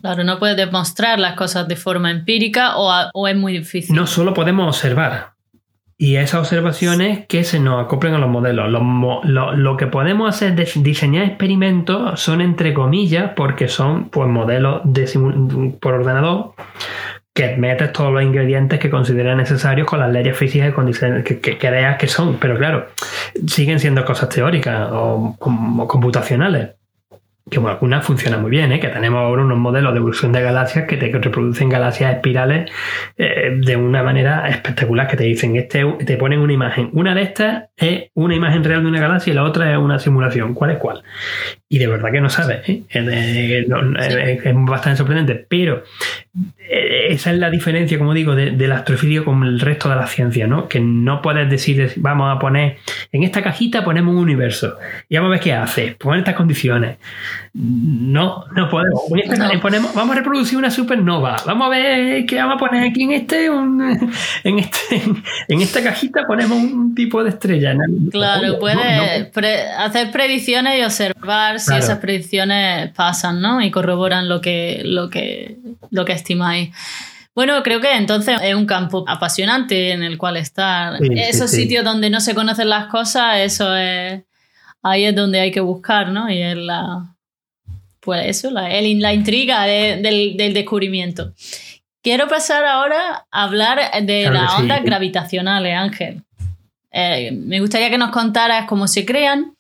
Claro, no puedes demostrar las cosas de forma empírica o, o es muy difícil. No solo podemos observar. Y esas observaciones que se nos acoplen a los modelos. Lo, que podemos hacer es diseñar experimentos son entre comillas porque son pues, modelos de por ordenador que metes todos los ingredientes que consideras necesarios con las leyes físicas que, que, creas que son. Pero claro, siguen siendo cosas teóricas o computacionales que bueno, algunas funcionan muy bien, ¿eh? que tenemos ahora unos modelos de evolución de galaxias que te reproducen galaxias espirales eh, de una manera espectacular, que te dicen, este, te ponen una imagen. Una de estas es una imagen real de una galaxia y la otra es una simulación. ¿Cuál es cuál? Y de verdad que no sabes, ¿eh? es, bastante sorprendente, pero esa es la diferencia, como digo, de, del astrofísica con el resto de la ciencia, ¿no? Que no puedes decir, vamos a poner, en esta cajita ponemos un universo y vamos a ver qué hace, poner estas condiciones. No, no podemos. Ponemos, vamos a reproducir una supernova. Vamos a ver qué vamos a poner aquí en este, en este, en esta cajita ponemos un tipo de estrella. Claro, puedes hacer predicciones y observar si esas predicciones pasan, ¿no? Y corroboran lo que, lo que, lo que estimáis. Bueno, creo que entonces es un campo apasionante en el cual estar. Esos sitios donde no se conocen las cosas, eso es. Ahí es donde hay que buscar, ¿no? Y es la. Pues eso, la, la intriga del, descubrimiento. Quiero pasar ahora a hablar de las ondas gravitacionales, Ángel. Eh, me gustaría que nos contaras cómo se crean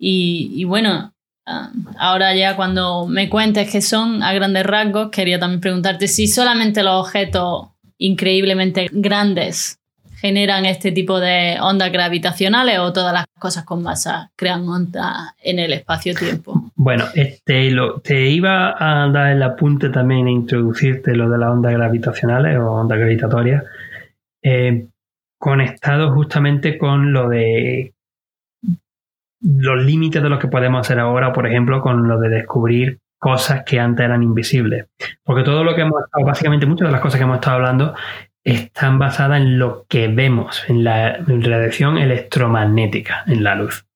y, y bueno, Ah, ahora ya cuando me cuentes qué son a grandes rasgos, quería también preguntarte si solamente los objetos increíblemente grandes generan este tipo de ondas gravitacionales o todas las cosas con masa crean ondas en el espacio-tiempo. Bueno, este, te iba a dar el apunte también e introducirte lo de las ondas gravitacionales o ondas gravitatorias, eh, conectado justamente con lo de los límites de lo que podemos hacer ahora, por ejemplo, con lo de descubrir cosas que antes eran invisibles. Porque todo lo que hemos estado, básicamente muchas de las cosas que hemos estado hablando, están basadas en lo que vemos, en la radiación electromagnética, en la luz.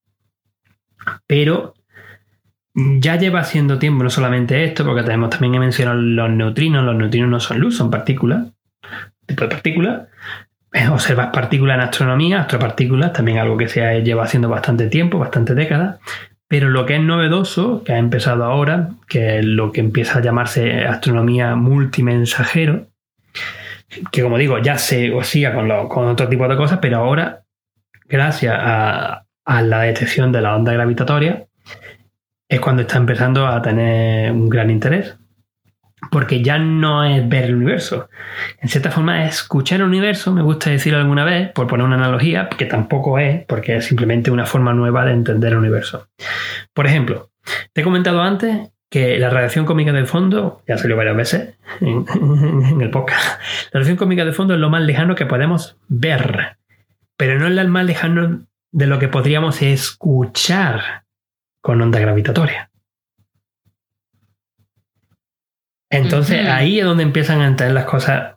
Pero ya lleva siendo tiempo no solamente esto, porque tenemos también he mencionado los neutrinos, los neutrinos no son luz, son partículas, tipo de partículas, observar partículas en astronomía, astropartículas, también algo que se lleva haciendo bastante tiempo, bastante décadas. Pero lo que es novedoso, que ha empezado ahora, que es lo que empieza a llamarse astronomía multimensajero, que como digo, ya se oscila con, con otro tipo de cosas, pero ahora, gracias a, a la detección de la onda gravitatoria, es cuando está empezando a tener un gran interés porque ya no es ver el universo. En cierta forma es escuchar el universo, me gusta decirlo alguna vez, por poner una analogía, que tampoco es, porque es simplemente una forma nueva de entender el universo. Por ejemplo, te he comentado antes que la radiación cósmica de fondo, ya salió varias veces en, *laughs* en el podcast, la radiación cósmica de fondo es lo más lejano que podemos ver, pero no es lo más lejano de lo que podríamos escuchar con onda gravitatoria. Entonces ahí es donde empiezan a entrar las cosas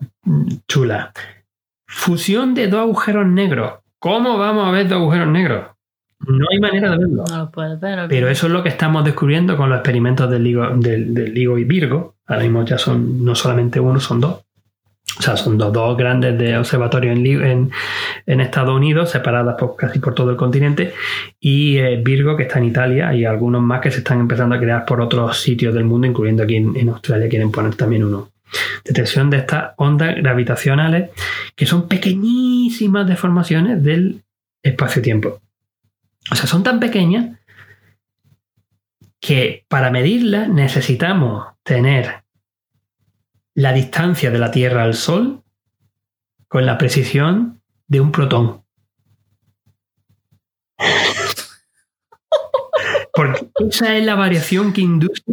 chulas. Fusión de dos agujeros negros. ¿Cómo vamos a ver dos agujeros negros? No hay manera de verlo. No lo puedes ver. Pero eso es lo que estamos descubriendo con los experimentos del LIGO, del, del LIGO y Virgo. Ahora mismo ya son no solamente uno, son dos. O sea, son dos, dos grandes de observatorios en, en, Estados Unidos, separadas por, casi por todo el continente, y eh, Virgo, que está en Italia, y algunos más que se están empezando a crear por otros sitios del mundo, incluyendo aquí en, Australia, quieren poner también uno. Detección de estas ondas gravitacionales, que son pequeñísimas deformaciones del espacio-tiempo. O sea, son tan pequeñas que para medirlas necesitamos tener la distancia de la Tierra al Sol con la precisión de un protón. Porque esa es la variación que induce.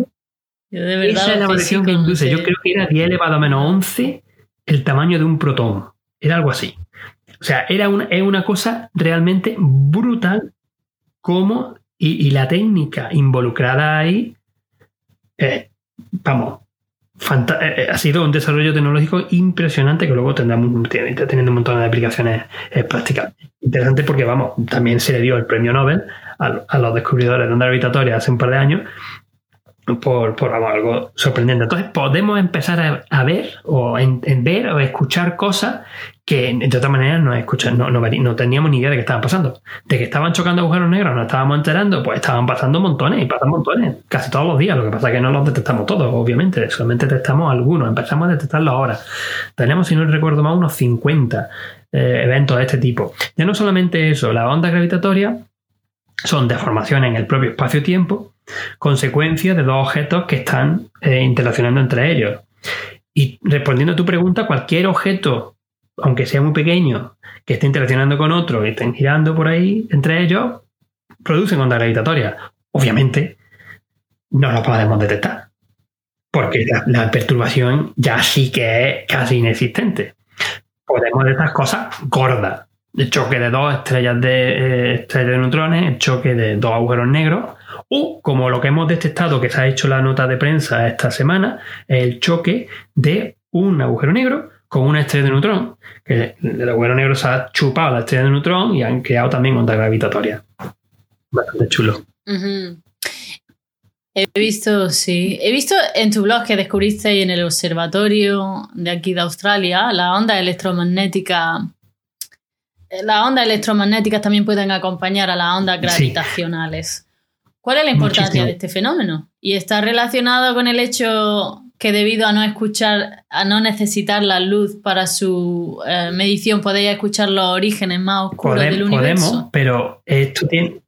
esa es la variación que induce. Yo creo que era 10 elevado a menos 11 el tamaño de un protón. Era algo así. O sea, era una, es una cosa realmente brutal cómo Y, la técnica involucrada ahí, eh, vamos, eh, eh, ha sido un desarrollo tecnológico impresionante que luego tendrá teniendo un montón de aplicaciones prácticas. Interesante porque, vamos, también se le dio el premio Nobel a, los descubridores de onda gravitatoria hace un par de años por, por algo sorprendente. Entonces podemos empezar a, ver o en, ver o escuchar cosas que de otra manera no, escuchan, no, no, teníamos ni idea de qué estaban pasando. De que estaban chocando agujeros negros, nos estábamos enterando, pues estaban pasando montones y pasan montones, casi todos los días. Lo que pasa es que no los detectamos todos, obviamente, solamente detectamos algunos, empezamos a detectarlos ahora. Tenemos, si no recuerdo mal, unos 50 eh, eventos de este tipo. Ya no solamente eso, la onda gravitatoria son deformaciones en el propio espacio-tiempo, consecuencia de dos objetos que están eh, interaccionando entre ellos. Y respondiendo a tu pregunta, cualquier objeto, aunque sea muy pequeño, que esté interaccionando con otro y estén girando por ahí entre ellos, producen ondas gravitatorias. Obviamente, no lo podemos detectar, porque la, perturbación ya sí que es casi inexistente. Podemos detectar cosas gordas, el choque de dos estrellas de, eh, estrellas de neutrones, el choque de dos agujeros negros, o como lo que hemos detectado que se ha hecho la nota de prensa esta semana, el choque de un agujero negro con una estrella de neutrón, que el agujero negro se ha chupado la estrella de neutrón y han creado también ondas gravitatorias. Bastante chulo. He visto, sí. He visto en tu blog que descubriste en el observatorio de aquí de Australia la onda electromagnética las ondas electromagnéticas también pueden acompañar a las ondas gravitacionales. ¿Cuál es la importancia de este fenómeno? Y está relacionado con el hecho que debido a no escuchar, a no necesitar la luz para su eh, medición, podéis escuchar los orígenes más oscuros del universo. Podemos, pero esto tiene,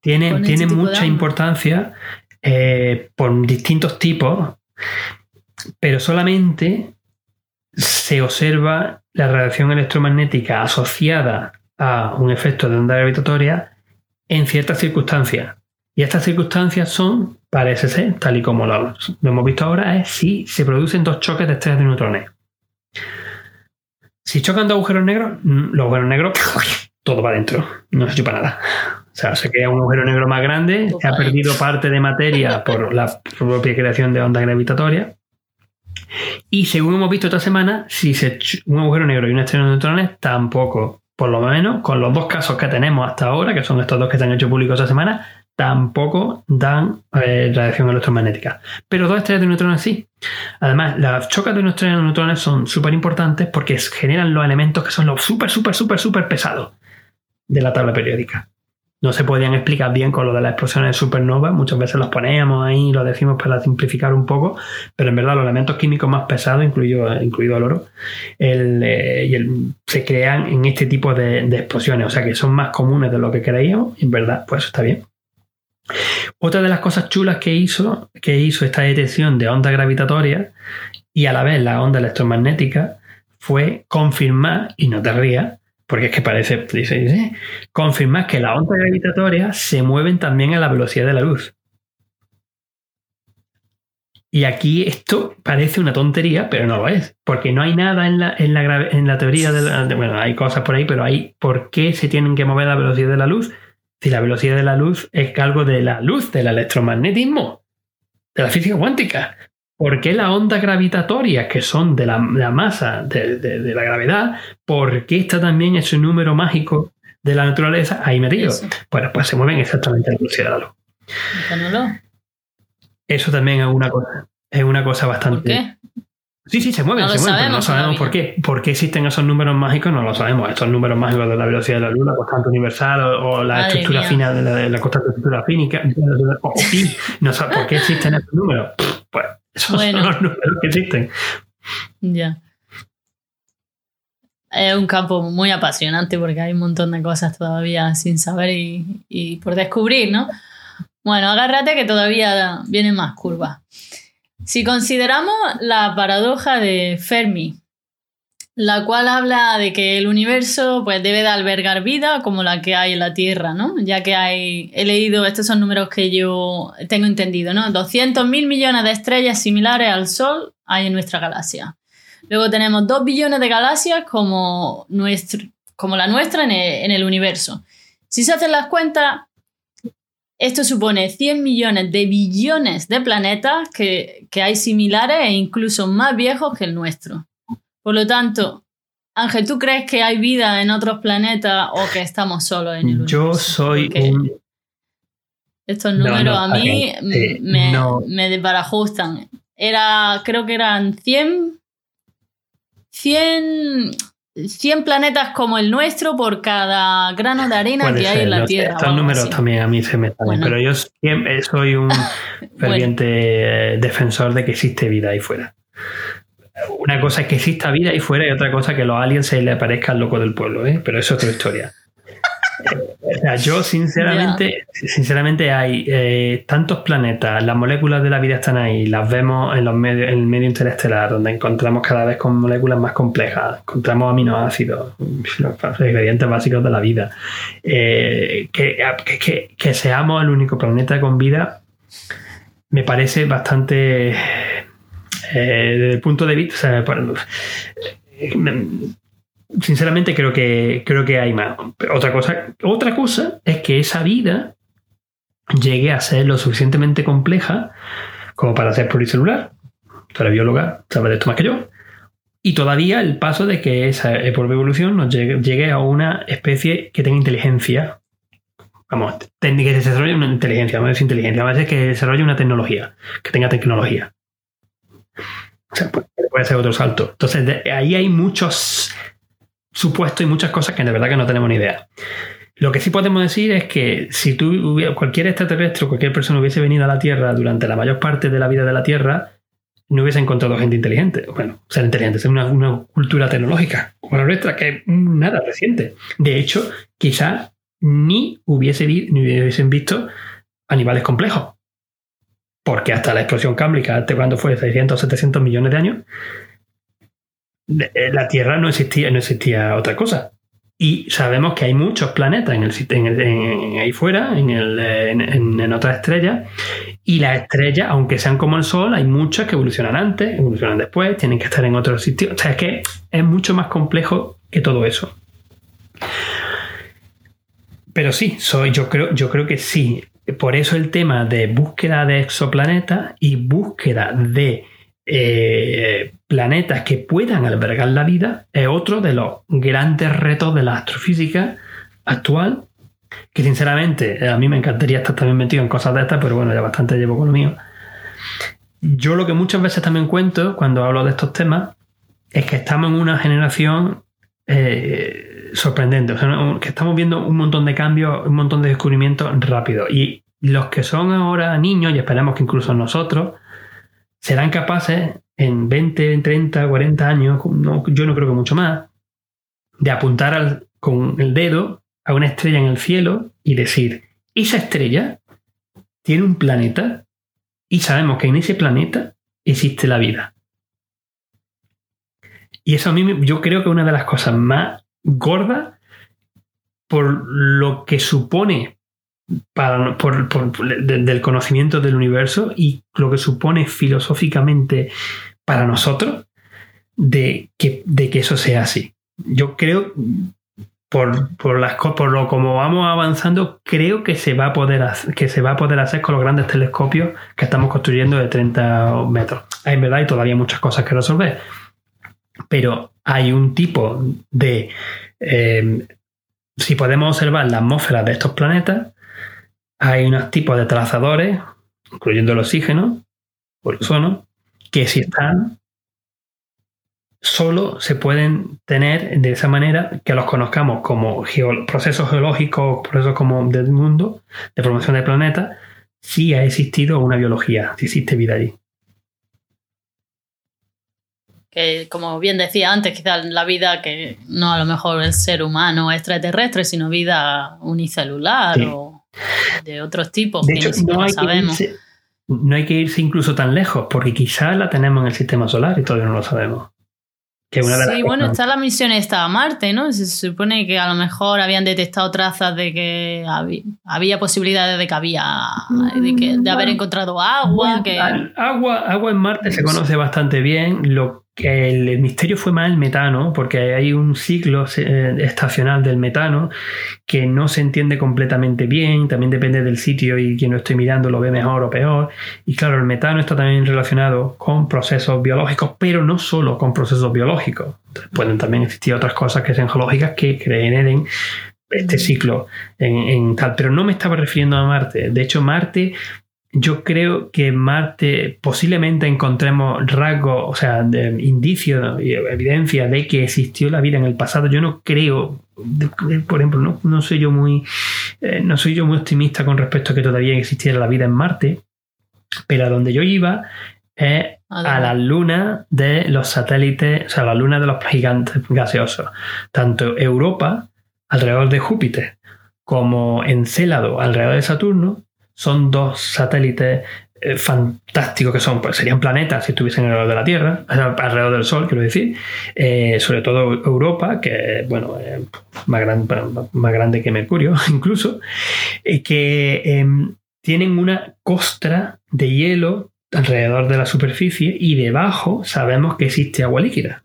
tiene, este tiene mucha importancia eh, por distintos tipos, pero solamente se observa la radiación electromagnética asociada a un efecto de onda gravitatoria en ciertas circunstancias. Y estas circunstancias son, parece ser, tal y como lo, hemos visto ahora, es si se producen dos choques de estrellas de neutrones. Si chocan dos agujeros negros, mm, los agujeros negros, *laughs* todo va adentro, no se chupa nada. O sea, se crea un agujero negro más grande, que ha perdido parte de materia *laughs* por la propia creación de onda gravitatoria y según hemos visto esta semana, si se un agujero negro y una estrella de neutrones, tampoco, por lo menos con los dos casos que tenemos hasta ahora, que son estos dos que se han hecho públicos esta semana, tampoco dan eh, radiación electromagnética. Pero dos estrellas de neutrones sí. Además, las chocas de estrellas de neutrones son súper importantes porque generan los elementos que son los súper, súper, súper, súper pesados de la tabla periódica no se podían explicar bien con lo de las explosiones de supernova. Muchas veces los poníamos ahí y lo decimos para simplificar un poco, pero en verdad los elementos químicos más pesados, incluido, incluido el oro, eh, se crean en este tipo de, explosiones, o sea que son más comunes de lo que creíamos, y en verdad, pues está bien. Otra de las cosas chulas que hizo, que hizo esta detección de ondas gravitatorias y a la vez la onda electromagnética fue confirmar, y no te rías, porque es que parece, dice, dice, confirmar que las ondas gravitatorias se mueven también a la velocidad de la luz. Y aquí esto parece una tontería, pero no lo es, porque no hay nada en la, en la, teoría de, la, Bueno, hay cosas por ahí, pero hay por qué se tienen que mover a la velocidad de la luz. Si la velocidad de la luz es algo de la luz, del electromagnetismo, de la física cuántica. ¿Por qué las ondas gravitatorias, que son de la, masa, de, la gravedad, por qué está también ese número mágico de la naturaleza ahí metido? Bueno, pues se mueven exactamente a la velocidad de la luz. Eso también es una cosa, es una cosa bastante. ¿Por qué? Sí, sí, se mueven, se mueven, pero no sabemos por qué. ¿Por qué existen esos números mágicos? No lo sabemos. Estos números mágicos de la velocidad de la luz, la constante universal o, la estructura fina de la, constante estructura fínica, o pi. No sabemos por qué existen esos números. Pues esos son los números que existen. Ya. Es un campo muy apasionante porque hay un montón de cosas todavía sin saber y, por descubrir, ¿no? Bueno, agárrate que todavía vienen más curvas. Si consideramos la paradoja de Fermi, la cual habla de que el universo pues, debe de albergar vida como la que hay en la Tierra, ¿no? Ya que hay, he leído, estos son números que yo tengo entendido, ¿no? 200 mil millones de estrellas similares al Sol hay en nuestra galaxia. Luego tenemos 2 billones de galaxias como, nuestro, como la nuestra en el, en el universo. Si se hacen las cuentas, Esto supone 100 millones de billones de planetas que, que hay similares e incluso más viejos que el nuestro. Por lo tanto, Ángel, ¿tú crees que hay vida en otros planetas o que estamos solos en el universo? Yo soy un... Estos números a mí me, me desbarajustan. Era, creo que eran 100, 100, 100 planetas como el nuestro por cada grano de arena que hay en la Tierra. Estos números también a mí se me están, pero yo soy un *laughs* ferviente eh, defensor de que existe vida ahí fuera. Una cosa es que exista vida ahí fuera y otra cosa que los aliens se le aparezcan loco del pueblo, ¿eh? pero eso es otra historia. Yo sinceramente, sinceramente hay eh, tantos planetas, las moléculas de la vida están ahí, las vemos en los medios, en el medio interestelar, donde encontramos cada vez con moléculas más complejas, encontramos aminoácidos, los ingredientes básicos de la vida. Eh, que, que, seamos el único planeta con vida me parece bastante eh, desde el punto de vista sinceramente creo que, creo que hay más. Otra cosa, otra cosa es que esa vida llegue a ser lo suficientemente compleja como para ser pluricelular. Tú bióloga, sabes de esto más que yo. Y todavía el paso de que esa evolución nos llegue, a una especie que tenga inteligencia. Vamos, que se desarrolle una inteligencia, vamos a decir inteligencia, vamos a decir que desarrolle una tecnología, que tenga tecnología. O sea, puede ser otro salto. Entonces, ahí hay muchos supuesto y muchas cosas que de verdad que no tenemos ni idea. Lo que sí podemos decir es que si tú, cualquier extraterrestre o cualquier persona hubiese venido a la Tierra durante la mayor parte de la vida de la Tierra, no hubiese encontrado gente inteligente. Bueno, ser inteligente, ser una, cultura tecnológica como la nuestra, que es nada reciente. De hecho, quizás ni, hubiese, ni hubiesen visto animales complejos. Porque hasta la explosión cámbrica, cuando fue 600 o 700 millones de años, la Tierra no existía, no existía otra cosa. Y sabemos que hay muchos planetas en el, ahí fuera, en, el, en, otras estrellas. Y las estrellas, aunque sean como el Sol, hay muchas que evolucionan antes, evolucionan después, tienen que estar en otros sitios. O sea, es que es mucho más complejo que todo eso. Pero sí, soy, yo, creo, yo creo que sí. Por eso el tema de búsqueda de exoplanetas y búsqueda de eh, planetas que puedan albergar la vida es otro de los grandes retos de la astrofísica actual, que sinceramente a mí me encantaría estar también metido en cosas de estas, pero bueno, ya bastante llevo con lo mío. Yo lo que muchas veces también cuento cuando hablo de estos temas es que estamos en una generación eh, sorprendente, que estamos viendo un montón de cambios, un montón de descubrimientos rápidos. Y los que son ahora niños, y esperemos que incluso nosotros, serán capaces en 20, 30, 40 años, yo no creo que mucho más, de apuntar con el dedo a una estrella en el cielo y decir, esa estrella tiene un planeta y sabemos que en ese planeta existe la vida. Y eso a mí yo creo que es una de las cosas más gordas por lo que supone para, por, del conocimiento del universo y lo que supone filosóficamente para nosotros de que, de que eso sea así. Yo creo, por, por, las, por lo como vamos avanzando, creo que se, va a poder hacer, que se va a poder hacer con los grandes telescopios que estamos construyendo de 30 metros. En verdad hay todavía muchas cosas que resolver, pero hay un tipo de... Eh, si podemos observar la atmósfera de estos planetas, hay unos tipos de trazadores, incluyendo el oxígeno o el ozono, que si están, solo se pueden tener de esa manera que los conozcamos como procesos geológicos, procesos como del mundo, de formación de planetas, si ha existido una biología, si existe vida allí. Que como bien decía antes, quizás la vida que no a lo mejor el ser humano extraterrestre, sino vida unicelular o de otros tipos de hecho, no hay sabemos. no hay que irse incluso tan lejos, porque quizás la tenemos en el sistema solar y todavía no lo sabemos. sí, bueno, está la misión esta a Marte, ¿no? Se supone que a lo mejor habían detectado trazas de que había, posibilidades de que había, de, haber encontrado agua. que... agua. Agua en Marte se conoce bastante bien. Lo el, misterio fue más el metano, porque hay un ciclo eh, estacional del metano que no se entiende completamente bien, también depende del sitio y quien lo esté mirando lo ve mejor o peor. Y claro, el metano está también relacionado con procesos biológicos, pero no solo con procesos biológicos. Pueden también existir otras cosas que sean geológicas que generen este ciclo en, tal, pero no me estaba refiriendo a Marte. De hecho, Marte yo creo que Marte posiblemente encontremos rasgos, o sea, indicios y evidencia de que existió la vida en el pasado. Yo no creo, por ejemplo, no, soy yo muy, eh, no soy yo muy optimista con respecto a que todavía existiera la vida en Marte, pero a donde yo iba es a la luna de los satélites, o sea, la luna de los gigantes gaseosos. Tanto Europa, alrededor de Júpiter, como Encélado, alrededor de Saturno, son dos satélites eh, fantásticos que son, pues serían planetas si estuviesen alrededor de la Tierra, alrededor del Sol, quiero decir, eh, sobre todo Europa, que bueno, más, más grande que Mercurio *laughs* incluso, eh, que em, tienen una costra de hielo alrededor de la superficie y debajo sabemos que existe agua líquida.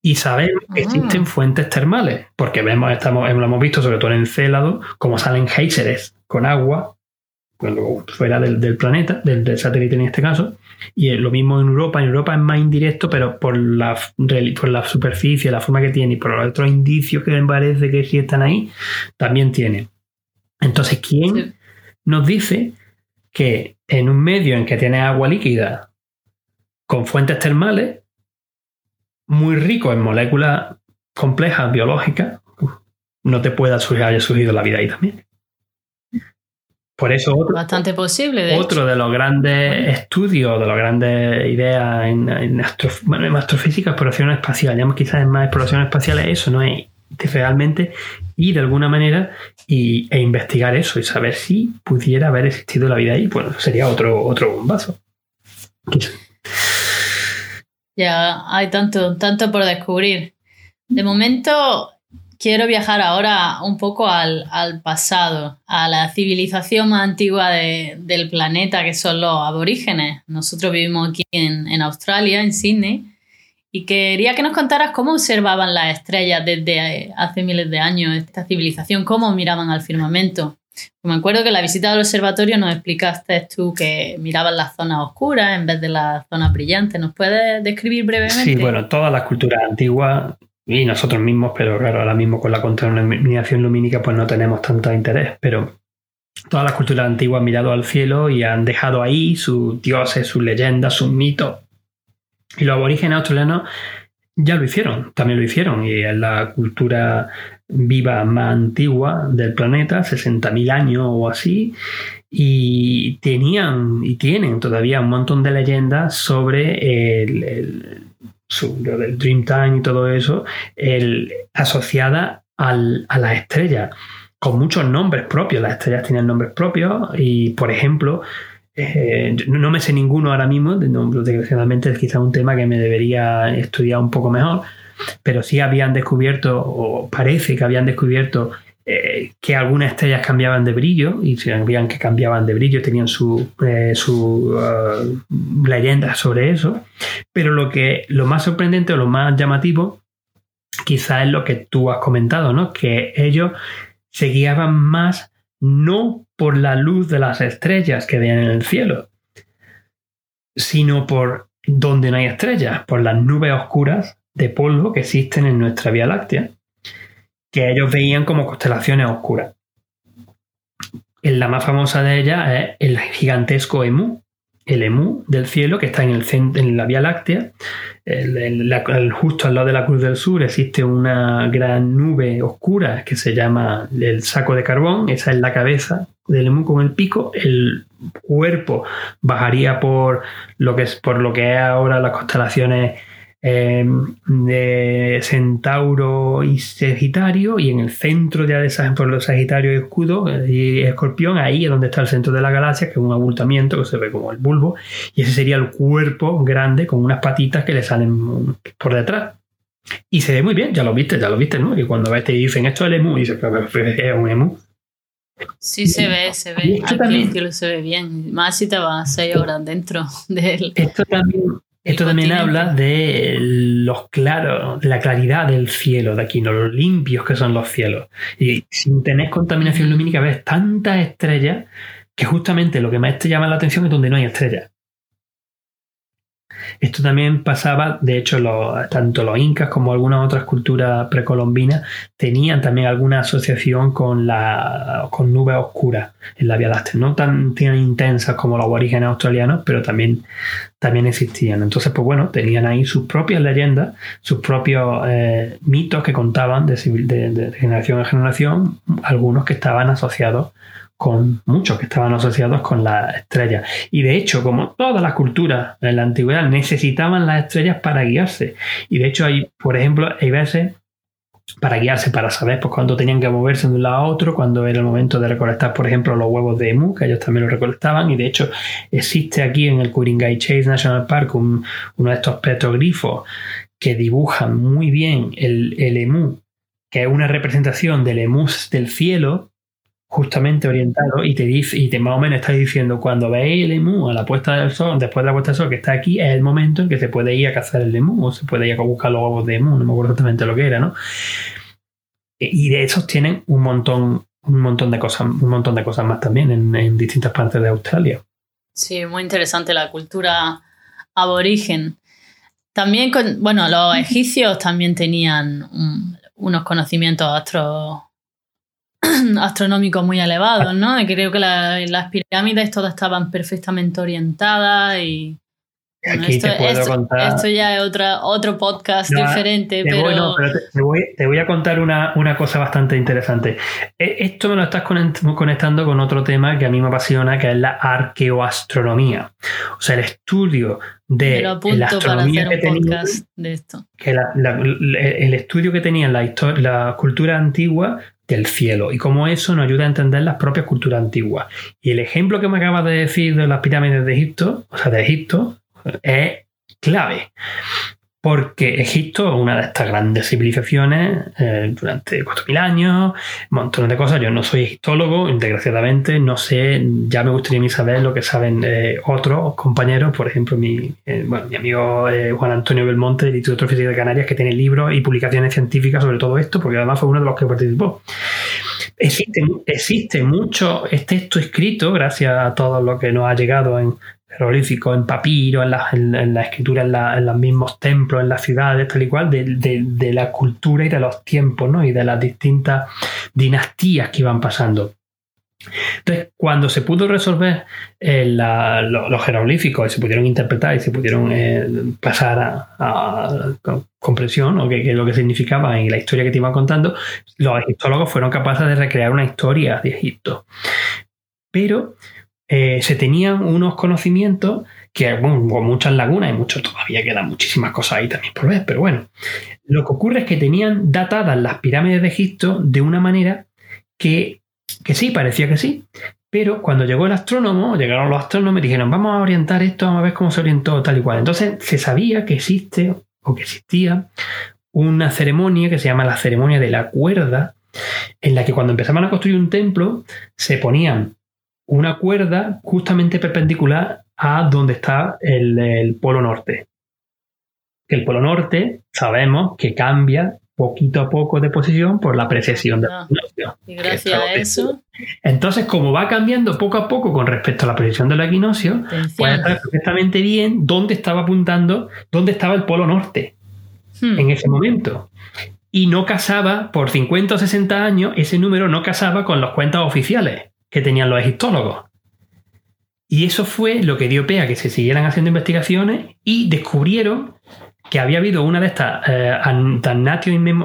Y sabemos que existen ah. fuentes termales, porque vemos, estamos, lo hemos visto sobre todo en Célado, como salen géiseres con agua fuera del, planeta, del, satélite en este caso. Y lo mismo en Europa. En Europa es más indirecto, pero por la, por la superficie, la forma que tiene y por los otros indicios que me parece que sí están ahí, también tiene. Entonces, ¿quién nos dice que en un medio en que tiene agua líquida con fuentes termales, muy rico en moléculas complejas biológicas, no te pueda haber surgido la vida ahí también? Por eso otro, Bastante posible, otro de los grandes estudios, de las grandes ideas en, en, astrofísica, exploración espacial, ya quizás en más exploración espacial, eso no es realmente ir de alguna manera y, e investigar eso y saber si pudiera haber existido la vida ahí. Bueno, sería otro, otro bombazo. Ya hay tanto, tanto por descubrir. De momento, quiero viajar ahora un poco al, pasado, a la civilización más antigua del planeta, que son los aborígenes. Nosotros vivimos aquí en, Australia, en Sydney, y quería que nos contaras cómo observaban las estrellas desde hace miles de años, esta civilización, cómo miraban al firmamento. Me acuerdo que en la visita al observatorio nos explicaste tú que miraban las zonas oscuras en vez de las zonas brillantes. ¿Nos puedes describir brevemente? Sí, bueno, todas las culturas antiguas y nosotros mismos, pero claro, ahora mismo con la contaminación lumínica pues no tenemos tanto interés, pero todas las culturas antiguas han mirado al cielo y han dejado ahí sus dioses, sus leyendas, sus mitos. Y los aborígenes australianos ya lo hicieron, también lo hicieron, y es la cultura viva más antigua del planeta, 60.000 años o así, y tenían y tienen todavía un montón de leyendas sobre el lo del Dreamtime y todo eso, el, asociada a las estrellas, con muchos nombres propios. Las estrellas tienen nombres propios y, por ejemplo, eh, no me sé ninguno ahora mismo, desgraciadamente es quizá un tema que me debería estudiar un poco mejor, pero sí habían descubierto, o parece que habían descubierto eh, que algunas estrellas cambiaban de brillo y si veían que cambiaban de brillo tenían su, eh, uh, leyenda sobre eso. Pero lo, que, lo más sorprendente o lo más llamativo quizás es lo que tú has comentado, ¿no? Que ellos se guiaban más no por la luz de las estrellas que veían en el cielo, sino por donde no hay estrellas, por las nubes oscuras de polvo que existen en nuestra Vía Láctea que ellos veían como constelaciones oscuras. La más famosa de ellas es el gigantesco Emu, el Emu del cielo que está en, el en la Vía Láctea. justo al lado de la Cruz del Sur existe una gran nube oscura que se llama el saco de carbón. Esa es la cabeza del Emu con el pico. El cuerpo bajaría por lo que es, por lo que es ahora las constelaciones Em, de Centauro y Sagitario, y en el centro ya de por los Sagitario y Escudo y Escorpión, ahí es donde está el centro de la galaxia, que es un abultamiento que se ve como el bulbo, y ese sería el cuerpo grande con unas patitas que le salen por detrás. Y se ve muy bien, ya lo viste, ya lo viste, ¿no? Y cuando ves te dicen esto es el emu, y dices, es un emu. Sí, se ve, se ve. Aquí el cielo se ve bien. Más si te vas 6 horas dentro de él. Esto también Esto también habla de los claros, de la claridad del cielo de aquí, ¿no? los limpios que son los cielos. Y sin tener contaminación lumínica ves tantas estrellas que justamente lo que más te llama la atención es donde no hay estrellas. Esto también pasaba, de hecho, tanto los incas como algunas otras culturas precolombinas tenían también alguna asociación con, la, con nubes oscuras en la Vía Láctea, no tan, tan intensas como los aborígenes australianos, pero también, también existían. Entonces, pues bueno, tenían ahí sus propias leyendas, sus propios eh, mitos que contaban de, de generación en generación, algunos que estaban asociados con muchos que estaban asociados con las estrellas. Y de hecho, como todas las culturas en la antigüedad necesitaban las estrellas para guiarse. Y de hecho, hay, por ejemplo, hay veces para guiarse, para saber pues, cuándo tenían que moverse de un lado a otro, cuando era el momento de recolectar, por ejemplo, los huevos de emu, que ellos también los recolectaban, y de hecho existe aquí en el Kuringai Chase National Park uno de estos petroglifos que dibujan muy bien el, el emu, que es una representación del emus del cielo, justamente orientado y te dice, y te más o menos está diciendo cuando veis el emu a la puesta del sol, después de la puesta del sol que está aquí, es el momento en que se puede ir a cazar el emu o se puede ir a buscar los huevos de emu, no me acuerdo exactamente lo que era, ¿no? E, y de esos tienen un montón, un montón de cosas, un montón de cosas más también en, distintas partes de Australia. Sí, muy interesante la cultura aborigen. También, con, bueno, los egipcios también tenían unos conocimientos astro, *clears throat* astronómicos muy elevados, ¿no? Y creo que las pirámides todas estaban perfectamente orientadas y... esto, esto, ya es otra, otro podcast diferente, pero... Bueno, pero te, voy, a contar una, cosa bastante interesante. E, esto me lo estás conectando con otro tema que a mí me apasiona, que es la arqueoastronomía. O sea, el estudio de la astronomía que tenía, de esto. Que el estudio que tenían la, la cultura antigua del cielo y cómo eso nos ayuda a entender las propias culturas antiguas. Y el ejemplo que me acabas de decir de las pirámides de Egipto, o sea, de Egipto, es clave porque Egipto es una de estas grandes civilizaciones eh, durante 4.000 años, montón de cosas. Yo no soy egiptólogo, desgraciadamente, no sé, ya me gustaría saber lo que saben eh, otros compañeros, por ejemplo, mi, eh, mi amigo Juan Antonio Belmonte del Instituto de Física de Canarias, que tiene libros y publicaciones científicas sobre todo esto, porque además fue uno de los que participó. Existe, existe mucho texto escrito, gracias a todo lo que nos ha llegado en jeroglíficos, en papiro, en la, en, la escritura, en, los mismos templos, en las ciudades, tal y cual, de, la cultura y de los tiempos, ¿no? Y de las distintas dinastías que iban pasando. Entonces, cuando se pudo resolver eh, los jeroglíficos y se pudieron interpretar y se pudieron eh, pasar a, comprensión o que, lo que significaba en la historia que te iban contando, los egiptólogos fueron capaces de recrear una historia de Egipto. Pero eh, se tenían unos conocimientos que, bueno, con muchas lagunas y mucho, todavía quedan muchísimas cosas ahí también por ver, pero bueno, lo que ocurre es que tenían datadas las pirámides de Egipto de una manera que, que sí, parecía que sí, pero cuando llegó el astrónomo, llegaron los astrónomos y dijeron, vamos a orientar esto, vamos a ver cómo se orientó tal y cual. Entonces se sabía que existe o que existía una ceremonia que se llama la ceremonia de la cuerda, en la que cuando empezaban a construir un templo se ponían una cuerda justamente perpendicular a donde está el, polo norte. El polo norte sabemos que cambia poquito a poco de posición por la precesión de la equinoccio. Y gracias a eso. Entonces, como va cambiando poco a poco con respecto a la precesión del equinoccio, puede saber perfectamente bien dónde estaba apuntando, dónde estaba el polo norte hmm. en ese momento. Y no casaba, por 50 o 60 años, ese número no casaba con los cuentas oficiales que tenían los egiptólogos. Y eso fue lo que dio pie a que se siguieran haciendo investigaciones y descubrieron que había habido una de estas eh,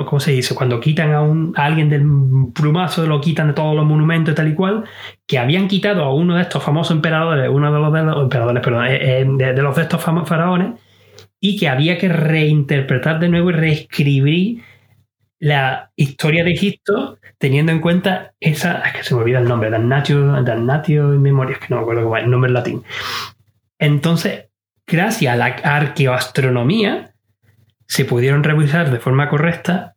¿cómo se dice? Cuando quitan a, un, alguien del plumazo, lo quitan de todos los monumentos y tal y cual, que habían quitado a uno de estos famosos emperadores, uno de los, de los emperadores, perdón, eh, eh, de, los de estos faraones, y que había que reinterpretar de nuevo y reescribir la historia de Egipto teniendo en cuenta esa, es que se me olvida el nombre, Damnatio, Damnatio in Memoria, que no me acuerdo cómo es el nombre en latín. Entonces, gracias a la arqueoastronomía, se pudieron revisar de forma correcta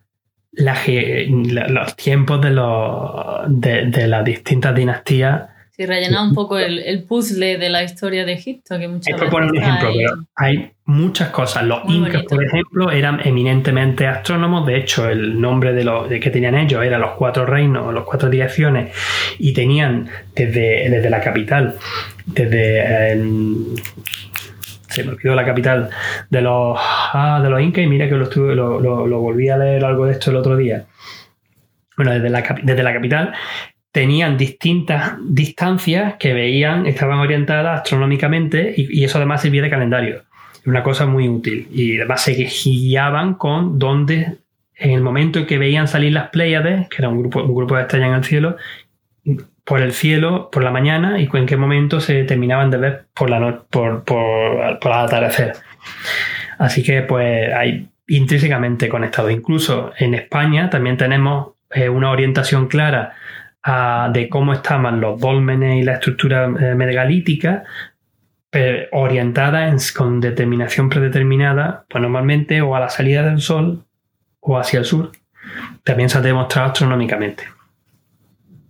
los tiempos de, las distintas dinastías Sí, rellenar un poco el, puzzle de la historia de Egipto, que muchas Esto un ejemplo, pero hay muchas cosas. Los incas, por ejemplo, eran eminentemente astrónomos. De hecho, el nombre de, los, que tenían ellos era los cuatro reinos, los cuatro direcciones, y tenían desde, desde la capital, desde... Em, se me olvidó la capital de los, ah, de los incas y mira que lo, lo, lo, volví a leer algo de esto el otro día. Bueno, desde la, desde la capital tenían distintas distancias que veían, estaban orientadas astronómicamente y, eso además servía de calendario. Una cosa muy útil. Y además se guiaban con dónde, en el momento en que veían salir las Pléyades, que era un grupo, un grupo de estrellas en el cielo, por el cielo por la mañana y en qué momento se terminaban de ver por la noche, por, por, por atardecer. Así que pues hay intrínsecamente conectado. Incluso en España también tenemos eh, una orientación clara de cómo estaban los dólmenes y la estructura eh, megalítica orientada con determinación predeterminada, pues normalmente o a la salida del sol o hacia el sur. También se ha demostrado astronómicamente.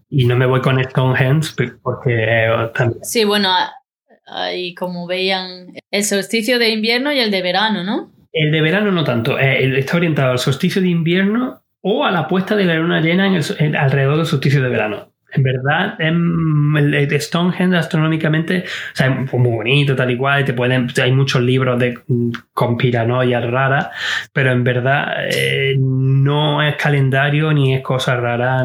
Y no me voy con Stonehenge porque eh, Sí, bueno, ahí como veían el solsticio de invierno y el de verano, ¿no? El de verano no tanto. Eh, está orientado al solsticio de invierno o a la puesta de la luna llena en alrededor del solsticio de verano. En verdad, el Stonehenge astronómicamente, o sea, es muy bonito, tal y cual, te pueden, hay muchos libros de conspiranoias raras, pero en verdad eh, no es calendario ni es cosa rara.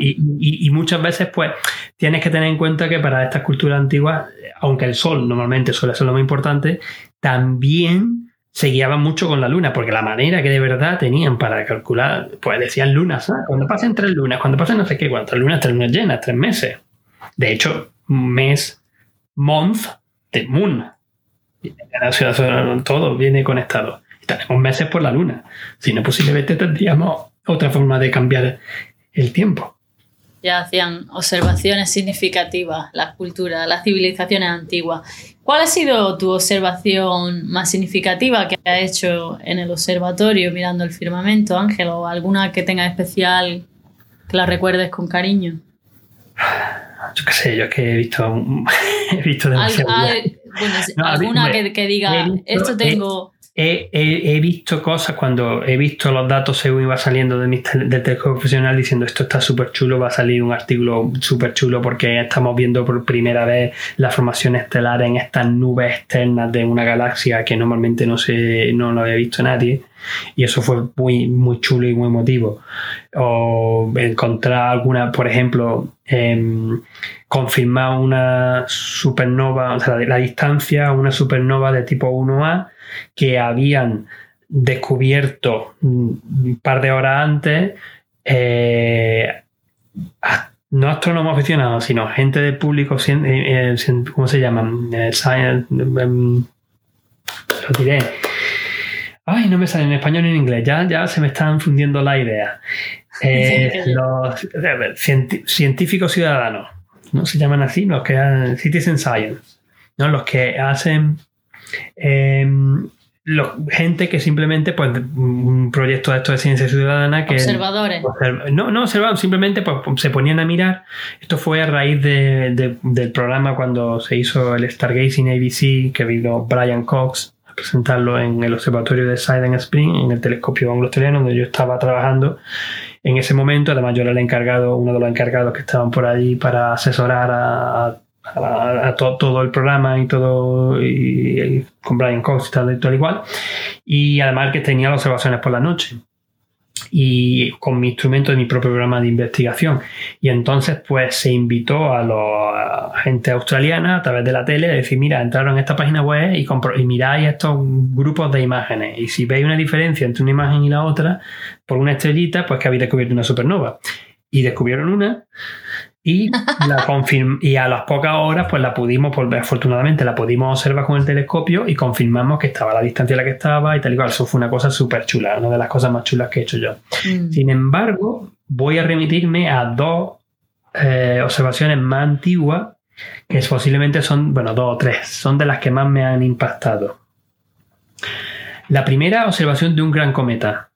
Y, y, muchas veces, pues, tienes que tener en cuenta que para estas culturas antiguas, aunque el sol normalmente suele ser lo más importante, también se guiaban mucho con la luna, porque la manera que de verdad tenían para calcular, pues decían lunas, ¿sabes? cuando pasen tres lunas, cuando pasen no sé qué, cuántas lunas, tres lunas llenas, tres meses. De hecho, mes, month, de moon. Todo viene conectado. Y meses por la luna. Si no, posiblemente tendríamos otra forma de cambiar el tiempo. Ya hacían observaciones significativas, las culturas, las civilizaciones antiguas. ¿Cuál ha sido tu observación más significativa que has hecho en el observatorio mirando el firmamento, Ángel? ¿O alguna que tenga especial que la recuerdes con cariño? Yo qué sé, yo es que he visto, *laughs* he visto demasiado. alguna que, diga, esto tengo he, visto cosas cuando he visto los datos según iba saliendo de mi del telescopio profesional diciendo esto está súper chulo, va a salir un artículo súper chulo porque estamos viendo por primera vez la formación estelar en estas nubes externas de una galaxia que normalmente no, se, no lo había visto nadie y eso fue muy, muy chulo y muy emotivo. O encontrar alguna, por ejemplo, em, confirmar una supernova, o sea, la, la distancia, una supernova de tipo 1A que habían descubierto un par de horas antes, eh, no astrónomos aficionados, sino gente del público, eh, eh, ¿cómo se llaman? Science, em, lo diré. Ay, no me sale en español ni en inglés, ya, ya se me están fundiendo la idea. *laughs* los científicos ciudadanos, ¿no? Se llaman así, los que hacen Citizen Science, ¿no? Los que hacen Em, gente que simplemente, pues, un proyecto de esto de ciencia ciudadana que... Observadores. no, no observaban, simplemente pues, se ponían a mirar. Esto fue a raíz del programa cuando se hizo el Stargazing ABC, que vino Brian Cox a presentarlo en el observatorio de Siding Spring, en el telescopio anglo-australiano, donde yo estaba trabajando en ese momento. Además, yo era el encargado, uno de los encargados que estaban por allí para asesorar a todo el programa y todo y, con Brian Cox y tal, y tal igual y además que tenía las observaciones por la noche y con mi instrumento de mi propio programa de investigación. Y entonces pues se invitó a la gente australiana a través de la tele a decir mira entraron en esta página web y, y miráis estos grupos de imágenes y si veis una diferencia entre una imagen y la otra por una estrellita pues que habéis descubierto una supernova. Y descubrieron una y, la y a las pocas horas, pues la pudimos, afortunadamente, la pudimos observar con el telescopio y confirmamos que estaba a la distancia a la que estaba y tal y cual. Eso fue una cosa súper chula, una de las cosas más chulas que he hecho yo. Mm. Sin embargo, voy a remitirme a dos eh, observaciones más antiguas que posiblemente son, bueno, dos o tres, son de las que más me han impactado. La primera observación de un gran cometa,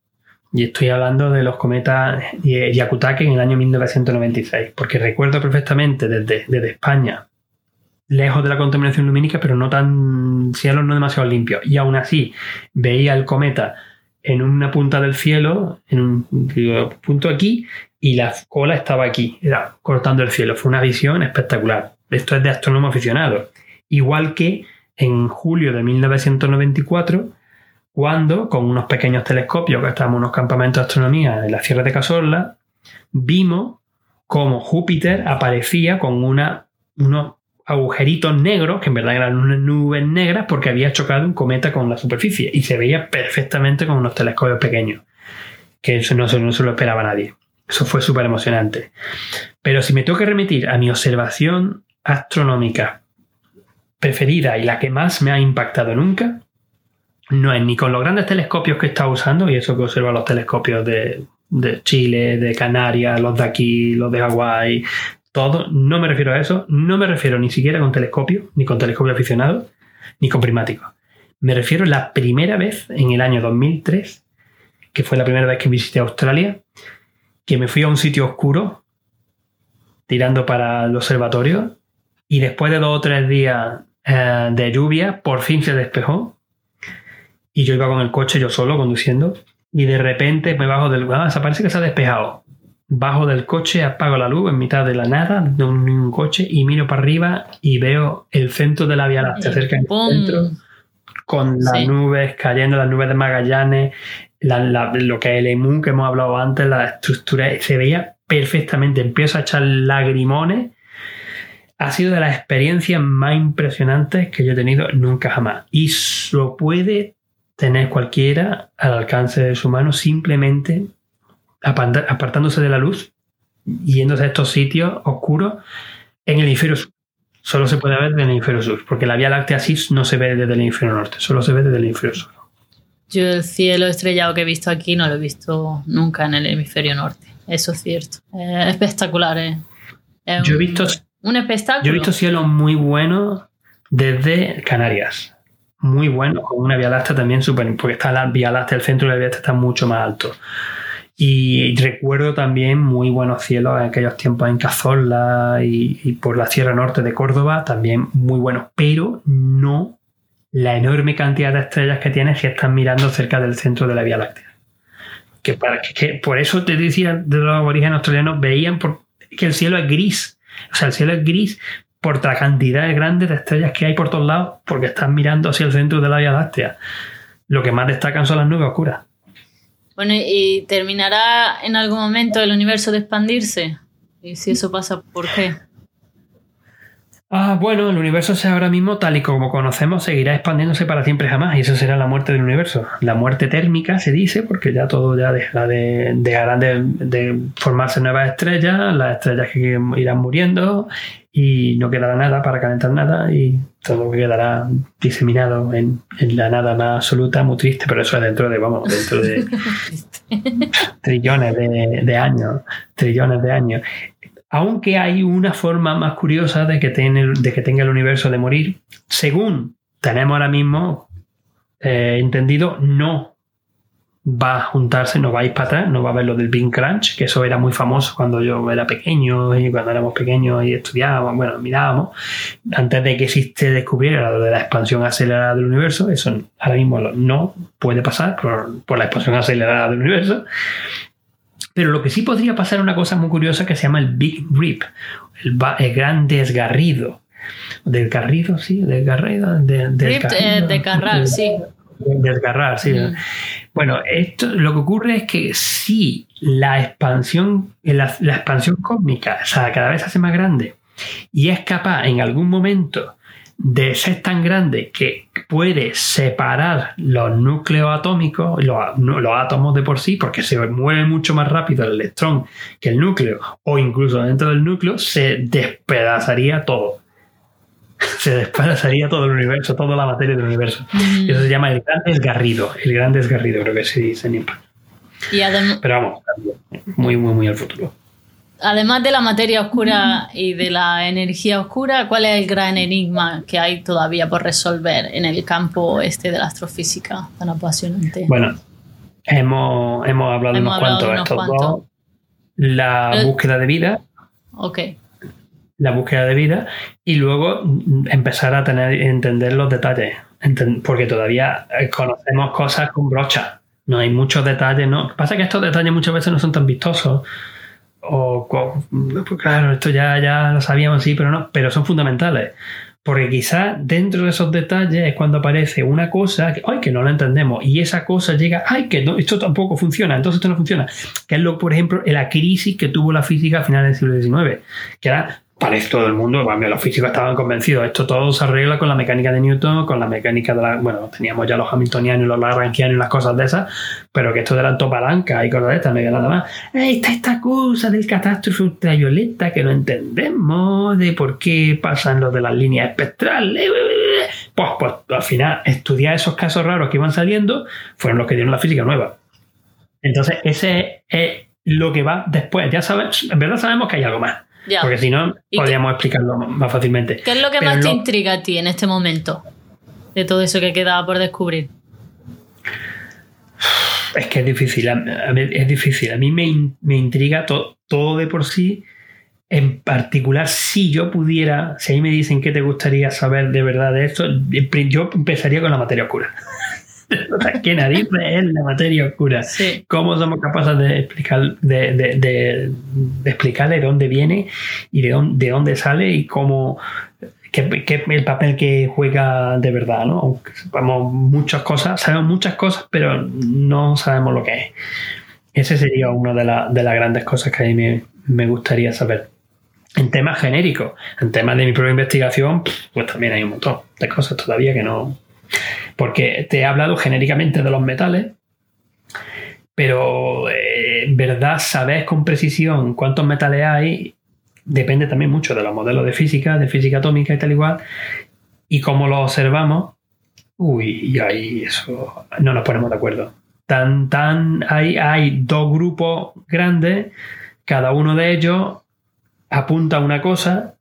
Y estoy hablando de los cometas Yakutake en el año 1996, porque recuerdo perfectamente desde, desde España, lejos de la contaminación lumínica, pero no tan cielos no demasiado limpios. Y aún así veía el cometa en una punta del cielo, en un punto aquí, y la cola estaba aquí, era cortando el cielo. Fue una visión espectacular. Esto es de astrónomo aficionado. Igual que en julio de 1994, cuando con unos pequeños telescopios que estábamos en unos campamentos de astronomía en la Sierra de Cazorla, vimos cómo Júpiter aparecía con unos agujeritos negros, que en verdad eran unas nubes negras porque había chocado un cometa con la superficie y se veía perfectamente con unos telescopios pequeños, que eso no, no se lo esperaba nadie. Eso fue súper emocionante. Pero si me tengo que remitir a mi observación astronómica preferida y la que más me ha impactado nunca, no es ni con los grandes telescopios que estado usando, y eso que observa los telescopios de, Chile, de Canarias, los de aquí, los de Hawái, todo, no me refiero a eso, no me refiero ni siquiera con telescopio, ni con telescopio aficionado, ni con primático. Me refiero a la primera vez en el año 2003, que fue la primera vez que visité Australia, que me fui a un sitio oscuro, tirando para el observatorio, y después de dos o tres días eh, de lluvia, por fin se despejó y yo iba con el coche yo solo conduciendo y de repente me bajo del... Ah, parece que se ha despejado. Bajo del coche, apago la luz en mitad de la nada, de un, coche y miro para arriba y veo el centro de la Vía Láctea, cerca del centro, con las nubes cayendo, las nubes de Magallanes, lo que es el EMU que hemos hablado antes, la estructura, se veía perfectamente. Empiezo a echar lagrimones ha sido de las experiencias más impresionantes que yo he tenido nunca jamás. Y lo puede tener cualquiera al alcance de su mano simplemente apartándose de la luz, yéndose a estos sitios oscuros en el hemisferio sur. Solo se puede ver desde el hemisferio sur, porque la Vía Láctea así no se ve desde el hemisferio norte, solo se ve desde el hemisferio sur. Yo el cielo estrellado que he visto aquí no lo he visto nunca en el hemisferio norte, eso es cierto. Es espectacular, ¿eh? Yo he visto un espectáculo. Yo he visto cielos muy buenos desde Canarias muy bueno, con una vía láctea también súper, porque está la vía láctea, el centro de la vía láctea está mucho más alto. Y recuerdo también muy buenos cielos en aquellos tiempos en Cazorla y, por la Sierra Norte de Córdoba, también muy buenos, pero no la enorme cantidad de estrellas que tienes si están mirando cerca del centro de la Vía Láctea. Que, que, por eso te decía de los aborígenes australianos, veían que el cielo es gris. O sea, el cielo es gris por la cantidad grande de estrellas que hay por todos lados, porque están mirando hacia el centro de la Vía Láctea. Lo que más destacan son las nubes oscuras. Bueno, ¿y terminará en algún momento el universo de expandirse? Y si eso pasa, ¿por qué? Ah, bueno, el universo ahora mismo, tal y como conocemos, seguirá expandiéndose para siempre jamás, y eso será la muerte del universo. La muerte térmica se dice, porque ya todo ya dejará de, dejarán de, formarse nuevas estrellas, las estrellas que irán muriendo, y no quedará nada para calentar nada, y todo quedará diseminado en, la nada más absoluta, muy triste, pero eso es dentro de, vamos, dentro de *laughs* trillones de, de años, trillones de años. Aunque hay una forma más curiosa de que, de que tenga el universo de morir, según tenemos ahora mismo eh, entendido, no va a juntarse, no va a ir para atrás, no va a haber lo del Big Crunch, que eso era muy famoso cuando yo era pequeño y cuando éramos pequeños y estudiábamos, bueno, mirábamos, antes de que se descubriera lo de la expansión acelerada del universo, eso ahora mismo no puede pasar por, por la expansión acelerada del universo, pero lo que sí podría pasar es una cosa muy curiosa que se llama el Big Rip, el, gran desgarrido. Desgarrido, sí, desgarrido. De, eh, desgarrar, sí. Desgarrar, sí. Mm. Bueno, esto lo que ocurre es que si la expansión, la, la expansión cósmica o sea, cada vez se hace más grande y es capaz en algún momento de ser tan grande que puede separar los núcleos atómicos, los, átomos de por sí, porque se mueve mucho más rápido el electrón que el núcleo, o incluso dentro del núcleo, se despedazaría todo. Se despedazaría todo el universo, toda la materia del universo. Mm. Eso se llama el gran desgarrido, el gran desgarrido, creo que se dice en impact. Pero vamos, muy, muy, muy al futuro además de la materia oscura y de la energía oscura, ¿cuál es el gran enigma que hay todavía por resolver en el campo este de la astrofísica tan apasionante? Bueno, Hemos, hemos hablado Hemos unos hablado cuantos, de unos estos cuantos. dos. La Pero- búsqueda de vida, Ok. La búsqueda de vida, y luego empezar a tener entender los detalles. Porque todavía eh, conocemos cosas con brocha. No hay muchos detalles, ¿no? Pasa que estos detalles muchas veces no son tan vistosos. O, pues claro, esto ya, ya lo sabíamos, sí, pero no, pero son fundamentales. Porque quizás dentro de esos detalles es cuando aparece una cosa que, ay, que no la entendemos. Y esa cosa llega, ay, que no, esto tampoco funciona, entonces esto no funciona. Que es lo, por ejemplo, la crisis que tuvo la física a finales del siglo XIX. Que era, parece todo el mundo, bueno, los físicos estaban convencidos, esto todo se arregla con la mecánica de Newton, con la mecánica de la, bueno, teníamos ya los hamiltonianos y los lagrangianos y las cosas de esas, pero que esto de la palanca y cosas de estas, no había nada más. Eh, Está esta cosa del catástrofe ultravioleta que no entendemos, de por qué pasan los de las líneas espectrales. Pues, pues al final, estudiar esos casos raros que iban saliendo fueron los que dieron la física nueva. Entonces, ese es lo que va después. Ya sabes, en verdad sabemos que hay algo más. Ya. Porque si no, ¿Y qué- podríamos explicarlo más fácilmente. ¿Qué es lo que Pero más te lo- intriga a ti en este momento? De todo eso que quedaba por descubrir. Es que es difícil, a- a mí- es difícil. A mí me, in- me intriga to- todo de por sí. En particular, si yo pudiera, si ahí me dicen qué te gustaría saber de verdad de esto, yo empezaría con la materia oscura. ¿Qué narices es la materia oscura? Sí. ¿Cómo somos capaces de explicar, de, de- de- de explicarle de dónde viene y de dónde, de dónde sale y cómo qué, qué es el papel que juega de verdad, ¿no? Aunque sepamos muchas cosas, sabemos muchas cosas, pero no sabemos lo que es. Ese sería una de, la- de las grandes cosas que a mí me, me gustaría saber. En temas genéricos, en temas de mi propia investigación, pues también hay un montón de cosas todavía que no. Porque te he hablado genéricamente de los metales, pero eh, en verdad saber con precisión cuántos metales hay depende también mucho de los modelos de física, de física atómica y tal igual, y cómo lo observamos. Uy, y ahí eso no nos ponemos de acuerdo. Tan, tan, hay, hay dos grupos grandes, cada uno de ellos apunta a una cosa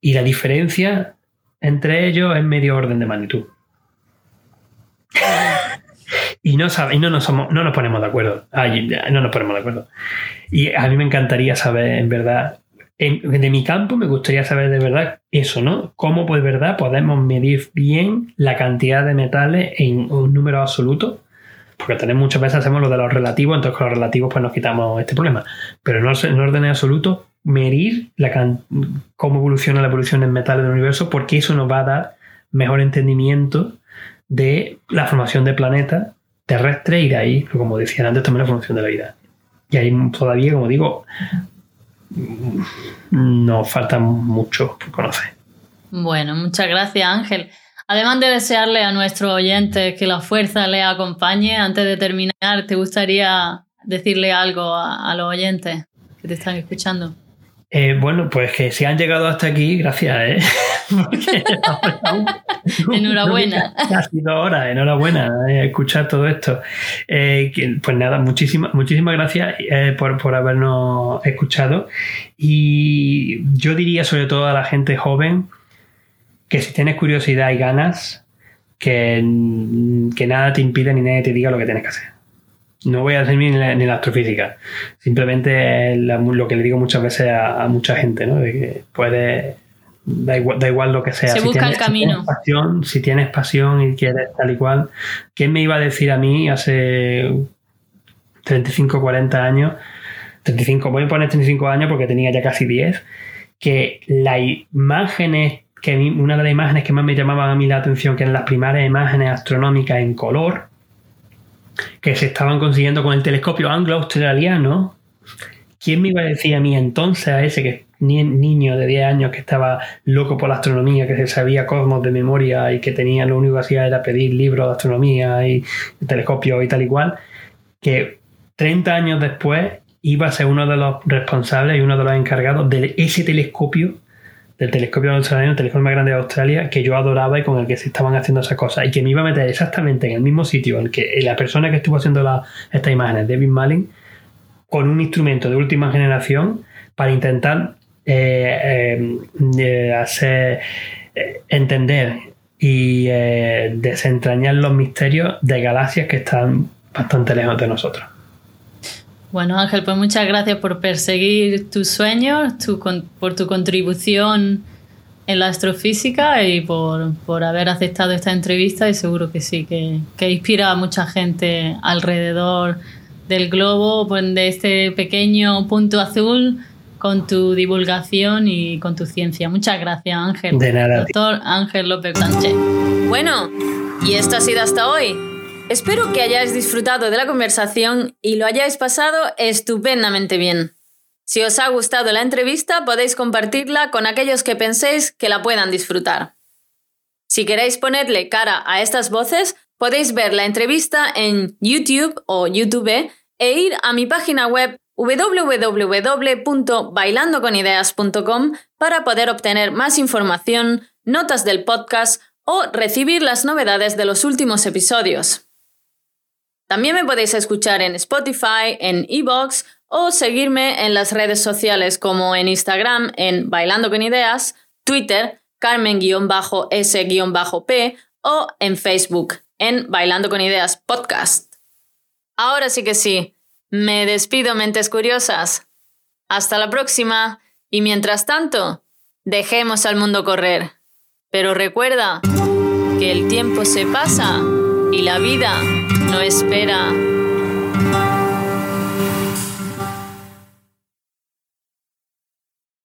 y la diferencia entre ellos es medio orden de magnitud. *laughs* y no, sabe, y no, nos somos, no nos ponemos de acuerdo. Ay, no nos ponemos de acuerdo. Y a mí me encantaría saber, en verdad, en- de mi campo me gustaría saber de verdad eso, ¿no? Cómo pues, verdad podemos medir bien la cantidad de metales en un número absoluto. Porque tenemos muchas veces hacemos lo de los relativos, entonces con los relativos pues nos quitamos este problema. Pero no en orden absoluto, medir la can- cómo evoluciona la evolución en metales del universo, porque eso nos va a dar mejor entendimiento de la formación de planetas terrestres y de ahí, como decía antes, también la formación de la vida. Y ahí todavía, como digo, nos falta mucho por conocer. Bueno, muchas gracias Ángel. Además de desearle a nuestros oyentes que la fuerza les acompañe, antes de terminar, ¿te gustaría decirle algo a, a los oyentes que te están escuchando? Eh, bueno, pues que si han llegado hasta aquí, gracias, ¿eh? *laughs* Enhorabuena. Casi dos horas, enhorabuena, eh, escuchar todo esto. Eh, pues nada, muchísimas, muchísimas gracias por, por habernos escuchado. Y yo diría sobre todo a la gente joven que si tienes curiosidad y ganas, que, que nada te impida ni nadie te diga lo que tienes que hacer. No voy a hacer ni la, ni la astrofísica. Simplemente la- lo que le digo muchas veces a, a mucha gente, ¿no? De que puede. Da igual, da igual lo que sea. Se busca el si camino. tienes pasión, si tienes pasión y quieres tal y cual. ¿Quién me iba a decir a mí hace 35, 40 años? 35, voy a poner 35 años porque tenía ya casi 10. Que las imágenes, que una de las imágenes que más me llamaban a mí la atención, que eran las primeras imágenes astronómicas en color, que se estaban consiguiendo con el telescopio anglo-australiano. ¿Quién me iba a decir a mí entonces, a ese que ni- niño de 10 años que estaba loco por la astronomía, que se sabía cosmos de memoria y que tenía lo único que hacía era pedir libros de astronomía y telescopios y tal y cual, que 30 años después iba a ser uno de los responsables y uno de los encargados de ese telescopio, del telescopio australiano, el telescopio más grande de Australia, que yo adoraba y con el que se estaban haciendo esas cosas, y que me iba a meter exactamente en el mismo sitio en que la persona que estuvo haciendo la- estas imágenes, David Malin, con un instrumento de última generación para intentar eh, eh, eh, hacer entender y desentrañar los misterios de galaxias que están bastante lejos de nosotros. Bueno, Ángel, pues muchas gracias por perseguir tus sueños, por tu contribución en la astrofísica y por, haber aceptado esta entrevista y seguro que sí, que, que inspira a mucha gente alrededor del globo, pues, de este pequeño punto azul con tu divulgación y con tu ciencia. Muchas gracias, Ángel. De nada. Doctor Ángel López Sánchez. Bueno, y esto ha sido hasta hoy. Espero que hayáis disfrutado de la conversación y lo hayáis pasado estupendamente bien. Si os ha gustado la entrevista, podéis compartirla con aquellos que penséis que la puedan disfrutar. Si queréis ponerle cara a estas voces, podéis ver la entrevista en YouTube o YouTube e ir a mi página web www.bailandoconideas.com para poder obtener más información, notas del podcast o recibir las novedades de los últimos episodios. También me podéis escuchar en Spotify, en Evox o seguirme en las redes sociales como en Instagram en Bailando con Ideas, Twitter Carmen-S-P o en Facebook en Bailando con Ideas Podcast. Ahora sí que sí, me despido mentes curiosas. Hasta la próxima y mientras tanto, dejemos al mundo correr. Pero recuerda que el tiempo se pasa y la vida no espera